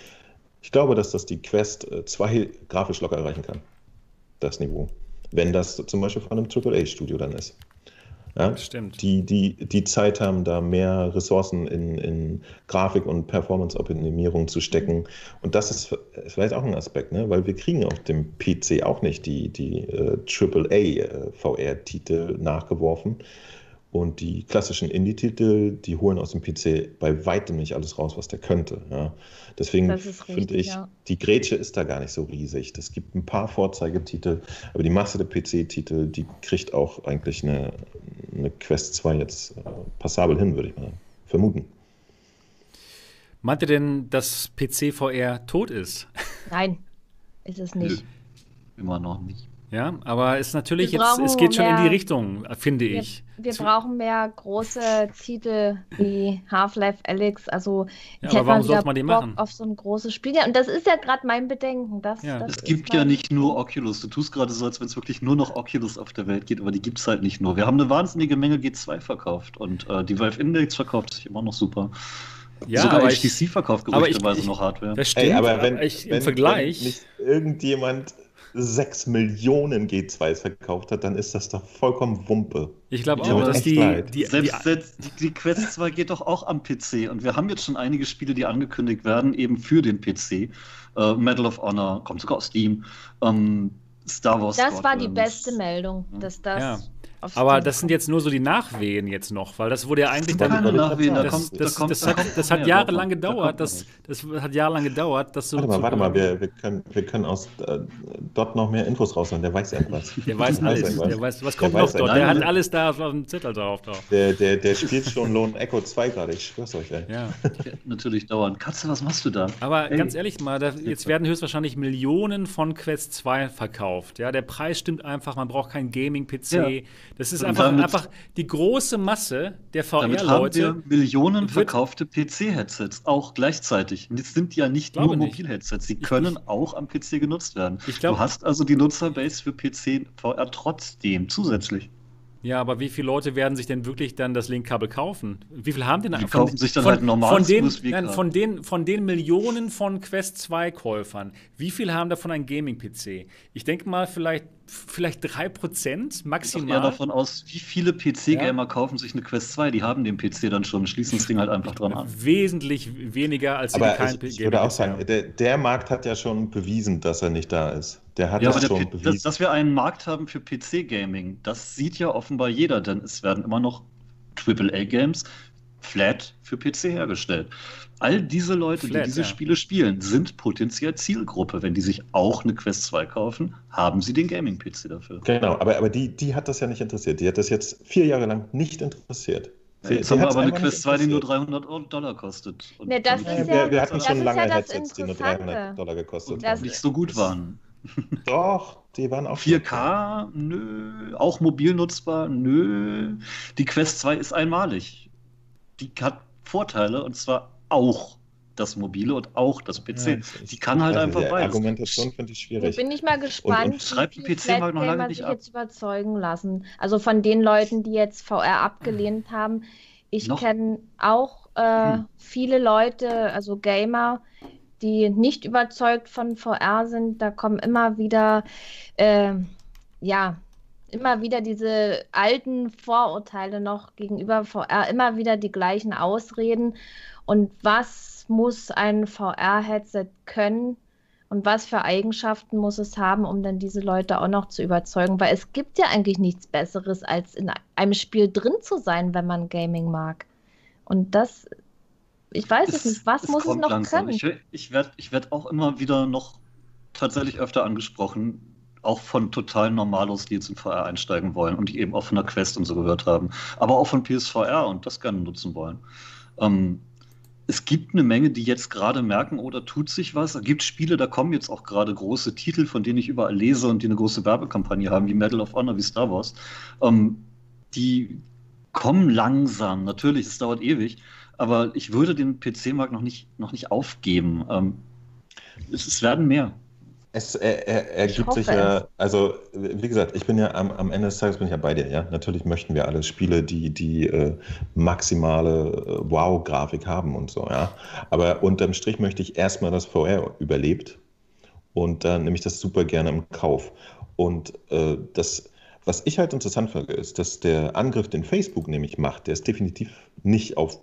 ich glaube, dass das die Quest 2 äh, grafisch locker erreichen kann. Das Niveau. Wenn das zum Beispiel von einem AAA-Studio dann ist. Ja? Stimmt. Die, die, die Zeit haben, da mehr Ressourcen in, in Grafik- und Performance-Optimierung zu stecken. Und das ist vielleicht auch ein Aspekt, ne? weil wir kriegen auf dem PC auch nicht die, die äh, AAA-VR-Titel äh, nachgeworfen. Und die klassischen Indie-Titel, die holen aus dem PC bei weitem nicht alles raus, was der könnte. Ja. Deswegen finde ich, ja. die Grätsche ist da gar nicht so riesig. Es gibt ein paar Vorzeigetitel, aber die Masse der PC-Titel, die kriegt auch eigentlich eine, eine Quest 2 jetzt äh, passabel hin, würde ich mal vermuten. Meint ihr denn, dass PC VR tot ist? Nein, ist es nicht. Immer noch nicht. Ja, aber es ist natürlich jetzt, es geht schon in die Richtung, finde ich. Wir brauchen mehr große Titel wie Half-Life Alex. Also ja, aber warum sollte man die Bock machen? auf so ein großes Spiel. Ja, und das ist ja gerade mein Bedenken. Das, ja. das es gibt ja nicht nur Oculus. Du tust gerade so, als wenn es wirklich nur noch Oculus auf der Welt geht, aber die gibt es halt nicht nur. Wir haben eine wahnsinnige Menge G2 verkauft und äh, die Valve Index verkauft sich immer noch super. Ja, Sogar aber HTC ich, verkauft gerüchteweise noch Hardware. Das stimmt, Ey, aber wenn, ich, im wenn, Vergleich. Wenn nicht irgendjemand 6 Millionen G2s verkauft hat, dann ist das doch vollkommen Wumpe. Ich glaube auch, dass die, die, Selbst, die, selbst die, die Quest 2 geht doch auch am PC und wir haben jetzt schon einige Spiele, die angekündigt werden, eben für den PC. Äh, Medal of Honor kommt sogar aus Steam. Ähm, Star Wars. Das war die Squadrons. beste Meldung, dass das. Ja. Aber das sind jetzt nur so die Nachwehen jetzt noch, weil das wurde ja eigentlich Das dann. keine Nachwehen, da Das, da das, kommt- das, da hat, kommt das hat jahrelang gedauert, das, das hat jahrelang gedauert, dass so. Warte mal, warte mal, wir, wir, können, wir können aus äh, dort noch mehr Infos rausholen. Der weiß irgendwas. Der weiß alles. Der weiß, was kommt Der noch weiß dort? Der hat alles da auf dem Zettel drauf. drauf. Der, der, der spielt schon Lone Echo 2 gerade, ich schwör's euch, ey. Ja. Ja, natürlich dauern. Katze, was machst du da? Aber Ey. ganz ehrlich mal, da, jetzt werden höchstwahrscheinlich Millionen von Quest 2 verkauft. Ja, der Preis stimmt einfach, man braucht keinen Gaming-PC. Ja. Das ist einfach, damit- einfach die große Masse der Damit haben wir VR-Leute. Millionen verkaufte PC-Headsets, auch gleichzeitig. Und jetzt sind ja nicht nur. Mobil-Headsets, sie können auch am PC genutzt werden. Ich glaub- du hast also die Nutzerbase für PC VR trotzdem zusätzlich. Ja, aber wie viele Leute werden sich denn wirklich dann das Linkkabel kaufen? Wie viele haben denn Die kaufen sich dann halt ein von normales den, nein, von den von den Millionen von Quest 2 Käufern, wie viele haben davon einen Gaming PC? Ich denke mal vielleicht vielleicht 3% Ich gehe maximal. davon aus, wie viele PC-Gamer kaufen sich eine Quest 2, die haben den PC dann schon, schließen das Ding halt einfach dran an. Wesentlich weniger als die, keinen ich, ich würde auch Gaming-PC sagen, der, der Markt hat ja schon bewiesen, dass er nicht da ist. Der hat Ja, aber das der schon P dass, dass wir einen Markt haben für PC-Gaming, das sieht ja offenbar jeder, denn es werden immer noch AAA-Games flat für PC hergestellt. All diese Leute, Flat, die diese ja. Spiele spielen, sind potenziell Zielgruppe. Wenn die sich auch eine Quest 2 kaufen, haben sie den Gaming-PC dafür. Genau, aber, aber die, die hat das ja nicht interessiert. Die hat das jetzt vier Jahre lang nicht interessiert. Sie- Jetzt sie haben wir aber eine Quest 2, die nur interessiert. 300 Euro- Dollar kostet. Und Ne, das ist Ja, wir, wir hatten schon lange ja Headsets, die nur Interessante. 300 Dollar gekostet und haben. nicht so gut waren. Doch, die waren auch 4K? Nö. Auch mobil nutzbar? Nö. Die Quest 2 ist einmalig. Die hat Vorteile und zwar auch das mobile und auch das PC. Ja, die kann halt also einfach die beides. Argumentation finde ich Da schwierig. bin ich mal gespannt, Und- und schreibt wie die viele PC-Markt noch lange nicht sich ab. jetzt überzeugen lassen. Also von den Leuten, die jetzt VR abgelehnt haben. Ich kenne auch äh, Hm. viele Leute, also Gamer, die nicht überzeugt von VR sind. Da kommen immer wieder, äh, ja, immer wieder diese alten Vorurteile noch gegenüber VR, immer wieder die gleichen Ausreden. Und was muss ein VR-Headset können? Und was für Eigenschaften muss es haben, um dann diese Leute auch noch zu überzeugen? Weil es gibt ja eigentlich nichts Besseres, als in einem Spiel drin zu sein, wenn man Gaming mag. Und das, ich weiß es, nicht, was muss es noch langsam. können? Ich, ich werde ich werd auch immer wieder noch tatsächlich öfter angesprochen, auch von totalen Normalos, die jetzt in VR einsteigen wollen und die eben auch von der Quest und so gehört haben, aber auch von PSVR und das gerne nutzen wollen. Ähm, es gibt eine Menge, die jetzt gerade merken, oh, da tut sich was. Es gibt Spiele, da kommen jetzt auch gerade große Titel, von denen ich überall lese und die eine große Werbekampagne haben, wie Medal of Honor, wie Star Wars. Ähm, die kommen langsam. Natürlich, es dauert ewig, aber ich würde den PC-Markt noch nicht, noch nicht aufgeben. Ähm, es, es werden mehr. Es er, er, ergibt hoffe sich ja, also wie gesagt, ich bin ja am, am Ende des Tages bin ich ja bei dir, ja. Natürlich möchten wir alle Spiele, die die äh, maximale äh, Wow-Grafik haben und so, ja. Aber unterm Strich möchte ich erstmal, dass VR überlebt und dann nehme ich das super gerne im Kauf. Und äh, das, was ich halt interessant finde, ist, dass der Angriff, den Facebook nämlich macht, der ist definitiv nicht auf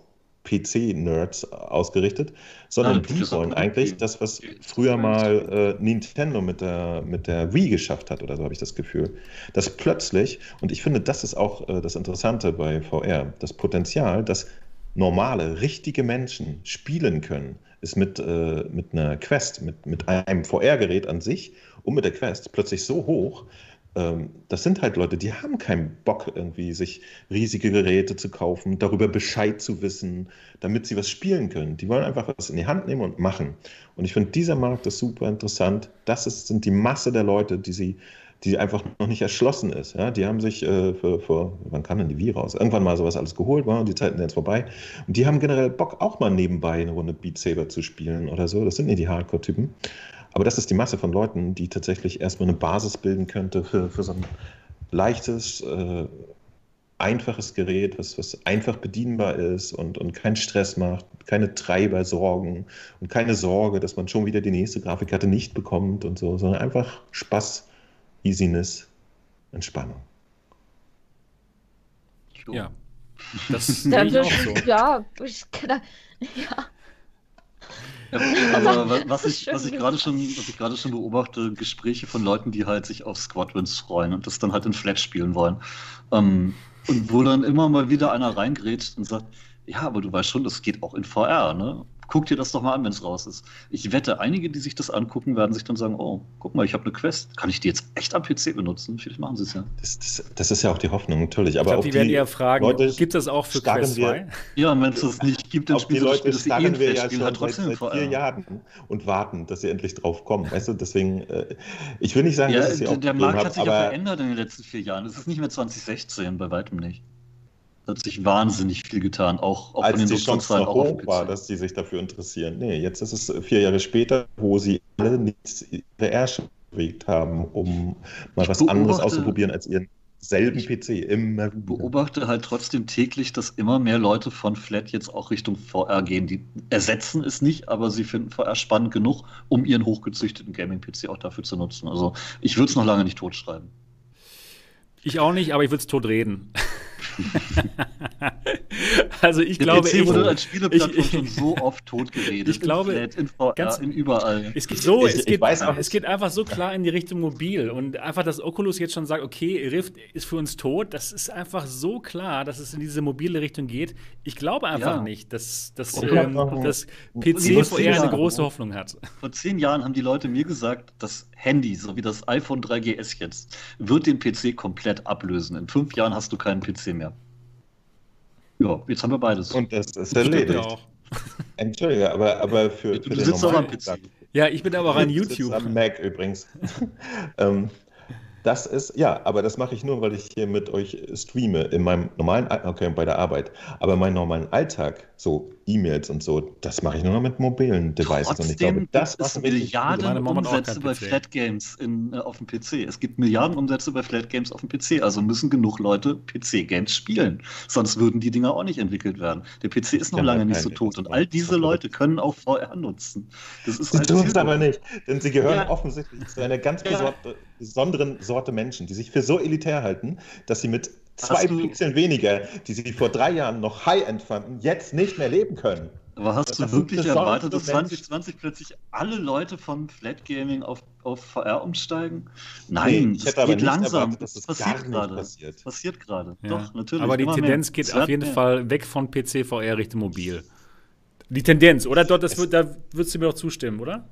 PC-Nerds ausgerichtet, sondern Nein, die wollen eigentlich das, was früher mal äh, Nintendo mit der, mit der Wii geschafft hat, oder so habe ich das Gefühl. Dass plötzlich, und ich finde, das ist auch äh, das Interessante bei VR, das Potenzial, dass normale, richtige Menschen spielen können, ist mit, äh, mit einer Quest, mit, mit einem VR-Gerät an sich und mit der Quest plötzlich so hoch, das sind halt Leute, die haben keinen Bock, irgendwie sich riesige Geräte zu kaufen, darüber Bescheid zu wissen, damit sie was spielen können. Die wollen einfach was in die Hand nehmen und machen. Und ich finde, dieser Markt ist super interessant. Das ist, sind die Masse der Leute, die sie die einfach noch nicht erschlossen ist. Ja? Die haben sich äh, für, für, wann kam denn die Wii raus? Irgendwann mal sowas alles geholt, war und die Zeiten sind jetzt vorbei. Und die haben generell Bock, auch mal nebenbei eine Runde Beat Saber zu spielen oder so. Das sind nicht die Hardcore-Typen. Aber das ist die Masse von Leuten, die tatsächlich erstmal eine Basis bilden könnte für, für so ein leichtes, äh, einfaches Gerät, was, was einfach bedienbar ist und, und keinen Stress macht, keine Treibersorgen und keine Sorge, dass man schon wieder die nächste Grafikkarte nicht bekommt und so, sondern einfach Spaß, Easiness, Entspannung. Ja, das ich auch so. Ja, ich, ja. aber was ich, was ich gerade schon, was ich gerade schon beobachte, Gespräche von Leuten, die halt sich auf Squadrons freuen und das dann halt in Flat spielen wollen. Ähm, und wo dann immer mal wieder einer reingrätscht und sagt, ja, aber du weißt schon, das geht auch in VR, ne? Guck dir das doch mal an, wenn es raus ist. Ich wette, einige, die sich das angucken, werden sich dann sagen, oh, guck mal, ich habe eine Quest. Kann ich die jetzt echt am PC benutzen? Vielleicht machen sie es ja. Das, das, das, ist ja auch die Hoffnung, natürlich. Aber ich glaub, die, die werden ja fragen, gibt es das auch für Quest 2? Ja, wenn es das nicht gibt, dann spielen die Leute das starren wir ja schon halt trotzdem seit, seit vier Jahren und warten, dass sie endlich drauf kommen. Weißt du, deswegen, äh, ich will nicht sagen, ja, dass es ja auch Der Markt hat sich ja verändert in den letzten vier Jahren. Es ist nicht mehr 2016, bei weitem nicht hat sich wahnsinnig viel getan, auch, auch Als von den die Chance noch hoch war, dass die sich dafür interessieren. Nee, jetzt ist es vier Jahre später, wo sie alle nichts ihre Ärsche bewegt haben, um mal ich was anderes auszuprobieren als ihren selben PC. Immer wieder. beobachte halt trotzdem täglich, dass immer mehr Leute von Flat jetzt auch Richtung VR gehen. Die ersetzen es nicht, aber sie finden VR spannend genug, um ihren hochgezüchteten Gaming-PC auch dafür zu nutzen. Also ich würde es noch lange nicht totschreiben. Ich auch nicht, aber ich würde es tot reden. also ich Der glaube, PC wurde als Spieleplattform schon so oft tot geredet. Ich glaube, in VR, ganz, in überall. Es geht so, ich, es, geht, auch, es geht einfach so klar in die Richtung mobil und einfach, dass Oculus jetzt schon sagt, okay, Rift ist für uns tot, das ist einfach so klar, dass es in diese mobile Richtung geht. Ich glaube einfach ja. nicht, dass, dass, ähm, dass PC VR eine große Hoffnung hat. Vor zehn Jahren haben die Leute mir gesagt, das Handy, so wie das iPhone 3GS jetzt, wird den PC komplett ablösen. In fünf Jahren hast du keinen PC mehr. Ja, jetzt haben wir beides. Und das ist erledigt. Auch. Entschuldige, aber, aber für, für du sitzt auch am PC. Ja, ich bin aber auch an YouTube. Am Mac übrigens. ähm, das ist, ja, aber das mache ich nur, weil ich hier mit euch streame in meinem normalen, okay, bei der Arbeit. Aber meinen normalen Alltag, so E-Mails und so, das mache ich nur noch mit mobilen Devices. Trotzdem und ich glaube, das ist Milliarden Umsätze bei Flat Games in, äh, auf dem PC. Es gibt Milliarden Umsätze bei Flat Games auf dem PC. Also müssen genug Leute PC-Games spielen. Sonst würden die Dinger auch nicht entwickelt werden. Der PC ist noch lange nicht so tot. Und all diese Leute können auch VR nutzen. Das ist sie halt tun es aber nicht, denn sie gehören ja. offensichtlich zu einer ganz ja. Besonderen Sorte Menschen, die sich für so elitär halten, dass sie mit zwei Pixeln weniger, die sie vor drei Jahren noch High-End fanden, jetzt nicht mehr leben können. Aber hast das du wirklich erwartet, dass 2020 plötzlich alle Leute von Flat Gaming auf, auf VR umsteigen? Nein, nee, ich hätte geht langsam. Erwartet, dass das passiert gerade. Passiert. passiert gerade. Ja. Doch, natürlich. Aber die Tendenz mehr. geht auf jeden mehr. Fall weg von PC VR Richtung mobil. Die Tendenz, oder? Dort, das, da würdest du mir auch zustimmen, oder?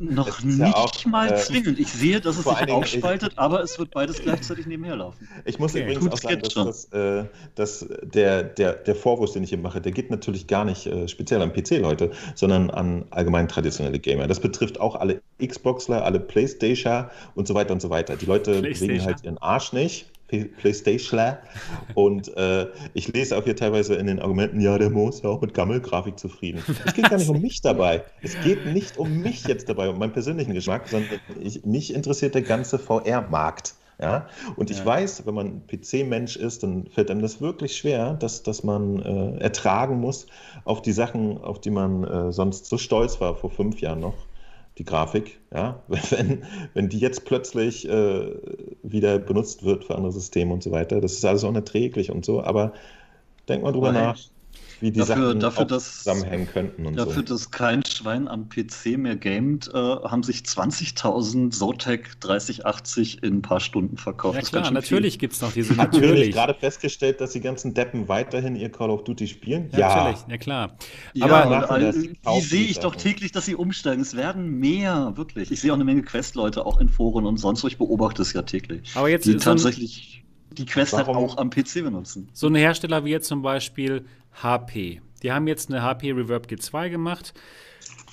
Noch nicht ja auch, mal äh, zwingend. Ich sehe, dass es sich aufspaltet, ich, aber es wird beides gleichzeitig nebenher laufen. Ich muss okay. übrigens auch sagen, dass, das, äh, dass, der, der, der Vorwurf, den ich hier mache, der geht natürlich gar nicht äh, speziell an PC-Leute, sondern an allgemein traditionelle Gamer. Das betrifft auch alle Xboxler, alle Playstation und so weiter und so weiter. Die Leute bewegen halt ihren Arsch nicht PlayStation. Und äh, ich lese auch hier teilweise in den Argumenten, ja, der Mo ist ja auch mit Gammelgrafik zufrieden. Es geht gar nicht um mich dabei. Es geht nicht um mich jetzt dabei, um meinen persönlichen Geschmack, sondern ich, mich interessiert der ganze VR-Markt. Ja? Und ich ja. weiß, wenn man PC-Mensch ist, dann fällt einem das wirklich schwer, dass, dass man äh, ertragen muss auf die Sachen, auf die man äh, sonst so stolz war vor fünf Jahren noch die Grafik, ja, wenn, wenn die jetzt plötzlich äh, wieder benutzt wird für andere Systeme und so weiter, das ist alles unerträglich und so, aber denk mal drüber Nein. nach wie die dafür, Sachen dafür, dass, zusammenhängen könnten. Und dafür, so. dass kein Schwein am PC mehr gamet, äh, haben sich 20.000 Zotac 3080 in ein paar Stunden verkauft. Ja klar, natürlich gibt es noch diese. Natürlich. gerade festgestellt, dass die ganzen Deppen weiterhin ihr Call of Duty spielen? Ja, ja. natürlich, ja klar. Aber ja, all, die sehe ich doch täglich, dass sie umsteigen. Es werden mehr, wirklich. Ich sehe auch eine Menge Quest-Leute, auch in Foren und sonst, wo ich beobachte es ja täglich. Aber jetzt die tatsächlich die Quest halt auch am PC benutzen. So ein Hersteller wie jetzt zum Beispiel HP. Die haben jetzt eine HP Reverb G2 gemacht.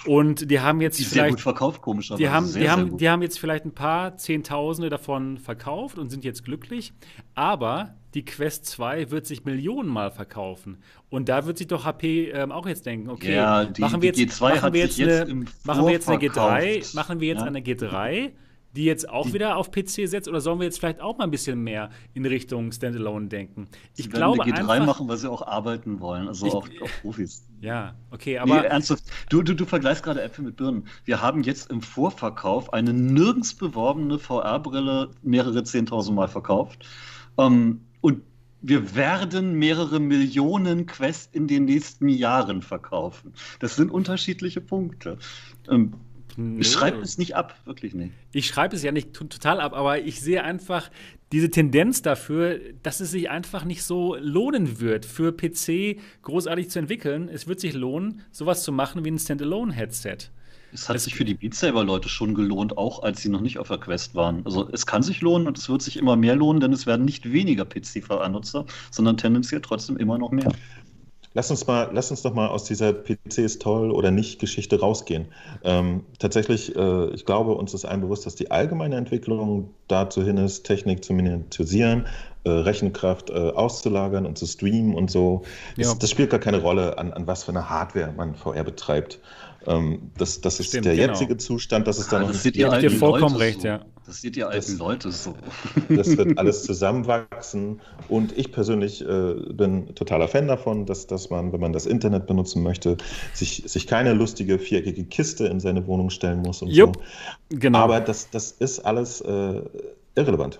Und die haben jetzt die vielleicht. Sehr gut verkauft, komischerweise. Die haben, sehr, die, haben, die haben jetzt vielleicht ein paar Zehntausende davon verkauft und sind jetzt glücklich. Aber die Quest 2 wird sich Millionenmal verkaufen. Und da wird sich doch HP ähm, auch jetzt denken, okay, ja, die, machen wir jetzt, machen wir jetzt, eine, machen wir jetzt eine G3, machen wir jetzt ja. eine G3 die jetzt auch die, wieder auf PC setzt? Oder sollen wir jetzt vielleicht auch mal ein bisschen mehr in Richtung Standalone denken? Ich glaube eine G3 einfach, machen, weil sie auch arbeiten wollen, also ich, auch, auch, Profis. Ja, okay, aber. Nee, ernsthaft, du, du, du vergleichst gerade Äpfel mit Birnen. Wir haben jetzt im Vorverkauf eine nirgends beworbene VR-Brille mehrere 10.000 Mal verkauft. Ähm, und wir werden mehrere Millionen Quests in den nächsten Jahren verkaufen. Das sind unterschiedliche Punkte. Ähm, Nee. Ich schreibe es nicht ab, wirklich nicht. Ich schreibe es ja nicht total ab, aber ich sehe einfach diese Tendenz dafür, dass es sich einfach nicht so lohnen wird, für PC großartig zu entwickeln. Es wird sich lohnen, sowas zu machen wie ein Standalone-Headset. Es hat es sich für die Beat Saber-Leute schon gelohnt, auch als sie noch nicht auf der Quest waren. Also es kann sich lohnen und es wird sich immer mehr lohnen, denn es werden nicht weniger PC-VR-Nutzer, sondern tendenziell trotzdem immer noch mehr. Lass uns mal, lass uns doch mal aus dieser PC ist toll oder nicht Geschichte rausgehen. Ähm, tatsächlich, äh, ich glaube, uns ist allen bewusst, dass die allgemeine Entwicklung dazu hin ist, Technik zu miniaturisieren, äh, Rechenkraft äh, auszulagern und zu streamen und so. Ja. Das, das, spielt gar keine Rolle, an, an was für eine Hardware man VR betreibt. Ähm, das, das ist Stimmt, der genau. jetzige Zustand, dass es da ah, noch das nicht. Ihr vollkommen recht, so. ja. Das seht ihr alten das, Leute so. Das wird alles zusammenwachsen. Und ich persönlich äh, bin totaler Fan davon, dass, dass man, wenn man das Internet benutzen möchte, sich, sich keine lustige viereckige Kiste in seine Wohnung stellen muss und Jupp, so. Genau. Aber das, das ist alles äh, irrelevant.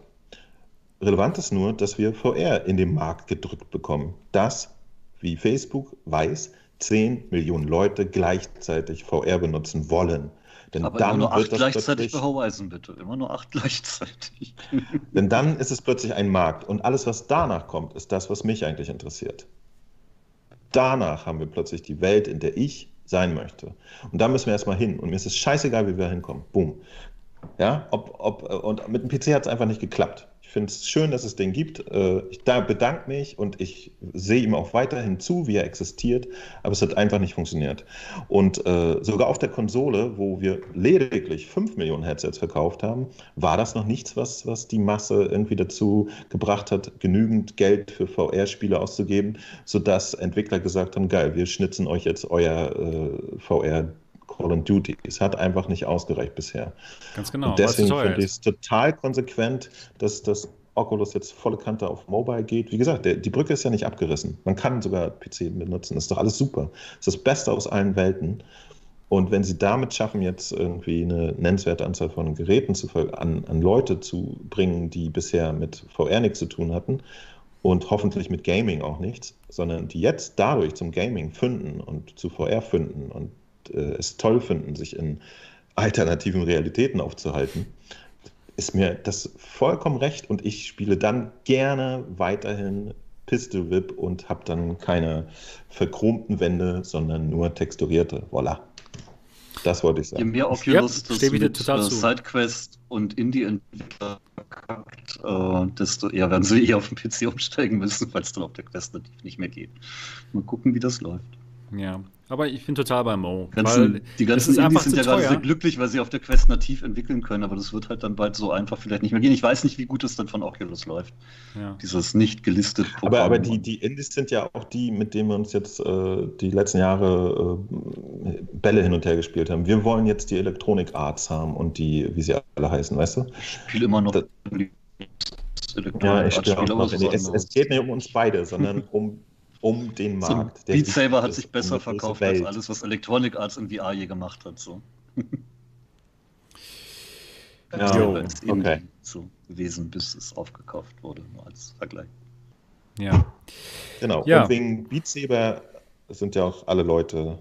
Relevant ist nur, dass wir VR in den Markt gedrückt bekommen. Das, wie Facebook weiß, 10 Millionen Leute gleichzeitig VR benutzen wollen. Denn Aber dann immer nur acht gleichzeitig bei Horizon, bitte. Immer nur acht gleichzeitig. Denn dann ist es plötzlich ein Markt. Und alles, was danach kommt, ist das, was mich eigentlich interessiert. Danach haben wir plötzlich die Welt, in der ich sein möchte. Und da müssen wir erstmal hin. Und mir ist es scheißegal, wie wir hinkommen. Boom. Ja, ob, ob, und mit dem PC hat es einfach nicht geklappt finde es schön, dass es den gibt. Äh, ich bedanke mich und ich sehe ihm auch weiterhin zu, wie er existiert, aber es hat einfach nicht funktioniert. Und äh, sogar auf der Konsole, wo wir lediglich 5 Millionen Headsets verkauft haben, war das noch nichts, was, was die Masse irgendwie dazu gebracht hat, genügend Geld für VR-Spiele auszugeben, sodass Entwickler gesagt haben, geil, wir schnitzen euch jetzt euer äh, VR Call of Duty. Es hat einfach nicht ausgereicht bisher. Ganz genau. Und deswegen finde ich es total konsequent, dass das Oculus jetzt volle Kante auf Mobile geht. Wie gesagt, der, die Brücke ist ja nicht abgerissen. Man kann sogar PC benutzen. Das ist doch alles super. Das ist das Beste aus allen Welten. Und wenn sie damit schaffen, jetzt irgendwie eine nennenswerte Anzahl von Geräten zu, an, an Leute zu bringen, die bisher mit VR nichts zu tun hatten und hoffentlich mit Gaming auch nichts, sondern die jetzt dadurch zum Gaming finden und zu VR finden und äh, es toll finden, sich in alternativen Realitäten aufzuhalten, ist mir das vollkommen recht und ich spiele dann gerne weiterhin Pistol Whip und habe dann keine verchromten Wände, sondern nur texturierte. Voilà. Das wollte ich sagen. Je mehr Oculus ja, das mit total Sidequest und Indie-Entwickler äh, desto eher werden sie eher auf den PC umsteigen müssen, weil es dann auf der Quest natürlich nicht mehr geht. Mal gucken, wie das läuft. Ja, aber ich bin total bei Mo. Ganzen, die ganzen Indies sind ja gerade sehr glücklich, weil sie auf der Quest nativ entwickeln können, aber das wird halt dann bald so einfach vielleicht nicht mehr gehen. Ich weiß nicht, wie gut es dann von Oculus läuft. Ja. Dieses nicht gelistete Programm. Aber, aber die, die Indies sind ja auch die, mit denen wir uns jetzt äh, die letzten Jahre äh, Bälle hin und her gespielt haben. Wir wollen jetzt die Electronic Arts haben und die, wie sie alle heißen, weißt du? Ich spiele immer noch. Das, ja, ich spiele auch noch. Es, es geht nicht um uns beide, sondern um um den Markt. So, Beat Saber hat sich besser verkauft als alles, was Electronic Arts in VR je gemacht hat. So. ja, jo, okay. so gewesen, bis es aufgekauft wurde, nur als Vergleich. Ja. Genau. Ja. Und wegen Beat Saber sind ja auch alle Leute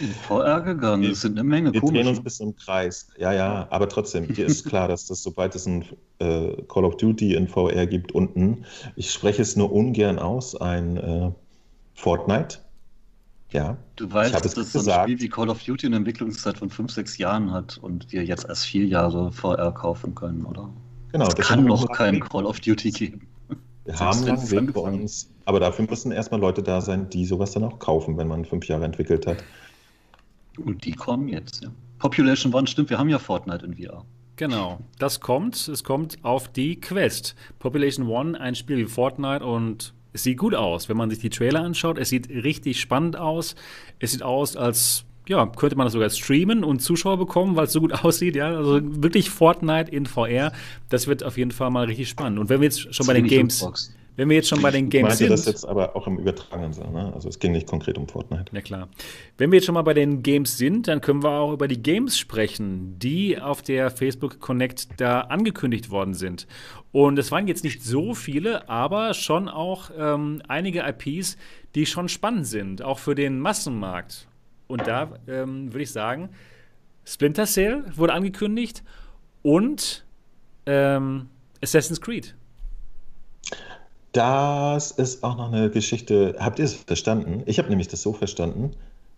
in VR gegangen. Es sind eine Menge Wir drehen uns ein bisschen im Kreis. Ja, ja, aber trotzdem, dir ist klar, dass das, sobald es ein äh, Call of Duty in VR gibt, unten, ich spreche es nur ungern aus, ein äh, Fortnite. Ja. Du weißt, dass das so ein Spiel wie Call of Duty eine Entwicklungszeit von 5, 6 Jahren hat und wir jetzt erst vier Jahre VR kaufen können, oder? Genau. Es kann noch kein Call of Duty geben. Wir haben einen Weg bei uns, aber dafür müssen erstmal Leute da sein, die sowas dann auch kaufen, wenn man fünf Jahre entwickelt hat. Und die kommen jetzt, ja. Population One, stimmt, wir haben ja Fortnite in VR. Genau, das kommt. Es kommt auf die Quest. Population One, ein Spiel wie Fortnite und es sieht gut aus. Wenn man sich die Trailer anschaut, es sieht richtig spannend aus. Es sieht aus, als ja, könnte man das sogar streamen und Zuschauer bekommen, weil es so gut aussieht, ja. Also wirklich Fortnite in VR, das wird auf jeden Fall mal richtig spannend. Und wenn wir jetzt schon bei den Games. Box. Wenn wir jetzt schon bei den Games ich sind. das jetzt aber auch im übertragenen Sinne, ne? Also es ging nicht konkret um Fortnite. Ja klar. Wenn wir jetzt schon mal bei den Games sind, dann können wir auch über die Games sprechen, die auf der Facebook Connect da angekündigt worden sind. Und es waren jetzt nicht so viele, aber schon auch ähm, einige IPs, die schon spannend sind, auch für den Massenmarkt. Und da ähm, würde ich sagen, Splinter Cell wurde angekündigt und ähm, Assassin's Creed. Das ist auch noch eine Geschichte. Habt ihr es verstanden? Ich habe nämlich das so verstanden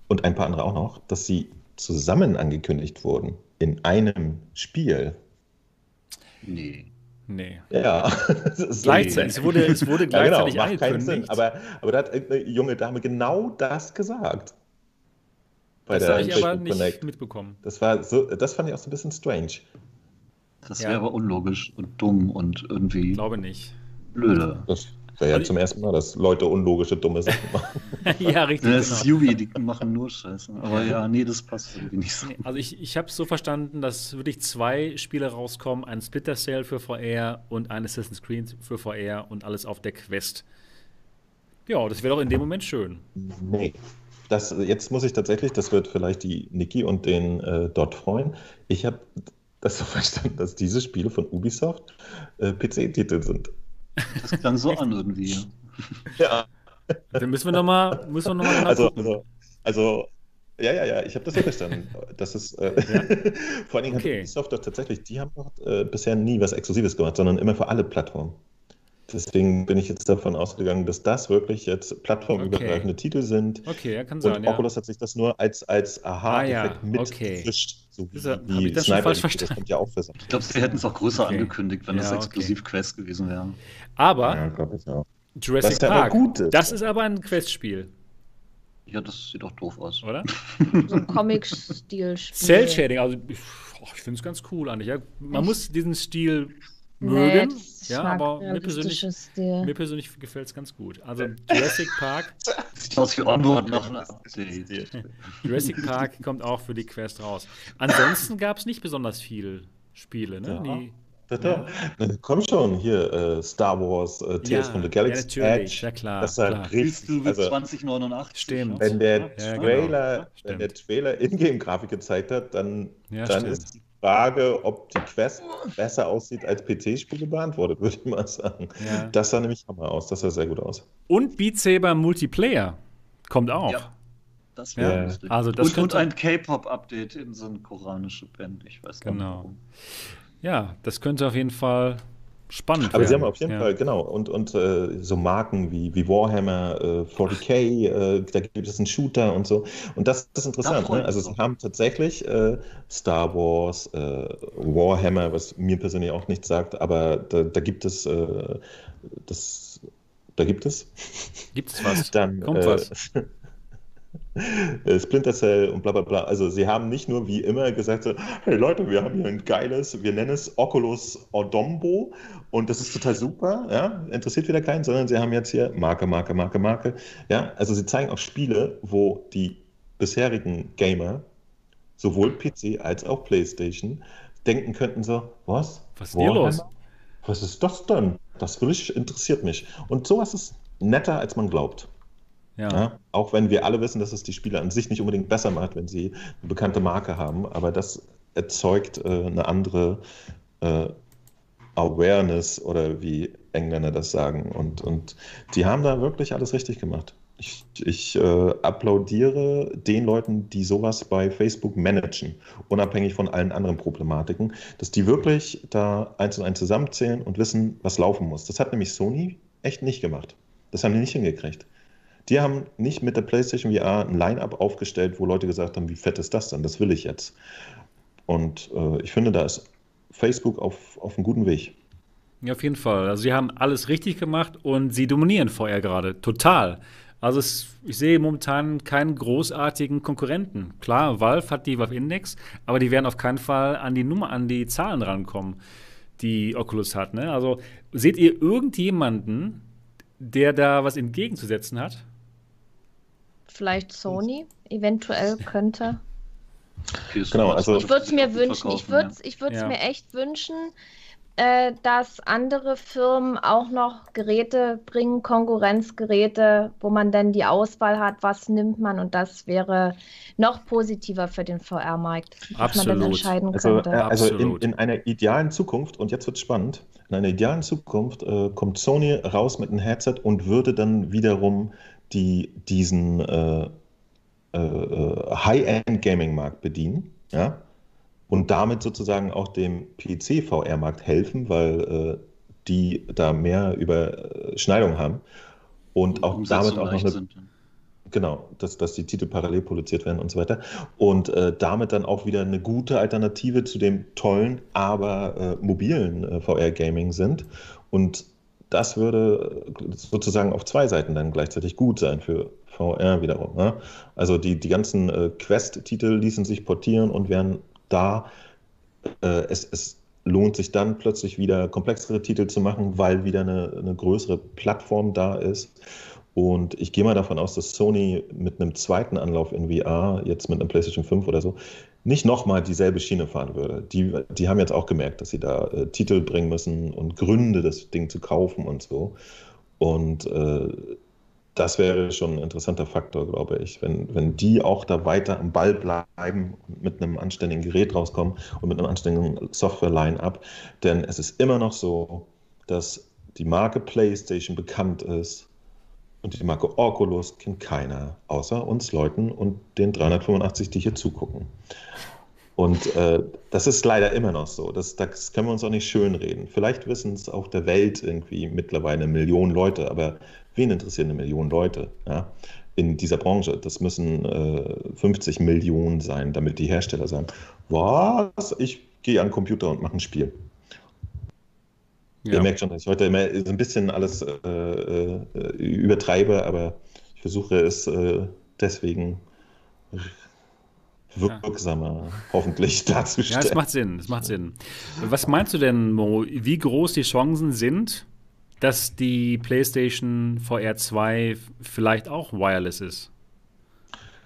und ein paar andere auch noch, dass sie zusammen angekündigt wurden in einem Spiel. Nee. Nee. Ja, gleichzeitig. Es wurde, es wurde gleichzeitig ja, genau, macht. Keinen Sinn, aber, aber da hat eine junge Dame genau das gesagt. Bei das habe ich aber nicht Connect. mitbekommen. Das, war so, das fand ich auch so ein bisschen strange. Das wäre aber unlogisch und dumm und irgendwie. Ich glaube nicht blöde. Das wäre ja zum ersten Mal, dass Leute unlogische, dumme Sachen machen. ja, richtig. Das genau. ist Yubi, die machen nur Scheiße. Aber ja, nee, das passt irgendwie nicht so. Also ich, ich habe es so verstanden, dass wirklich zwei Spiele rauskommen: ein Splitter Cell für VR und ein Assassin's Creed für VR und alles auf der Quest. Ja, das wäre doch in dem Moment schön. Nee. Das, jetzt muss ich tatsächlich, das wird vielleicht die Niki und den äh, dort freuen. Ich habe das so verstanden, dass diese Spiele von Ubisoft äh, PC-Titel sind. Das klang so an irgendwie. Ja. Dann müssen wir nochmal noch mal also, also, also, ja, ja, ja, ich habe das so verstanden. Das ist, äh, ja. vor allen Dingen okay. hat Ubisoft doch tatsächlich, die haben doch äh, bisher nie was Exklusives gemacht, sondern immer für alle Plattformen. Deswegen bin ich jetzt davon ausgegangen, dass das wirklich jetzt plattformübergreifende okay. Titel sind. Okay, ja, kann sein. Und Oculus ja. hat sich das nur als, als Aha-Effekt ah, ja. mitgefischt. Okay. So wie, wie ich das Sniper. Falsch verstanden? Das kommt ja auch Ich glaube, sie hätten es auch größer okay. angekündigt, wenn ja, das exklusiv Quest gewesen wäre. Aber ja, ich auch. Jurassic Park, ist. das ist aber ein Quest-Spiel. Ja, das sieht doch doof aus. Oder? So ein Comic-Stil-Spiel. Cell-Shading, also ich, ich finde es ganz cool eigentlich. Ja, man muss diesen Stil mögen. Nee, ja, aber mir persönlich, mir persönlich gefällt es ganz gut. Also Jurassic Park. Sieht aus wie Onward noch eine Jurassic Park kommt auch für die Quest raus. Ansonsten gab es nicht besonders viele Spiele, ne? Ja. Die, ja. Komm schon, hier äh, Star Wars, äh, Tales ja, from the Galaxy ja, Edge. Ja, klar. Das ist halt richtig, also, 2089. Stimmt. Wenn der Trailer, ja, genau. wenn der Trailer Ingame-Grafik gezeigt hat, dann, dann ist Frage, ob die Quest besser aussieht als PC-Spiele beantwortet, würde ich mal sagen. Ja. Das sah nämlich Hammer aus, das sah sehr gut aus. Und Beat Saber Multiplayer kommt auch. Ja, das wäre ja. also das und, und ein K-Pop-Update in so eine koranische Band, ich weiß genau. nicht. Genau. Ja, das könnte auf jeden Fall spannend Aber werden. sie haben auf jeden ja. Fall, genau, und, und äh, so Marken wie, wie Warhammer äh, 40k, äh, da gibt es einen Shooter und so. Und das, das ist interessant. Ne? Also sie haben tatsächlich äh, Star Wars, äh, Warhammer, was mir persönlich auch nichts sagt, aber da, da gibt es äh, das, da gibt es. Gibt es was? Dann, Kommt was. Splinter Cell und bla bla bla. Also sie haben nicht nur wie immer gesagt, so, hey Leute, wir haben hier ein geiles, wir nennen es Oculus Odombo und das ist total super, ja, interessiert wieder keinen, sondern sie haben jetzt hier Marke, Marke, Marke, Marke. Ja, also sie zeigen auch Spiele, wo die bisherigen Gamer, sowohl PC als auch PlayStation, denken könnten so, was? Was ist hier los? Was ist das denn? Das will ich, interessiert mich. Und sowas ist netter, als man glaubt. Ja. ja. Auch wenn wir alle wissen, dass es die Spiele an sich nicht unbedingt besser macht, wenn sie eine bekannte Marke haben, aber das erzeugt äh, eine andere äh, Awareness oder wie Engländer das sagen. Und, und die haben da wirklich alles richtig gemacht. Ich, ich äh, applaudiere den Leuten, die sowas bei Facebook managen, unabhängig von allen anderen Problematiken, dass die wirklich da eins und eins zusammenzählen und wissen, was laufen muss. Das hat nämlich Sony echt nicht gemacht. Das haben die nicht hingekriegt. Die haben nicht mit der PlayStation VR ein Line-up aufgestellt, wo Leute gesagt haben, wie fett ist das denn? Das will ich jetzt. Und äh, ich finde, da ist Facebook auf, auf einem guten Weg. Ja, auf jeden Fall. Also sie haben alles richtig gemacht und sie dominieren vorher gerade total. Also es, ich sehe momentan keinen großartigen Konkurrenten. Klar, Valve hat die Valve Index, aber die werden auf keinen Fall an die Nummer, an die Zahlen rankommen, die Oculus hat. Ne? Also seht ihr irgendjemanden, der da was entgegenzusetzen hat? Vielleicht Sony, eventuell könnte. Genau, also ich würde es mir wünschen, ich würde es ich ja. mir echt wünschen, äh, dass andere Firmen auch noch Geräte bringen, Konkurrenzgeräte, wo man dann die Auswahl hat, was nimmt man und das wäre noch positiver für den VR-Markt, dass man dann entscheiden also, könnte. Äh, also in, in, einer idealen Zukunft, und jetzt wird es spannend, in einer idealen Zukunft äh, kommt Sony raus mit einem Headset und würde dann wiederum die, diesen äh, äh, äh High-End-Gaming-Markt bedienen. Ja? und damit sozusagen auch dem PC-VR-Markt helfen, weil äh, die da mehr Überschneidung haben und, und auch damit auch noch eine, sind. Genau, dass, dass die Titel parallel produziert werden und so weiter. Und äh, damit dann auch wieder eine gute Alternative zu dem tollen, aber äh, mobilen äh, VR-Gaming sind. Und das würde sozusagen auf zwei Seiten dann gleichzeitig gut sein für VR wiederum. Ne? Also die, die ganzen äh, Quest-Titel ließen sich portieren und werden da, äh, es, es lohnt sich dann plötzlich wieder komplexere Titel zu machen, weil wieder eine, eine größere Plattform da ist. Und ich gehe mal davon aus, dass Sony mit einem zweiten Anlauf in VR, jetzt mit einem PlayStation 5 oder so, nicht nochmal dieselbe Schiene fahren würde. Die, die haben jetzt auch gemerkt, dass sie da äh, Titel bringen müssen und Gründe, das Ding zu kaufen und so. Und äh, das wäre schon ein interessanter Faktor, glaube ich, wenn, wenn die auch da weiter am Ball bleiben mit einem anständigen Gerät rauskommen und mit einem anständigen Software-Line-up. Denn es ist immer noch so, dass die Marke PlayStation bekannt ist und die Marke Oculus kennt keiner, außer uns Leuten und den 385, die hier zugucken. Und äh, das ist leider immer noch so. Das, das können wir uns auch nicht schönreden. Vielleicht wissen es auf der Welt irgendwie mittlerweile Millionen Leute, aber wen interessieren eine Million Leute ja, in dieser Branche? Das müssen äh, 50 Millionen sein, damit die Hersteller sagen, was, ich gehe an den Computer und mache ein Spiel. Ja. Ihr merkt schon, dass ich heute immer so ein bisschen alles äh, äh, übertreibe, aber ich versuche es äh, deswegen wirksamer ja. hoffentlich darzustellen. Ja, es macht Sinn, es macht Sinn. Was meinst du denn, Mo, wie groß die Chancen sind, dass die PlayStation VR 2 vielleicht auch wireless ist?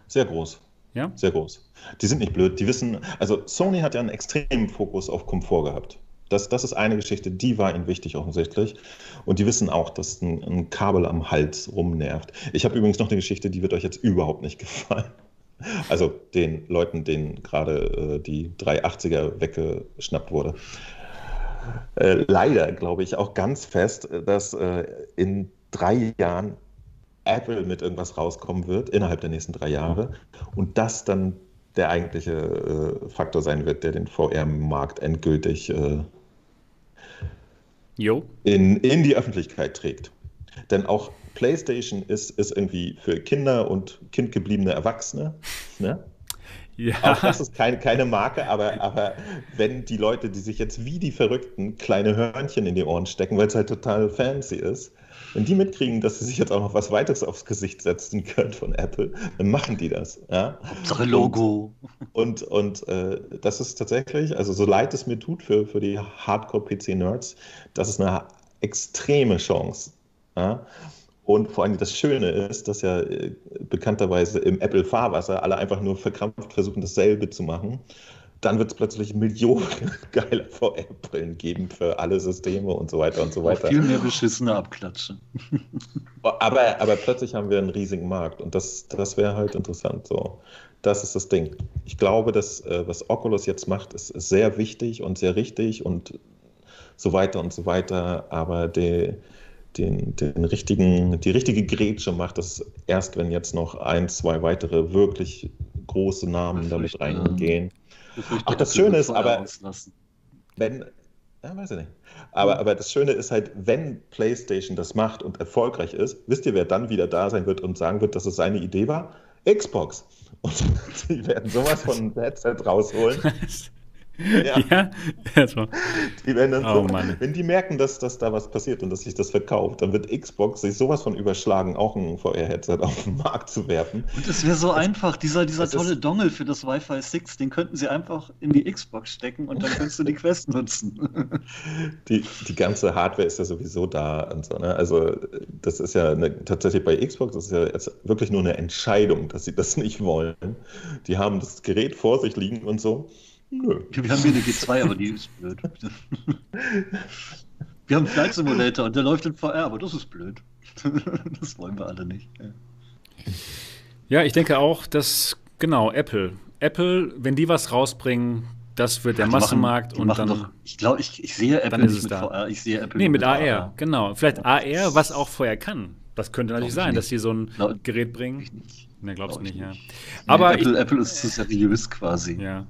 Sehr groß. Ja? Sehr groß. Die sind nicht blöd. Die wissen, also Sony hat ja einen extremen Fokus auf Komfort gehabt. Das, das ist eine Geschichte, die war ihnen wichtig offensichtlich. Und die wissen auch, dass ein, ein Kabel am Hals rumnervt. Ich habe übrigens noch eine Geschichte, die wird euch jetzt überhaupt nicht gefallen. Also den Leuten, denen gerade äh, die 380er weggeschnappt wurde äh, leider glaube ich auch ganz fest, dass äh, in drei Jahren Apple mit irgendwas rauskommen wird, innerhalb der nächsten drei Jahre. Und das dann der eigentliche äh, Faktor sein wird, der den VR-Markt endgültig äh, in, in die Öffentlichkeit trägt. Denn auch PlayStation ist, ist irgendwie für Kinder und kindgebliebene Erwachsene. Ne? Ja. Auch das ist kein, keine Marke, aber, aber wenn die Leute, die sich jetzt wie die Verrückten kleine Hörnchen in die Ohren stecken, weil es halt total fancy ist, wenn die mitkriegen, dass sie sich jetzt auch noch was weiteres aufs Gesicht setzen können von Apple, dann machen die das. Ja? Hauptsache Logo. Und, und, und äh, das ist tatsächlich, also so leid es mir tut für, für die Hardcore-PC-Nerds, das ist eine extreme Chance. Ja? Und vor allem das Schöne ist, dass ja äh, bekannterweise im Apple-Fahrwasser alle einfach nur verkrampft versuchen, dasselbe zu machen. Dann wird es plötzlich Millionen geiler VR-Brillen geben für alle Systeme und so weiter und so weiter. Viel mehr beschissene Abklatsche. aber, aber plötzlich haben wir einen riesigen Markt und das, das wäre halt interessant. So. Das ist das Ding. Ich glaube, dass äh, was Oculus jetzt macht, ist, ist sehr wichtig und sehr richtig und so weiter und so weiter. Aber der den, den richtigen, die richtige Grätsche macht das erst, wenn jetzt noch ein, zwei weitere wirklich große Namen damit reingehen. Ach, das Schöne ist aber, wenn, ja, weiß ich nicht. Aber, aber das Schöne ist halt, wenn PlayStation das macht und erfolgreich ist, wisst ihr, wer dann wieder da sein wird und sagen wird, dass es seine Idee war? Xbox. Und sie werden sowas von einem Headset rausholen. Ja. ja? Also. Die werden dann oh, so, Mann. wenn die merken, dass, dass da was passiert und dass sich das verkauft, dann wird Xbox sich sowas von überschlagen, auch ein VR-Headset auf den Markt zu werfen. Und es wäre so das, einfach, dieser, dieser tolle Dongle für das Wi-Fi 6, den könnten sie einfach in die Xbox stecken und dann könntest du die Quest nutzen. Die, die ganze Hardware ist ja sowieso da und so, ne? Also das ist ja eine, tatsächlich bei Xbox, das ist ja jetzt wirklich nur eine Entscheidung, dass sie das nicht wollen. Die haben das Gerät vor sich liegen und so. Nö. Wir haben hier eine G2, aber die ist blöd. Wir haben einen Flight Simulator und der läuft in VR, aber das ist blöd. Das wollen wir alle nicht. Ja, ich denke auch, dass, genau, Apple. Apple, wenn die was rausbringen, das wird der Massenmarkt machen, und dann. Doch, ich glaube, ich, ich sehe Apple nicht mit da. VR, ich sehe Apple Nee, mit, mit AR, AR, genau. Vielleicht AR, was auch vorher kann. Das könnte natürlich sein, dass sie so ein Glaub, Gerät bringen. Ne, glaubst du nicht, nicht, ja. Aber nee, Apple, ich, Apple ist zu seriös quasi. Ja.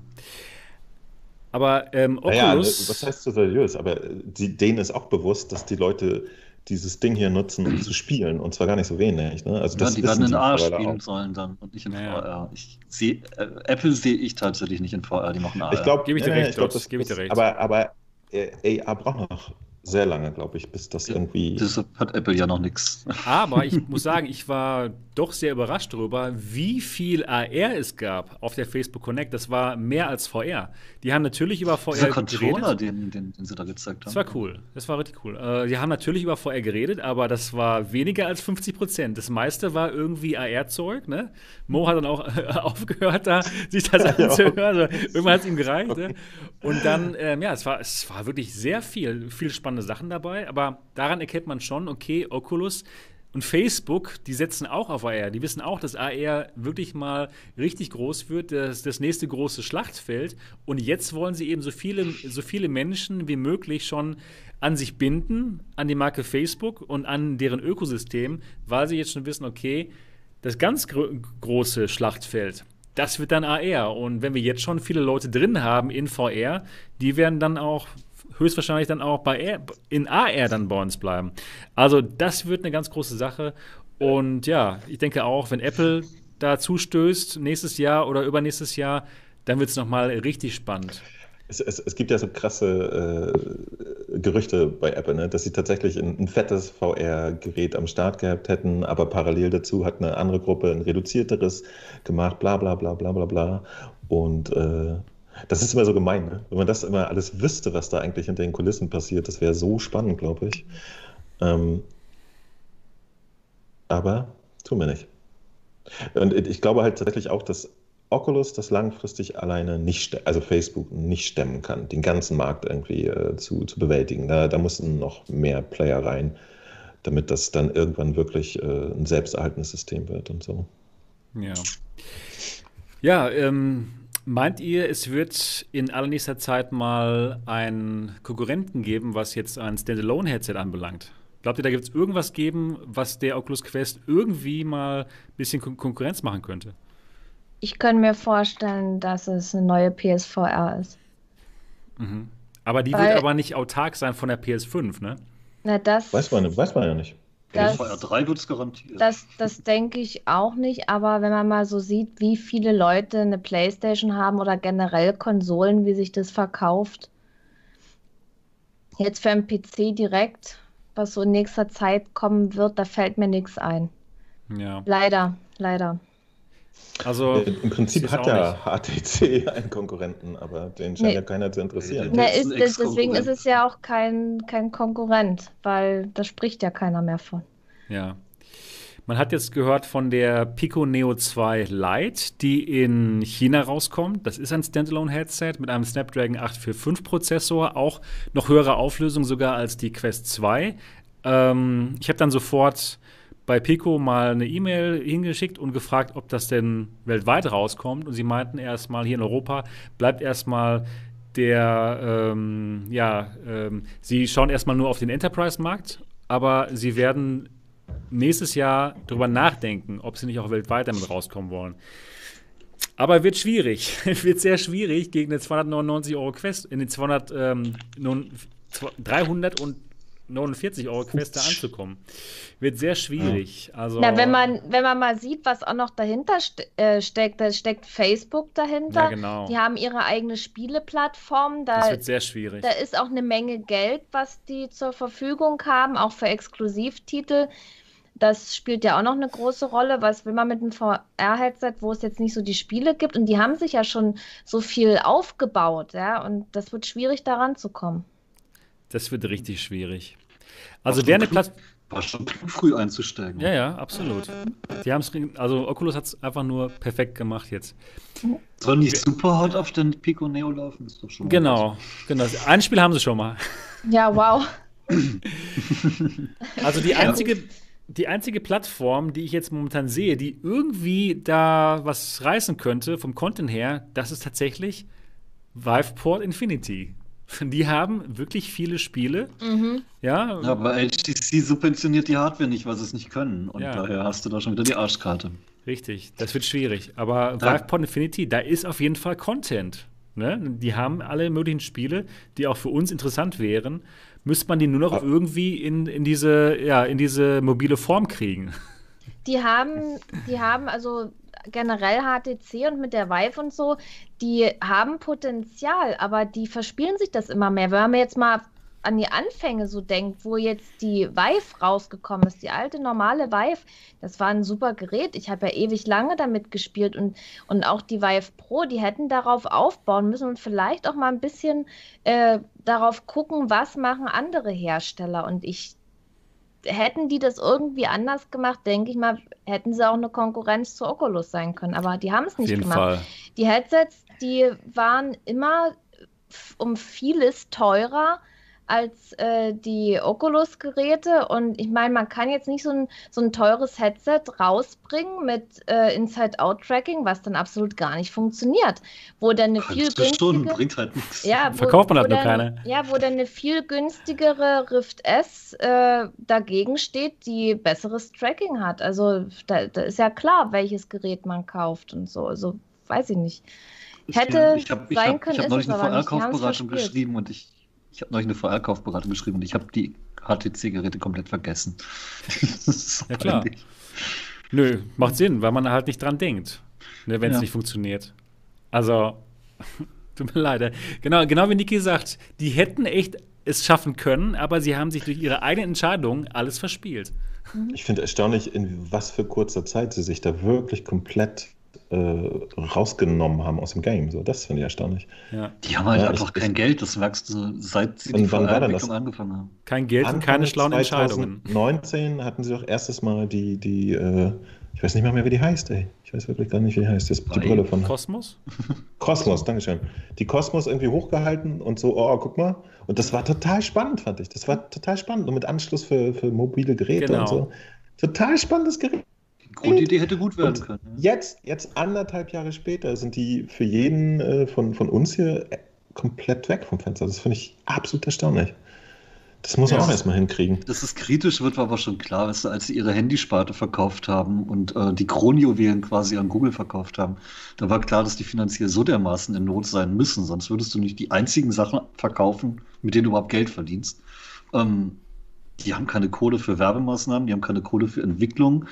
Aber ähm, Oculus. Naja, was heißt so seriös? Aber äh, die, denen ist auch bewusst, dass die Leute dieses Ding hier nutzen, um zu spielen. Und zwar gar nicht so wenig. Ne? Also ja, die werden in AR spielen auch. sollen dann und nicht in naja. VR. Ich seh, äh, Apple sehe ich tatsächlich nicht in VR, die machen AR. Ich glaube, das, gebe ich dir recht. Aber, aber äh, AR braucht noch sehr lange, glaube ich, bis das irgendwie. Das hat Apple ja noch nichts. Aber ich muss sagen, ich war doch sehr überrascht darüber, wie viel AR es gab auf der Facebook Connect. Das war mehr als VR. Die haben natürlich über VR Dieser Controller, den, den, den, sie da gezeigt haben. Das war cool. Das war richtig cool. Äh, die haben natürlich über VR geredet, aber das war weniger als 50 Prozent. Das meiste war irgendwie AR-Zeug. Ne? Mo hat dann auch äh, aufgehört, da sich das anzuhören. Also, irgendwann hat es ihm gereicht. Ne? Und dann, ähm, ja, es war, es war wirklich sehr viel, viel spannende Sachen dabei. Aber daran erkennt man schon, okay, Oculus und Facebook, die setzen auch auf AR. Die wissen auch, dass AR wirklich mal richtig groß wird, das, das nächste große Schlachtfeld. Und jetzt wollen sie eben so viele, so viele Menschen wie möglich schon an sich binden, an die Marke Facebook und an deren Ökosystem, weil sie jetzt schon wissen, okay, das ganz gro große Schlachtfeld, das wird dann AR. Und wenn wir jetzt schon viele Leute drin haben in VR, die werden dann auch höchstwahrscheinlich dann auch bei in AR dann bei uns bleiben. Also das wird eine ganz große Sache. Und ja, ich denke auch, wenn Apple da zustößt, nächstes Jahr oder übernächstes Jahr, dann wird es nochmal richtig spannend. Es, es, es, gibt ja so krasse äh, Gerüchte bei Apple, ne? dass sie tatsächlich ein, ein fettes VR-Gerät am Start gehabt hätten, aber parallel dazu hat eine andere Gruppe ein reduzierteres gemacht, bla bla bla bla bla bla. Und äh, das ist immer so gemein, ne? wenn man das immer alles wüsste, was da eigentlich hinter den Kulissen passiert. Das wäre so spannend, glaube ich. Ähm, aber tun wir nicht. Und ich glaube halt tatsächlich auch, dass Oculus das langfristig alleine nicht, also Facebook nicht stemmen kann, den ganzen Markt irgendwie äh, zu, zu bewältigen. Da, da müssen noch mehr Player rein, damit das dann irgendwann wirklich äh, ein selbsterhaltendes System wird und so. Ja. Ja, ähm, Meint ihr, es wird in allernächster Zeit mal einen Konkurrenten geben, was jetzt ein Standalone-Headset anbelangt? Glaubt ihr, da gibt es irgendwas geben, was der Oculus Quest irgendwie mal ein bisschen Kon Konkurrenz machen könnte? Ich könnte mir vorstellen, dass es eine neue PSVR ist. Mhm. Aber die Weil, wird aber nicht autark sein von der PS5, ne? Na, das weiß man, weiß man ja nicht. Das, VR3 wird es garantiert. Das, das denke ich auch nicht, aber wenn man mal so sieht, wie viele Leute eine Playstation haben oder generell Konsolen, wie sich das verkauft, jetzt für einen PC direkt, was so in nächster Zeit kommen wird, da fällt mir nichts ein. Ja. Leider, leider. Also äh, im Prinzip hat ja HTC einen Konkurrenten, aber den scheint nee. ja keiner zu interessieren. Nee, ist, ist, deswegen ist es ja auch kein, kein Konkurrent, weil da spricht ja keiner mehr von. Ja. Man hat jetzt gehört von der Pico Neo 2 Lite, die in China rauskommt. Das ist ein Standalone-Headset mit einem Snapdragon 845 Prozessor, auch noch höhere Auflösung sogar als die Quest 2. Ähm, ich habe dann sofort bei Pico mal eine E-Mail hingeschickt und gefragt, ob das denn weltweit rauskommt. Und sie meinten erstmal, hier in Europa bleibt erstmal der, ähm, ja, ähm, sie schauen erstmal nur auf den Enterprise-Markt, aber sie werden nächstes Jahr darüber nachdenken, ob sie nicht auch weltweit damit rauskommen wollen. Aber wird schwierig, wird sehr schwierig gegen eine 299 Euro Quest, in den 200, ähm, nun, 300 und 49 Euro Quest da anzukommen. Wird sehr schwierig. Ja. Also, Na, wenn man, wenn man mal sieht, was auch noch dahinter ste äh, steckt, da steckt Facebook dahinter. Ja, genau. Die haben ihre eigene Spieleplattform. Da, das wird sehr schwierig. Da ist auch eine Menge Geld, was die zur Verfügung haben, auch für Exklusivtitel. Das spielt ja auch noch eine große Rolle. Was will man mit einem VR-Headset, wo es jetzt nicht so die Spiele gibt? Und die haben sich ja schon so viel aufgebaut, ja. Und das wird schwierig, daran zu kommen. Das wird richtig schwierig. Also wer eine Plattform. War schon früh einzusteigen. Ja, ja, absolut. Die haben es, also Oculus hat es einfach nur perfekt gemacht jetzt. Soll nicht super hot auf den Pico Neo laufen? Ist doch schon genau, genau. Ein Spiel haben sie schon mal. Ja, wow. also die einzige, die einzige Plattform, die ich jetzt momentan sehe, die irgendwie da was reißen könnte vom Content her, das ist tatsächlich Viveport Infinity. Die haben wirklich viele Spiele. Mhm. Ja. ja, aber HTC subventioniert die Hardware nicht, weil sie es nicht können. Und ja. daher hast du da schon wieder die Arschkarte. Richtig, das wird schwierig. Aber. Viveport Infinity, da ist auf jeden Fall Content. Ne? Die haben alle möglichen Spiele, die auch für uns interessant wären müsste man die nur noch ja. irgendwie in, in, diese, ja, in diese mobile Form kriegen. Die haben, die haben also generell HTC und mit der Vive und so, die haben Potenzial, aber die verspielen sich das immer mehr. Wenn wir jetzt mal an die Anfänge so denkt, wo jetzt die Vive rausgekommen ist, die alte normale Vive, das war ein super Gerät. Ich habe ja ewig lange damit gespielt und, und auch die Vive Pro, die hätten darauf aufbauen müssen und vielleicht auch mal ein bisschen äh, darauf gucken, was machen andere Hersteller. Und ich hätten die das irgendwie anders gemacht, denke ich mal, hätten sie auch eine Konkurrenz zu Oculus sein können. Aber die haben es nicht gemacht. Fall. Die Headsets, die waren immer um vieles teurer als äh, die Oculus-Geräte. Und ich meine, man kann jetzt nicht so ein, so ein teures Headset rausbringen mit äh, Inside-Out-Tracking, was dann absolut gar nicht funktioniert. Wo dann eine viel günstigere. Schon, bringt halt nichts. Ja, wo, Verkauft man halt nur keine. Ja, wo dann eine viel günstigere Rift S äh, dagegen steht, die besseres Tracking hat. Also da, da, ist ja klar, welches Gerät man kauft und so. Also weiß ich nicht. Hätte ich hab, ich sein hab, können, ich habe neulich eine VR-Kaufberatung geschrieben und ich ich habe neulich eine VR-Kaufberatung geschrieben und ich habe die HTC-Geräte komplett vergessen. ja, klar. Nö, macht Sinn, weil man halt nicht dran denkt, ne, wenn es ja. nicht funktioniert. Also, tut mir leid. Genau, genau wie Niki sagt, die hätten echt es schaffen können, aber sie haben sich durch ihre eigene Entscheidung alles verspielt. Ich finde erstaunlich, in was für kurzer Zeit sie sich da wirklich komplett äh, rausgenommen haben aus dem Game. So, das finde ich erstaunlich. Ja. Die haben halt ja, einfach ich, kein Geld, das merkst du, seit sie die wann angefangen haben. Kein Geld Anfang und keine schlauen Entscheidungen. 2019 hatten sie doch erstes Mal die, die äh, ich weiß nicht mal mehr, wie die heißt, ey. Ich weiß wirklich gar nicht, wie die heißt. Das, die Brille von. Kosmos? Kosmos, Dankeschön. Die Kosmos irgendwie hochgehalten und so, oh, guck mal. Und das war total spannend, fand ich. Das war total spannend. Und mit Anschluss für, für mobile Geräte genau. und so. Total spannendes Gerät. Grundidee hätte gut werden können. Jetzt, jetzt anderthalb Jahre später sind die für jeden äh, von, von uns hier äh, komplett weg vom Fenster. Das finde ich absolut erstaunlich. Das muss man ja, auch erstmal hinkriegen. Das ist kritisch, wird aber schon klar, weißt du, als sie ihre Handysparte verkauft haben und äh, die Kronjuwelen quasi an Google verkauft haben, da war klar, dass die finanziell so dermaßen in Not sein müssen, sonst würdest du nicht die einzigen Sachen verkaufen, mit denen du überhaupt Geld verdienst. Ähm, die haben keine Kohle für Werbemaßnahmen, die haben keine Kohle für Entwicklung,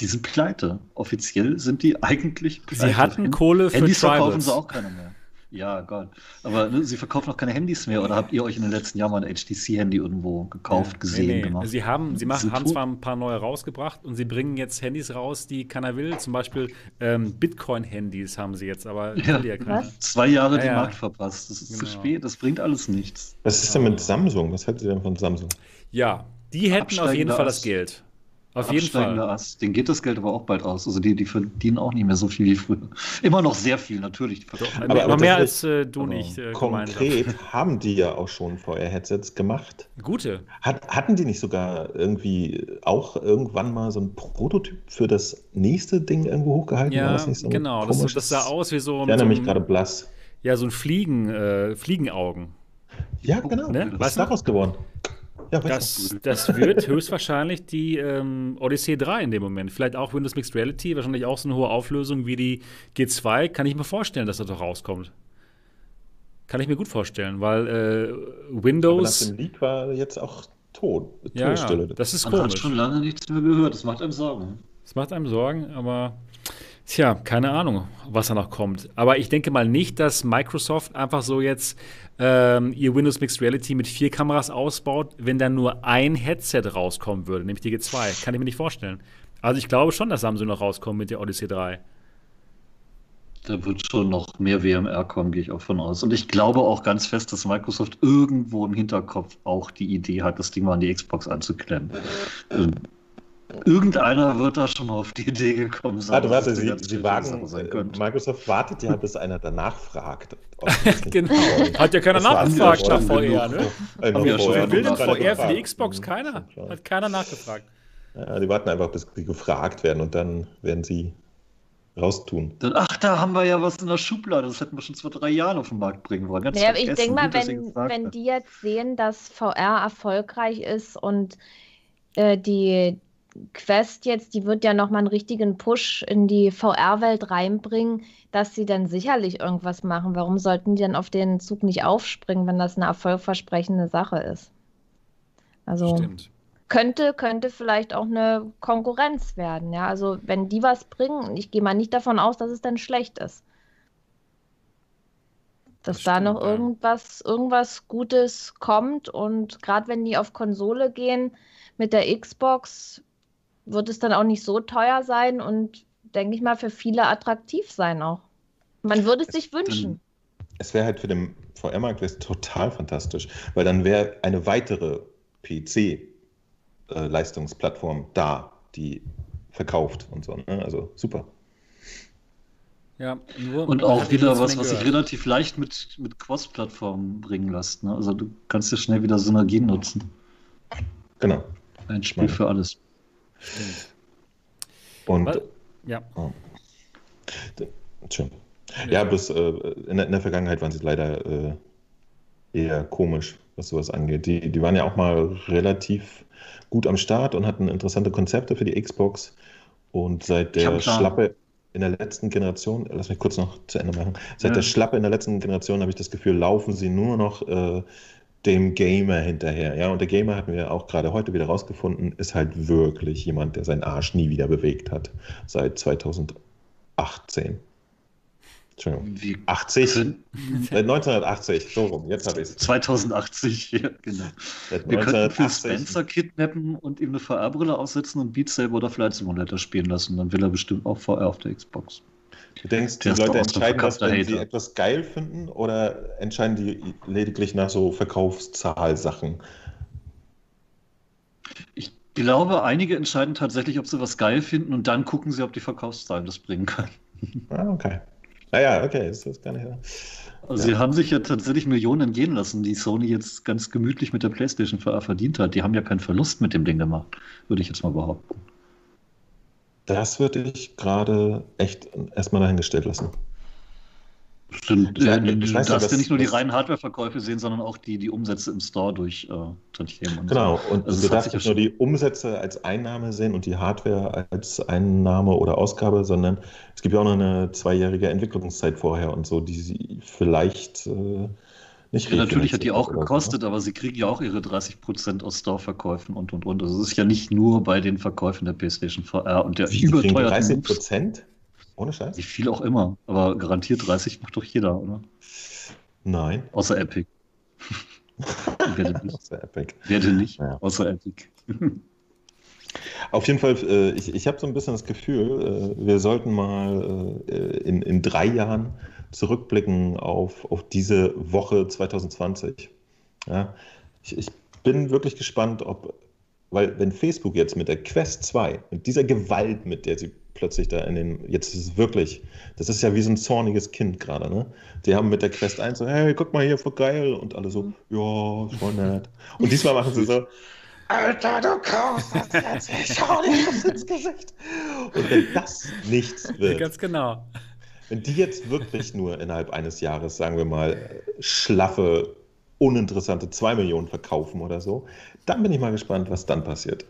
die sind pleite. Offiziell sind die eigentlich pleite. Sie hatten Kohle für Handys Tribals. verkaufen sie auch keine mehr. Ja, Gott. Aber ne, sie verkaufen auch keine Handys mehr. Oder habt ihr euch in den letzten Jahren mal ein HTC-Handy irgendwo gekauft, ja, gesehen, nee, nee. gemacht? Sie haben, sie machen, haben zwar ein paar neue rausgebracht und sie bringen jetzt Handys raus, die keiner will. Zum Beispiel ähm, Bitcoin-Handys haben sie jetzt, aber ja, ja zwei Jahre ja, den Markt verpasst. Das ist genau. zu spät, das bringt alles nichts. Was ist denn mit Samsung? Was haltet ihr denn von Samsung? Ja, die hätten auf jeden Fall das Geld. Auf jeden Fall. Ast. Den geht das Geld aber auch bald aus. Also die, die verdienen auch nicht mehr so viel wie früher. Immer noch sehr viel, natürlich. aber, aber mehr als äh, du nicht. Äh, konkret haben die ja auch schon VR-Headsets gemacht. Gute. Hat, hatten die nicht sogar irgendwie auch irgendwann mal so ein Prototyp für das nächste Ding irgendwo hochgehalten? Ja, das so genau. Das, das, sah aus wie so ein. Ich erinnere mich gerade blass. Ja, so ein Fliegen, äh, Fliegenaugen. Ja, genau. Ne? Was ist daraus geworden? Ja, das, das wird höchstwahrscheinlich die ähm, Odyssey 3 in dem Moment. Vielleicht auch Windows Mixed Reality, wahrscheinlich auch so eine hohe Auflösung wie die G2. Kann ich mir vorstellen, dass das doch rauskommt. Kann ich mir gut vorstellen, weil äh, Windows. Aber nach dem Leak war jetzt auch tot. Ja, das ist Man komisch. hat schon lange nichts mehr gehört. Das macht einem Sorgen. Das macht einem Sorgen, aber Tja, keine Ahnung, was da noch kommt. Aber ich denke mal nicht, dass Microsoft einfach so jetzt ähm, ihr Windows Mixed Reality mit vier Kameras ausbaut, wenn da nur ein Headset rauskommen würde, nämlich die G2. Kann ich mir nicht vorstellen. Also ich glaube schon, dass Samsung noch rauskommt mit der Odyssey 3. Da wird schon noch mehr WMR kommen, gehe ich auch von aus. Und ich glaube auch ganz fest, dass Microsoft irgendwo im Hinterkopf auch die Idee hat, das Ding mal an die Xbox anzuklemmen. Irgendeiner wird da schon mal auf die Idee gekommen sein. Warte, warte, Sie, Sie wagen, Microsoft wartet ja, bis einer danach fragt. genau. Hat ja keiner nachgefragt nach VR, ne? Ja, Wer will denn VR für die Xbox? Keiner. Hat keiner nachgefragt. Ja, die warten einfach, bis sie gefragt werden und dann werden sie raustun. Ach, da haben wir ja was in der Schublade. Das hätten wir schon vor drei Jahren auf den Markt bringen wollen. Ganz ja, ich denke mal, wenn, wenn die jetzt sehen, dass VR erfolgreich ist und äh, die, Quest jetzt, die wird ja nochmal einen richtigen Push in die VR-Welt reinbringen, dass sie dann sicherlich irgendwas machen. Warum sollten die dann auf den Zug nicht aufspringen, wenn das eine erfolgversprechende Sache ist? Also Stimmt. könnte, könnte vielleicht auch eine Konkurrenz werden. Ja, also wenn die was bringen, ich gehe mal nicht davon aus, dass es dann schlecht ist. Dass das da stimmt, noch irgendwas, irgendwas Gutes kommt und gerade wenn die auf Konsole gehen mit der Xbox, wird es dann auch nicht so teuer sein und, denke ich mal, für viele attraktiv sein auch. Man würde es, es sich wünschen. Es wäre halt für den VR-Markt total fantastisch, weil dann wäre eine weitere PC-Leistungsplattform äh, da, die verkauft und so. Ne? Also super. Ja, und auch wieder was, was sich relativ leicht mit, mit Cross-Plattformen bringen lässt. Ne? Also du kannst ja schnell wieder Synergien nutzen. Genau. Ein Spiel für alles. Und Was? ja. Oh. Schön. Ja, bloß äh, in, der, in, der, Vergangenheit waren sie leider äh, eher komisch, was sowas angeht. Die, die waren ja auch mal relativ gut am Start und hatten interessante Konzepte für die Xbox. Und seit der Schlappe in der letzten Generation, lass mich kurz noch zu Ende machen, seit ja. der Schlappe in der letzten Generation habe ich das Gefühl, laufen sie nur noch äh, dem Gamer hinterher. Ja, und der Gamer hatten wir auch gerade heute wieder rausgefunden, ist halt wirklich jemand, der seinen Arsch nie wieder bewegt hat. Seit 2018. Entschuldigung. Wie 80? Seit 1980, so rum, jetzt habe ich es. 2080, ja, genau. Seit wir könnten Phil Spencer kidnappen und ihm eine VR-Brille aussetzen und Beat Saber oder Flight Simulator spielen lassen. Dann will er bestimmt auch VR auf der Xbox. Du denkst, die Leute entscheiden das, wenn Hater. sie etwas geil finden oder entscheiden die lediglich nach so Verkaufszahlsachen? Ich glaube, einige entscheiden tatsächlich, ob sie was geil finden und dann gucken sie, ob die Verkaufszahlen das bringen können. Ah, okay. Naja, okay, ist das gar nicht. Also ja. Sie haben sich ja tatsächlich Millionen gehen lassen, die Sony jetzt ganz gemütlich mit der PlayStation VR verdient hat. Die haben ja keinen Verlust mit dem Ding gemacht, würde ich jetzt mal behaupten. Das würde ich gerade echt erstmal dahingestellt lassen. Stimmt, ich, äh, ich weiß, du darfst ja nicht nur die reinen Hardware-Verkäufe sehen, sondern auch die, die Umsätze im Store durch äh, Tantiemen. Genau, so. und also du darfst nicht nur die Umsätze als Einnahme sehen und die Hardware als Einnahme oder Ausgabe, sondern es gibt ja auch noch eine zweijährige Entwicklungszeit vorher und so, die sie vielleicht äh, nicht ja, natürlich hat die auch gekostet, so. aber sie kriegen ja auch ihre 30% aus Store-Verkäufen und und und. Also es ist ja nicht nur bei den Verkäufen der PlayStation VR und der Wie, überteuerten 30%? Ohne Scheiß? Wie viel auch immer. Aber garantiert 30 macht doch jeder, oder? Nein. Außer Epic. Wer denn nicht? Außer Epic. Wer denn nicht? Ja. Außer Epic. Auf jeden Fall, äh, ich, ich habe so ein bisschen das Gefühl, äh, wir sollten mal äh, in, in drei Jahren zurückblicken auf, auf diese Woche 2020. Ja, ich, ich bin wirklich gespannt, ob, weil wenn Facebook jetzt mit der Quest 2, mit dieser Gewalt, mit der sie plötzlich da in den, jetzt ist es wirklich, das ist ja wie so ein zorniges Kind gerade, ne? Die haben mit der Quest 1 so, hey, guck mal hier, voll geil. Und alle so, ja, voll nett. Und diesmal machen sie so, Alter, du kaufst das jetzt, ich hau dir ins Gesicht. Und wenn das nichts wird. Ganz genau. Wenn die jetzt wirklich nur innerhalb eines Jahres, sagen wir mal, schlaffe, uninteressante 2 Millionen verkaufen oder so, dann bin ich mal gespannt, was dann passiert.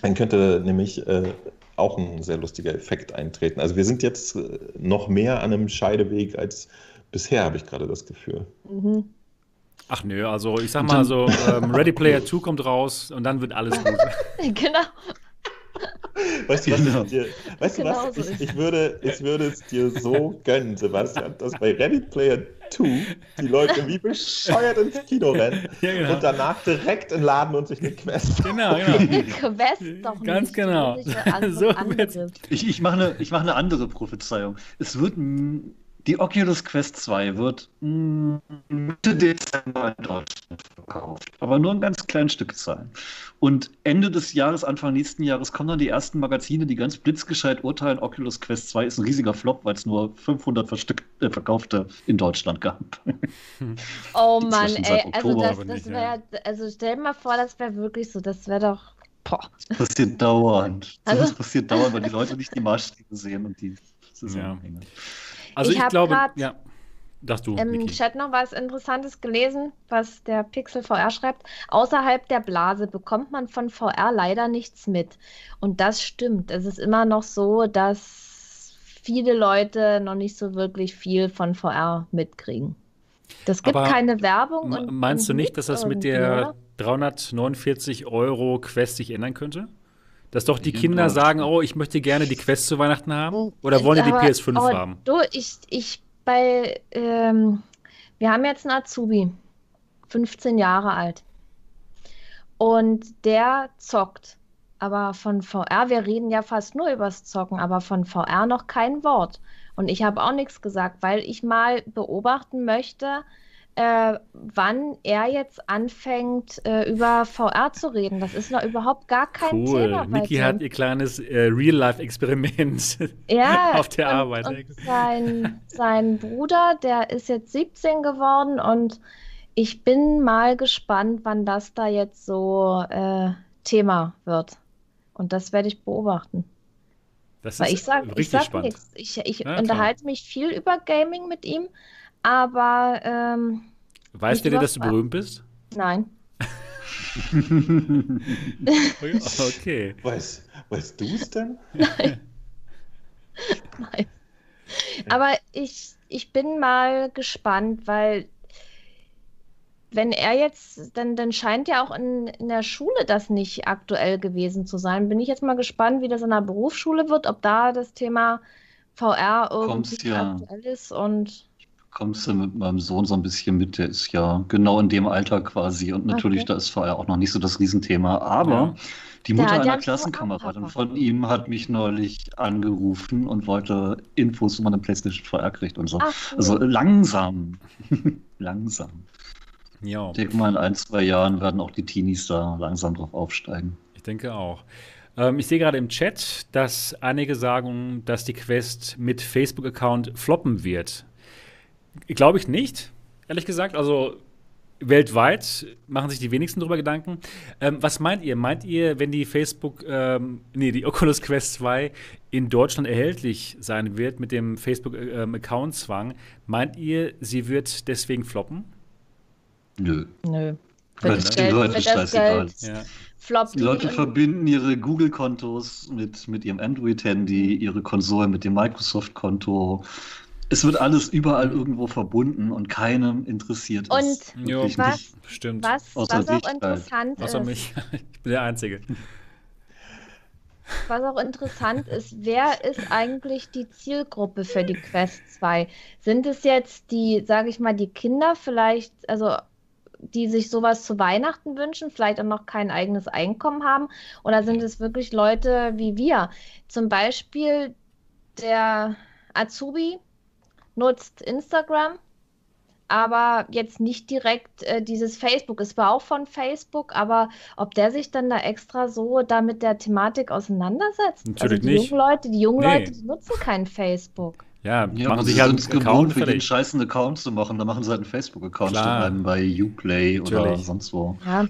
Dann könnte nämlich äh, auch ein sehr lustiger Effekt eintreten. Also wir sind jetzt äh, noch mehr an einem Scheideweg als Bisher habe ich gerade das Gefühl. Mhm. Ach nö, also ich sag mal so, ähm, Ready Player 2 kommt raus und dann wird alles gut. genau. Weißt du, was genau. ich, dir, weißt genau was? Ich, ich, würde, ich würde es dir so gönnen, Sebastian, dass bei Ready Player 2 die Leute wie bescheuert ins Kino rennen ja, genau. und danach direkt in Laden und sich eine Quest Genau, genau. Quest doch Ganz nicht. genau. so ich ich mache eine, mach eine andere Prophezeiung. Es wird die Oculus Quest 2 wird Mitte Dezember in Deutschland verkauft, aber nur in ganz kleinen Stückzahlen. Und Ende des Jahres, Anfang nächsten Jahres kommen dann die ersten Magazine, die ganz blitzgescheit urteilen, Oculus Quest 2 ist ein riesiger Flop, weil es nur 500 äh, verkaufte in Deutschland gab. Oh Mann, ey, also das, das wäre, also stell dir mal vor, das wäre wirklich so, das wäre doch, boah. Das passiert dauernd. Also, das passiert dauernd, weil die Leute nicht die Maßstäbe sehen und die Zusammenhänge. Ja. Also ich, ich glaube, grad, ja. Sagst du, Im Chat noch was Interessantes gelesen, was der Pixel VR schreibt. Außerhalb der Blase bekommt man von VR leider nichts mit. Und das stimmt. Es ist immer noch so, dass viele Leute noch nicht so wirklich viel von VR mitkriegen. Das gibt Aber keine Werbung. Und, meinst du nicht, dass das mit der 349 Euro Quest sich ändern könnte? Dass doch die Kinder sagen, oh, ich möchte gerne die Quest zu Weihnachten haben? Oder wollen die die PS5 oh, haben? Du, ich, ich bei, ähm, wir haben jetzt einen Azubi, 15 Jahre alt. Und der zockt. Aber von VR, wir reden ja fast nur übers Zocken, aber von VR noch kein Wort. Und ich habe auch nichts gesagt, weil ich mal beobachten möchte, äh, wann er jetzt anfängt, äh, über VR zu reden. Das ist noch überhaupt gar kein cool. Thema. Niki hat ihr kleines äh, Real-Life-Experiment ja, auf der und, Arbeit. Und sein, sein Bruder, der ist jetzt 17 geworden und ich bin mal gespannt, wann das da jetzt so äh, Thema wird. Und das werde ich beobachten. Das Weil ich sage ich sag nichts. Ich, ich ja, unterhalte mich viel über Gaming mit ihm, aber. Ähm, weißt du denn, dass du berühmt bist? Nein. okay. Weißt, weißt du es denn? Nein. Nein. Aber ich, ich bin mal gespannt, weil wenn er jetzt, dann, dann scheint ja auch in, in der Schule das nicht aktuell gewesen zu sein. Bin ich jetzt mal gespannt, wie das in der Berufsschule wird, ob da das Thema VR irgendwie ja. aktuell ist und kommst du mit meinem Sohn so ein bisschen mit, der ist ja genau in dem Alter quasi und natürlich, okay. da ist vorher auch noch nicht so das Riesenthema, aber ja. die Mutter ja, einer Klassenkameradin von ihm hat mich neulich angerufen und wollte Infos, wo man eine Playstation VR kriegt und so. Ach, also langsam, langsam. Ja. Ich denke mal, in ein, zwei Jahren werden auch die Teenies da langsam drauf aufsteigen. Ich denke auch. Ähm, ich sehe gerade im Chat, dass einige sagen, dass die Quest mit Facebook-Account floppen wird. Glaube ich nicht, ehrlich gesagt. Also weltweit machen sich die wenigsten darüber Gedanken. Ähm, was meint ihr? Meint ihr, wenn die Facebook, ähm, nee, die Oculus Quest 2 in Deutschland erhältlich sein wird mit dem Facebook-Account-Zwang, ähm, meint ihr, sie wird deswegen floppen? Nö. Nö. Weil es den Leuten scheißegal. Ja. Die Leute verbinden ihre Google-Kontos mit, mit ihrem Android-Handy, ihre Konsole mit dem Microsoft-Konto es wird alles überall irgendwo verbunden und keinem interessiert und es. Und was, nicht. Stimmt. Was, was auch halt. interessant Außer ist. mich. Ich bin der Einzige. Was auch interessant ist, wer ist eigentlich die Zielgruppe für die Quest 2? Sind es jetzt die, sage ich mal, die Kinder vielleicht, also die sich sowas zu Weihnachten wünschen, vielleicht auch noch kein eigenes Einkommen haben? Oder sind es wirklich Leute wie wir? Zum Beispiel der Azubi, nutzt Instagram, aber jetzt nicht direkt äh, dieses Facebook. Es war auch von Facebook, aber ob der sich dann da extra so da mit der Thematik auseinandersetzt? Natürlich also die nicht. Jungen Leute, die jungen nee. Leute, die nutzen kein Facebook. Ja, ja machen sich halt einen gewohnt, für den scheißen Account zu machen. Da machen sie halt einen Facebook-Account bei Uplay Natürlich. oder sonst wo. Ja.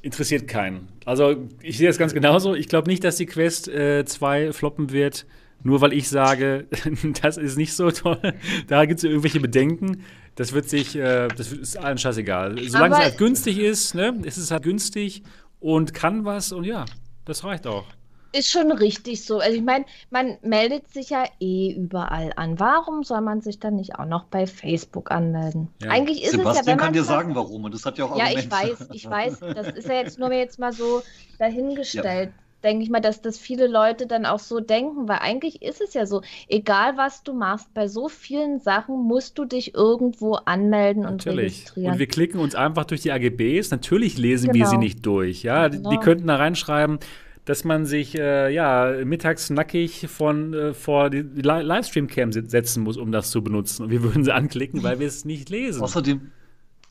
Interessiert keinen. Also ich sehe das ganz genauso. Ich glaube nicht, dass die Quest 2 äh, floppen wird. Nur weil ich sage, das ist nicht so toll, da gibt es irgendwelche Bedenken. Das wird sich, äh, das ist allen scheißegal. Solange es halt günstig ist, ne, ist es halt günstig und kann was und ja, das reicht auch. ist schon richtig so. Also ich meine, man meldet sich ja eh überall an. Warum soll man sich dann nicht auch noch bei Facebook anmelden? Ja. Eigentlich ist Sebastian es ja, wenn kann dir sagen, warum. Und das hat ja auch Ja, Argumente. ich weiß, ich weiß. Das ist ja jetzt nur jetzt mal so dahingestellt. Ja denke ich mal, dass das viele Leute dann auch so denken, weil eigentlich ist es ja so, egal was du machst, bei so vielen Sachen musst du dich irgendwo anmelden und Natürlich. registrieren. Und wir klicken uns einfach durch die AGBs. Natürlich lesen genau. wir sie nicht durch. Ja, genau. die könnten da reinschreiben, dass man sich äh, ja mittags nackig von äh, vor die Livestream-Cam setzen muss, um das zu benutzen. Und wir würden sie anklicken, weil wir es nicht lesen. Außerdem,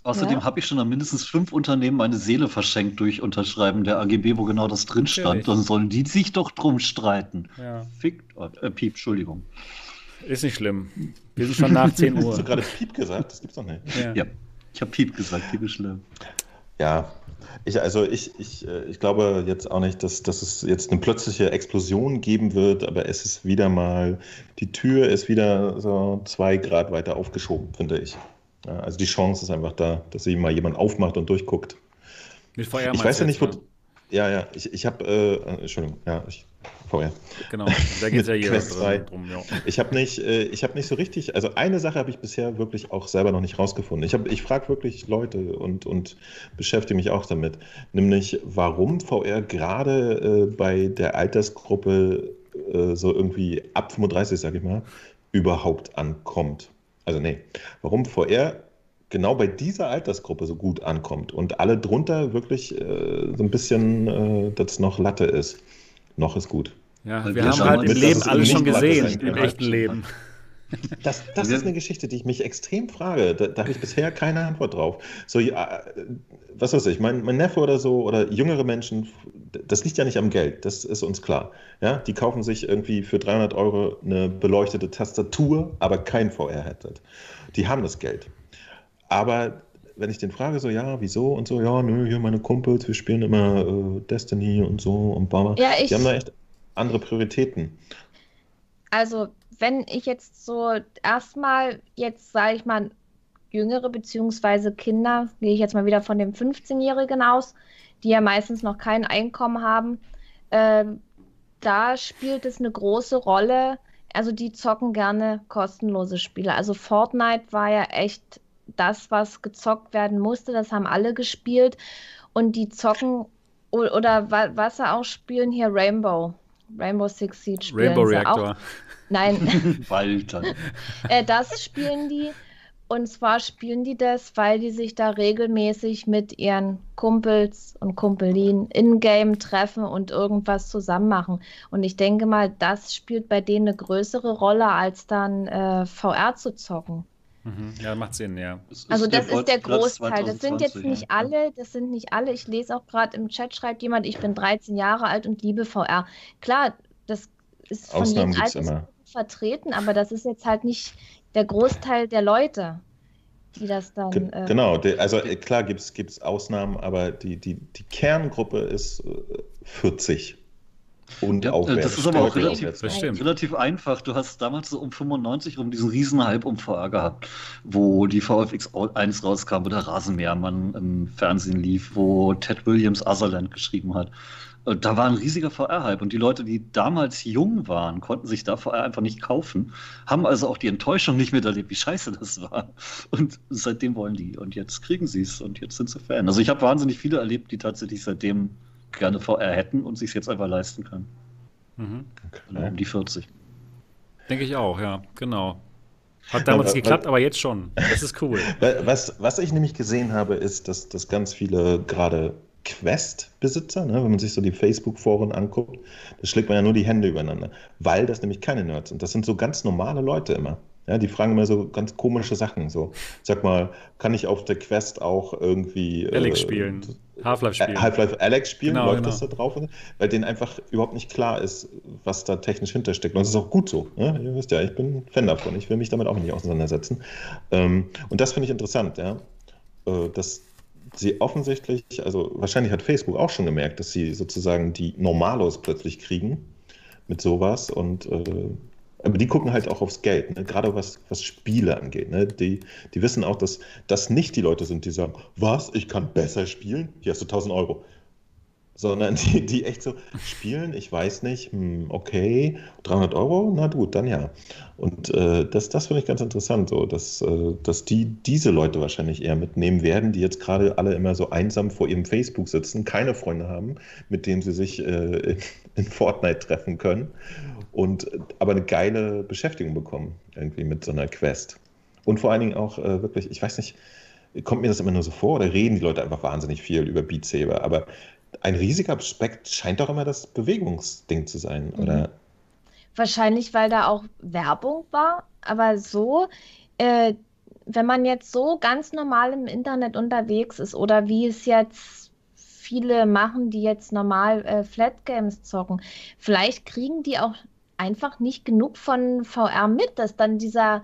außerdem ja. habe ich schon an mindestens fünf Unternehmen meine Seele verschenkt durch Unterschreiben der AGB, wo genau das drin stand. Dann sollen die sich doch drum streiten. Ja. Fickt, äh, Piep, Entschuldigung. Ist nicht schlimm. Wir sind schon nach 10 Uhr. Hast du gerade Piep gesagt? Das gibt's doch nicht. Ja, ja. ich habe Piep gesagt. Piep ist schlimm. Ja, ich, also ich, ich, äh, ich glaube jetzt auch nicht, dass, dass es jetzt eine plötzliche Explosion geben wird, aber es ist wieder mal, die Tür ist wieder so zwei Grad weiter aufgeschoben, finde ich. Ja, also die Chance ist einfach da, dass sie mal jemand aufmacht und durchguckt. Mit Feuer ich weiß ja nicht, wo. Ja, ja, ich, ich habe, äh, Entschuldigung, ja, ich vorher. Genau, da geht es ja hier drum. Ja. Ich habe nicht, äh, hab nicht so richtig, also eine Sache habe ich bisher wirklich auch selber noch nicht rausgefunden. Ich, ich frage wirklich Leute und, und beschäftige mich auch damit, nämlich warum VR gerade äh, bei der Altersgruppe äh, so irgendwie ab 35, sage ich mal, überhaupt ankommt. Also nee, warum VR genau bei dieser Altersgruppe so gut ankommt und alle drunter wirklich äh, so ein bisschen äh, das noch Latte ist. Noch ist gut. Ja, wir, wir haben halt im Leben alles schon gesehen, im echten Leben. Das, das ist eine Geschichte, die ich mich extrem frage. Da, da habe ich bisher keine Antwort drauf. So, ja, was weiß ich, mein, mein, Neffe oder so oder jüngere Menschen, das liegt ja nicht am Geld, das ist uns klar. Ja, die kaufen sich irgendwie für 300 Euro eine beleuchtete Tastatur, aber kein VR-Headset. Die haben das Geld. Aber wenn ich den frage, so, ja, wieso und so, ja, nö, hier meine Kumpels, wir spielen immer äh, Destiny und so und Baba. Ja, ich, die haben da echt andere Prioritäten. Also, wenn ich jetzt so erstmal jetzt, sage ich mal, jüngere beziehungsweise Kinder, gehe ich jetzt mal wieder von dem 15-Jährigen aus, die ja meistens noch kein Einkommen haben, äh, da spielt es eine große Rolle. Also die zocken gerne kostenlose Spiele. Also Fortnite war ja echt das, was gezockt werden musste. Das haben alle gespielt. Und die zocken oder was sie auch spielen hier Rainbow. Rainbow Six Siege spielen Rainbow Reactor. Auch. Nein. Walter. äh, das spielen die. Und zwar spielen die das, weil die sich da regelmäßig mit ihren Kumpels und Kumpelinen in-game treffen und irgendwas zusammen machen. Und ich denke mal, das spielt bei denen eine größere Rolle, als dann äh, VR zu zocken. Mhm. Ja, macht Sinn, ja. Also das ist der Großteil. Das sind jetzt nicht alle, das sind nicht alle. Ich lese auch gerade im Chat, schreibt jemand, ich bin 13 Jahre alt und liebe VR. Klar, das ist von jedem Alter vertreten, aber das ist jetzt halt nicht der Großteil der Leute, die das dann. Ge äh, genau, also äh, klar gibt es Ausnahmen, aber die, die, die Kerngruppe ist 40. Äh, und ja, aufwärts. Das ist aber auch relativ, relativ, einfach. Du hast damals so um 95 rum diesen Riesenhype um VR gehabt, wo die VFX 1 rauskam, wo der Rasenmähermann im Fernsehen lief, wo Ted Williams Otherland geschrieben hat. Da war ein riesiger VR-Hype und die Leute, die damals jung waren, konnten sich da VR einfach nicht kaufen, haben also auch die Enttäuschung nicht miterlebt, wie scheiße das war. Und seitdem wollen die und jetzt kriegen sie es und jetzt sind sie Fan. Also ich habe wahnsinnig viele erlebt, die tatsächlich seitdem gerne VR hätten und sich jetzt einfach leisten können. Mhm. Okay. Um die 40. Denke ich auch, ja, genau. Hat damals aber, geklappt, aber jetzt schon. Das ist cool. Was, was ich nämlich gesehen habe, ist, dass, dass ganz viele gerade Quest-Besitzer, ne, wenn man sich so die Facebook-Foren anguckt, da schlägt man ja nur die Hände übereinander, weil das nämlich keine Nerds sind. Das sind so ganz normale Leute immer. Ja, die fragen immer so ganz komische Sachen. So, sag mal, kann ich auf der Quest auch irgendwie. Alex äh, spielen. Half-Life spielen. Half-Life Alex spielen, genau, läuft genau. das da drauf? Weil denen einfach überhaupt nicht klar ist, was da technisch hintersteckt. Und das ist auch gut so. Ne? Ihr wisst ja, ich bin Fan davon. Ich will mich damit auch nicht auseinandersetzen. Ähm, und das finde ich interessant, ja. Äh, dass sie offensichtlich, also wahrscheinlich hat Facebook auch schon gemerkt, dass sie sozusagen die Normalos plötzlich kriegen mit sowas und äh, aber die gucken halt auch aufs Geld, ne? gerade was, was Spiele angeht. Ne? Die, die wissen auch, dass das nicht die Leute sind, die sagen, was, ich kann besser spielen? Hier hast du 1000 Euro. Sondern die, die echt so spielen, ich weiß nicht, hm, okay, 300 Euro, na gut, dann ja. Und äh, das, das finde ich ganz interessant, so, dass, äh, dass die diese Leute wahrscheinlich eher mitnehmen werden, die jetzt gerade alle immer so einsam vor ihrem Facebook sitzen, keine Freunde haben, mit denen sie sich äh, in, Fortnite treffen können und aber eine geile Beschäftigung bekommen, irgendwie mit so einer Quest. Und vor allen Dingen auch äh, wirklich, ich weiß nicht, kommt mir das immer nur so vor oder reden die Leute einfach wahnsinnig viel über Beat Saber, aber ein riesiger Aspekt scheint doch immer das Bewegungsding zu sein, mhm. oder? Wahrscheinlich, weil da auch Werbung war, aber so, äh, wenn man jetzt so ganz normal im Internet unterwegs ist oder wie es jetzt viele machen, die jetzt normal äh, Flat Games zocken, vielleicht kriegen die auch einfach nicht genug von VR mit, dass dann dieser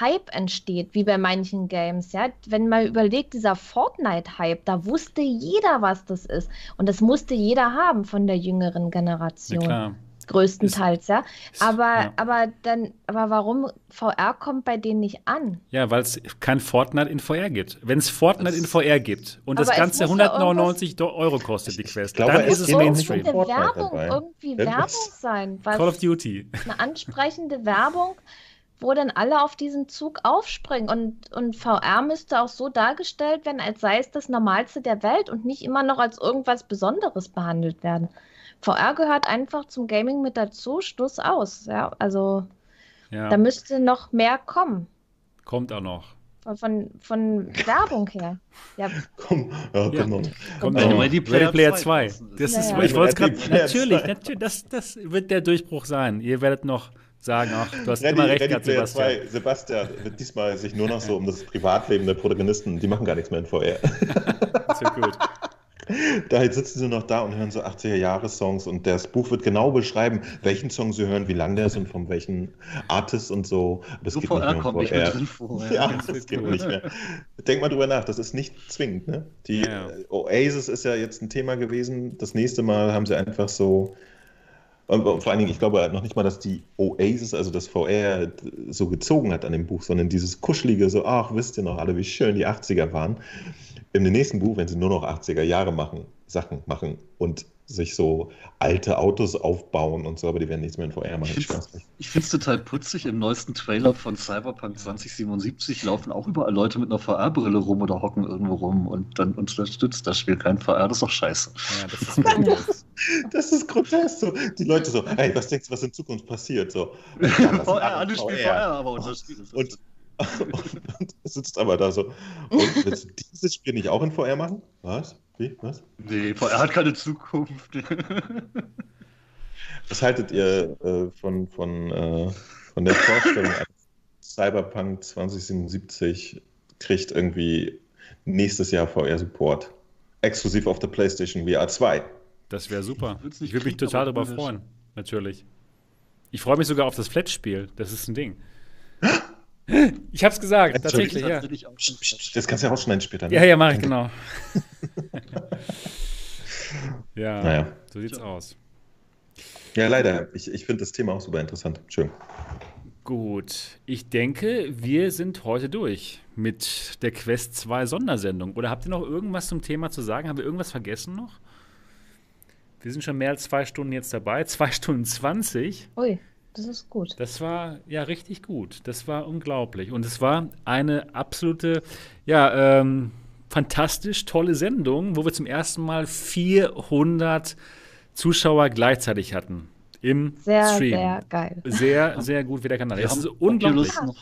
Hype entsteht, wie bei manchen Games. Ja? Wenn man überlegt, dieser Fortnite-Hype, da wusste jeder, was das ist. Und das musste jeder haben von der jüngeren Generation. Ja, klar. Größtenteils, ist, ja. Aber, ja. aber dann, aber warum VR kommt bei denen nicht an? Ja, weil es kein Fortnite in VR gibt. Wenn es Fortnite in VR gibt und das Ganze 199 Euro kostet, die Quest, glaube, dann ist es Mainstream. Es Werbung, irgendwie Werbung sein. Call of Duty. Eine ansprechende Werbung wo dann alle auf diesen Zug aufspringen. Und, und VR müsste auch so dargestellt werden, als sei es das Normalste der Welt und nicht immer noch als irgendwas Besonderes behandelt werden. VR gehört einfach zum Gaming mit dazu, Schluss aus. Ja, also ja. da müsste noch mehr kommen. Kommt auch noch. Von, von Werbung her. Ja. Komm, ja, ja. Kommt, kommt noch. Ready Player, Ready Player 2. 2. Das ja, ist, ja. Ich wollte es gerade. Natürlich, natürlich das, das wird der Durchbruch sein. Ihr werdet noch sagen, ach, du hast Ready, immer recht, Ready Sebastian. 2, Sebastian wird diesmal sich nur noch so um das Privatleben der Protagonisten, die machen gar nichts mehr in VR. das wird gut. Da sitzen sie noch da und hören so 80er-Jahre-Songs und das Buch wird genau beschreiben, welchen Song sie hören, wie lang der ist und von welchen Artists und so. Das so geht VR kommt nicht mehr drin vor. Ja, ja das, das geht cool. nicht mehr. Denk mal drüber nach, das ist nicht zwingend. Ne? Die ja. Oasis ist ja jetzt ein Thema gewesen. Das nächste Mal haben sie einfach so und vor allen Dingen, ich glaube noch nicht mal, dass die Oasis, also das VR, so gezogen hat an dem Buch, sondern dieses kuschelige, so, ach, wisst ihr noch alle, wie schön die 80er waren. Im nächsten Buch, wenn sie nur noch 80er Jahre machen, Sachen machen und sich so alte Autos aufbauen und so, aber die werden nichts mehr in VR machen. Ich finde es total putzig. Im neuesten Trailer von Cyberpunk 2077 laufen auch überall Leute mit einer VR-Brille rum oder hocken irgendwo rum und dann unterstützt das Spiel kein VR. Das ist doch scheiße. Ja, das, ist das ist grotesk. So. Die Leute so, hey, was denkst du, was in Zukunft passiert? So, ja, VR, alle spielen VR, aber unser Spiel ist und, und, und sitzt aber da so. Und willst du dieses Spiel nicht auch in VR machen? Was? Wie? Was? Nee, VR hat keine Zukunft. Was haltet ihr äh, von, von, äh, von der Vorstellung, Cyberpunk 2077 kriegt irgendwie nächstes Jahr VR-Support? Exklusiv auf der PlayStation VR 2. Das wäre super. Ich würde mich total darüber freuen. Natürlich. Ich freue mich sogar auf das Flat-Spiel. Das ist ein Ding. Ich hab's gesagt, tatsächlich, ja. Das kannst du ja rausschneiden später. Ne? Ja, ja, mach ich, genau. ja, naja. so sieht's aus. Ja, leider. Ich, ich finde das Thema auch super interessant. Schön. Gut, ich denke, wir sind heute durch mit der Quest 2 Sondersendung. Oder habt ihr noch irgendwas zum Thema zu sagen? Haben wir irgendwas vergessen noch? Wir sind schon mehr als zwei Stunden jetzt dabei. Zwei Stunden zwanzig. Ui. Das ist gut. Das war ja richtig gut. Das war unglaublich. Und es war eine absolute, ja, ähm, fantastisch tolle Sendung, wo wir zum ersten Mal 400 Zuschauer gleichzeitig hatten im sehr, Stream. Sehr, sehr geil. Sehr, sehr gut wie der Kanal. Das ist unglaublich. Noch,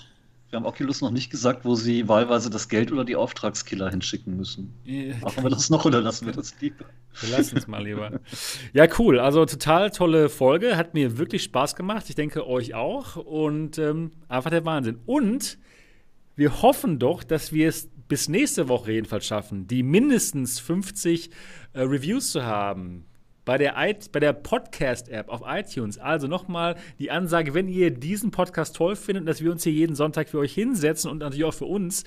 wir haben Oculus noch nicht gesagt, wo sie wahlweise das Geld oder die Auftragskiller hinschicken müssen. Machen wir das noch oder lassen wir das lieber? Wir lassen es mal lieber. Ja, cool. Also total tolle Folge. Hat mir wirklich Spaß gemacht. Ich denke, euch auch. Und ähm, einfach der Wahnsinn. Und wir hoffen doch, dass wir es bis nächste Woche jedenfalls schaffen, die mindestens 50 äh, Reviews zu haben bei der, bei der Podcast-App auf iTunes. Also nochmal die Ansage, wenn ihr diesen Podcast toll findet, dass wir uns hier jeden Sonntag für euch hinsetzen und natürlich auch für uns,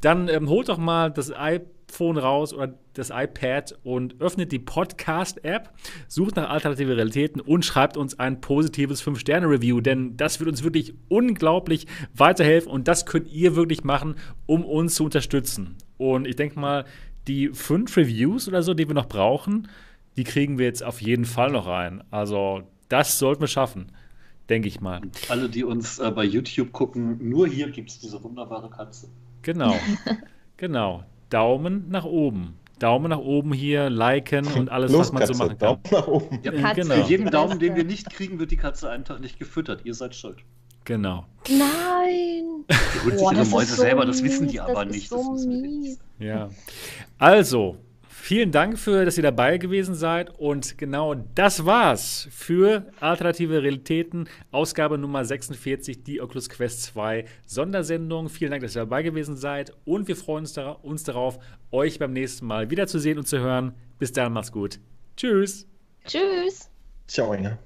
dann ähm, holt doch mal das iPhone raus oder das iPad und öffnet die Podcast-App, sucht nach alternative Realitäten und schreibt uns ein positives 5-Sterne-Review, denn das wird uns wirklich unglaublich weiterhelfen und das könnt ihr wirklich machen, um uns zu unterstützen. Und ich denke mal, die fünf Reviews oder so, die wir noch brauchen, die kriegen wir jetzt auf jeden Fall noch rein. Also das sollten wir schaffen, denke ich mal. Und alle, die uns äh, bei YouTube gucken, nur hier gibt es diese wunderbare Katze. Genau, genau. Daumen nach oben. Daumen nach oben hier, liken und alles, Los, was man Katze, so machen kann. Daumen nach oben. Ja, genau. Für jeden Daumen, den wir nicht kriegen, wird die Katze einen Tag nicht gefüttert. Ihr seid schuld. Genau. Nein! Die holt sich ihre Mäuse so selber, das wissen die aber nicht. So mies. Ja. Also, Vielen Dank für, dass ihr dabei gewesen seid. Und genau das war's für Alternative Realitäten, Ausgabe Nummer 46, die Oculus Quest 2 Sondersendung. Vielen Dank, dass ihr dabei gewesen seid. Und wir freuen uns, dar uns darauf, euch beim nächsten Mal wiederzusehen und zu hören. Bis dann, macht's gut. Tschüss. Tschüss. Ciao, Inge.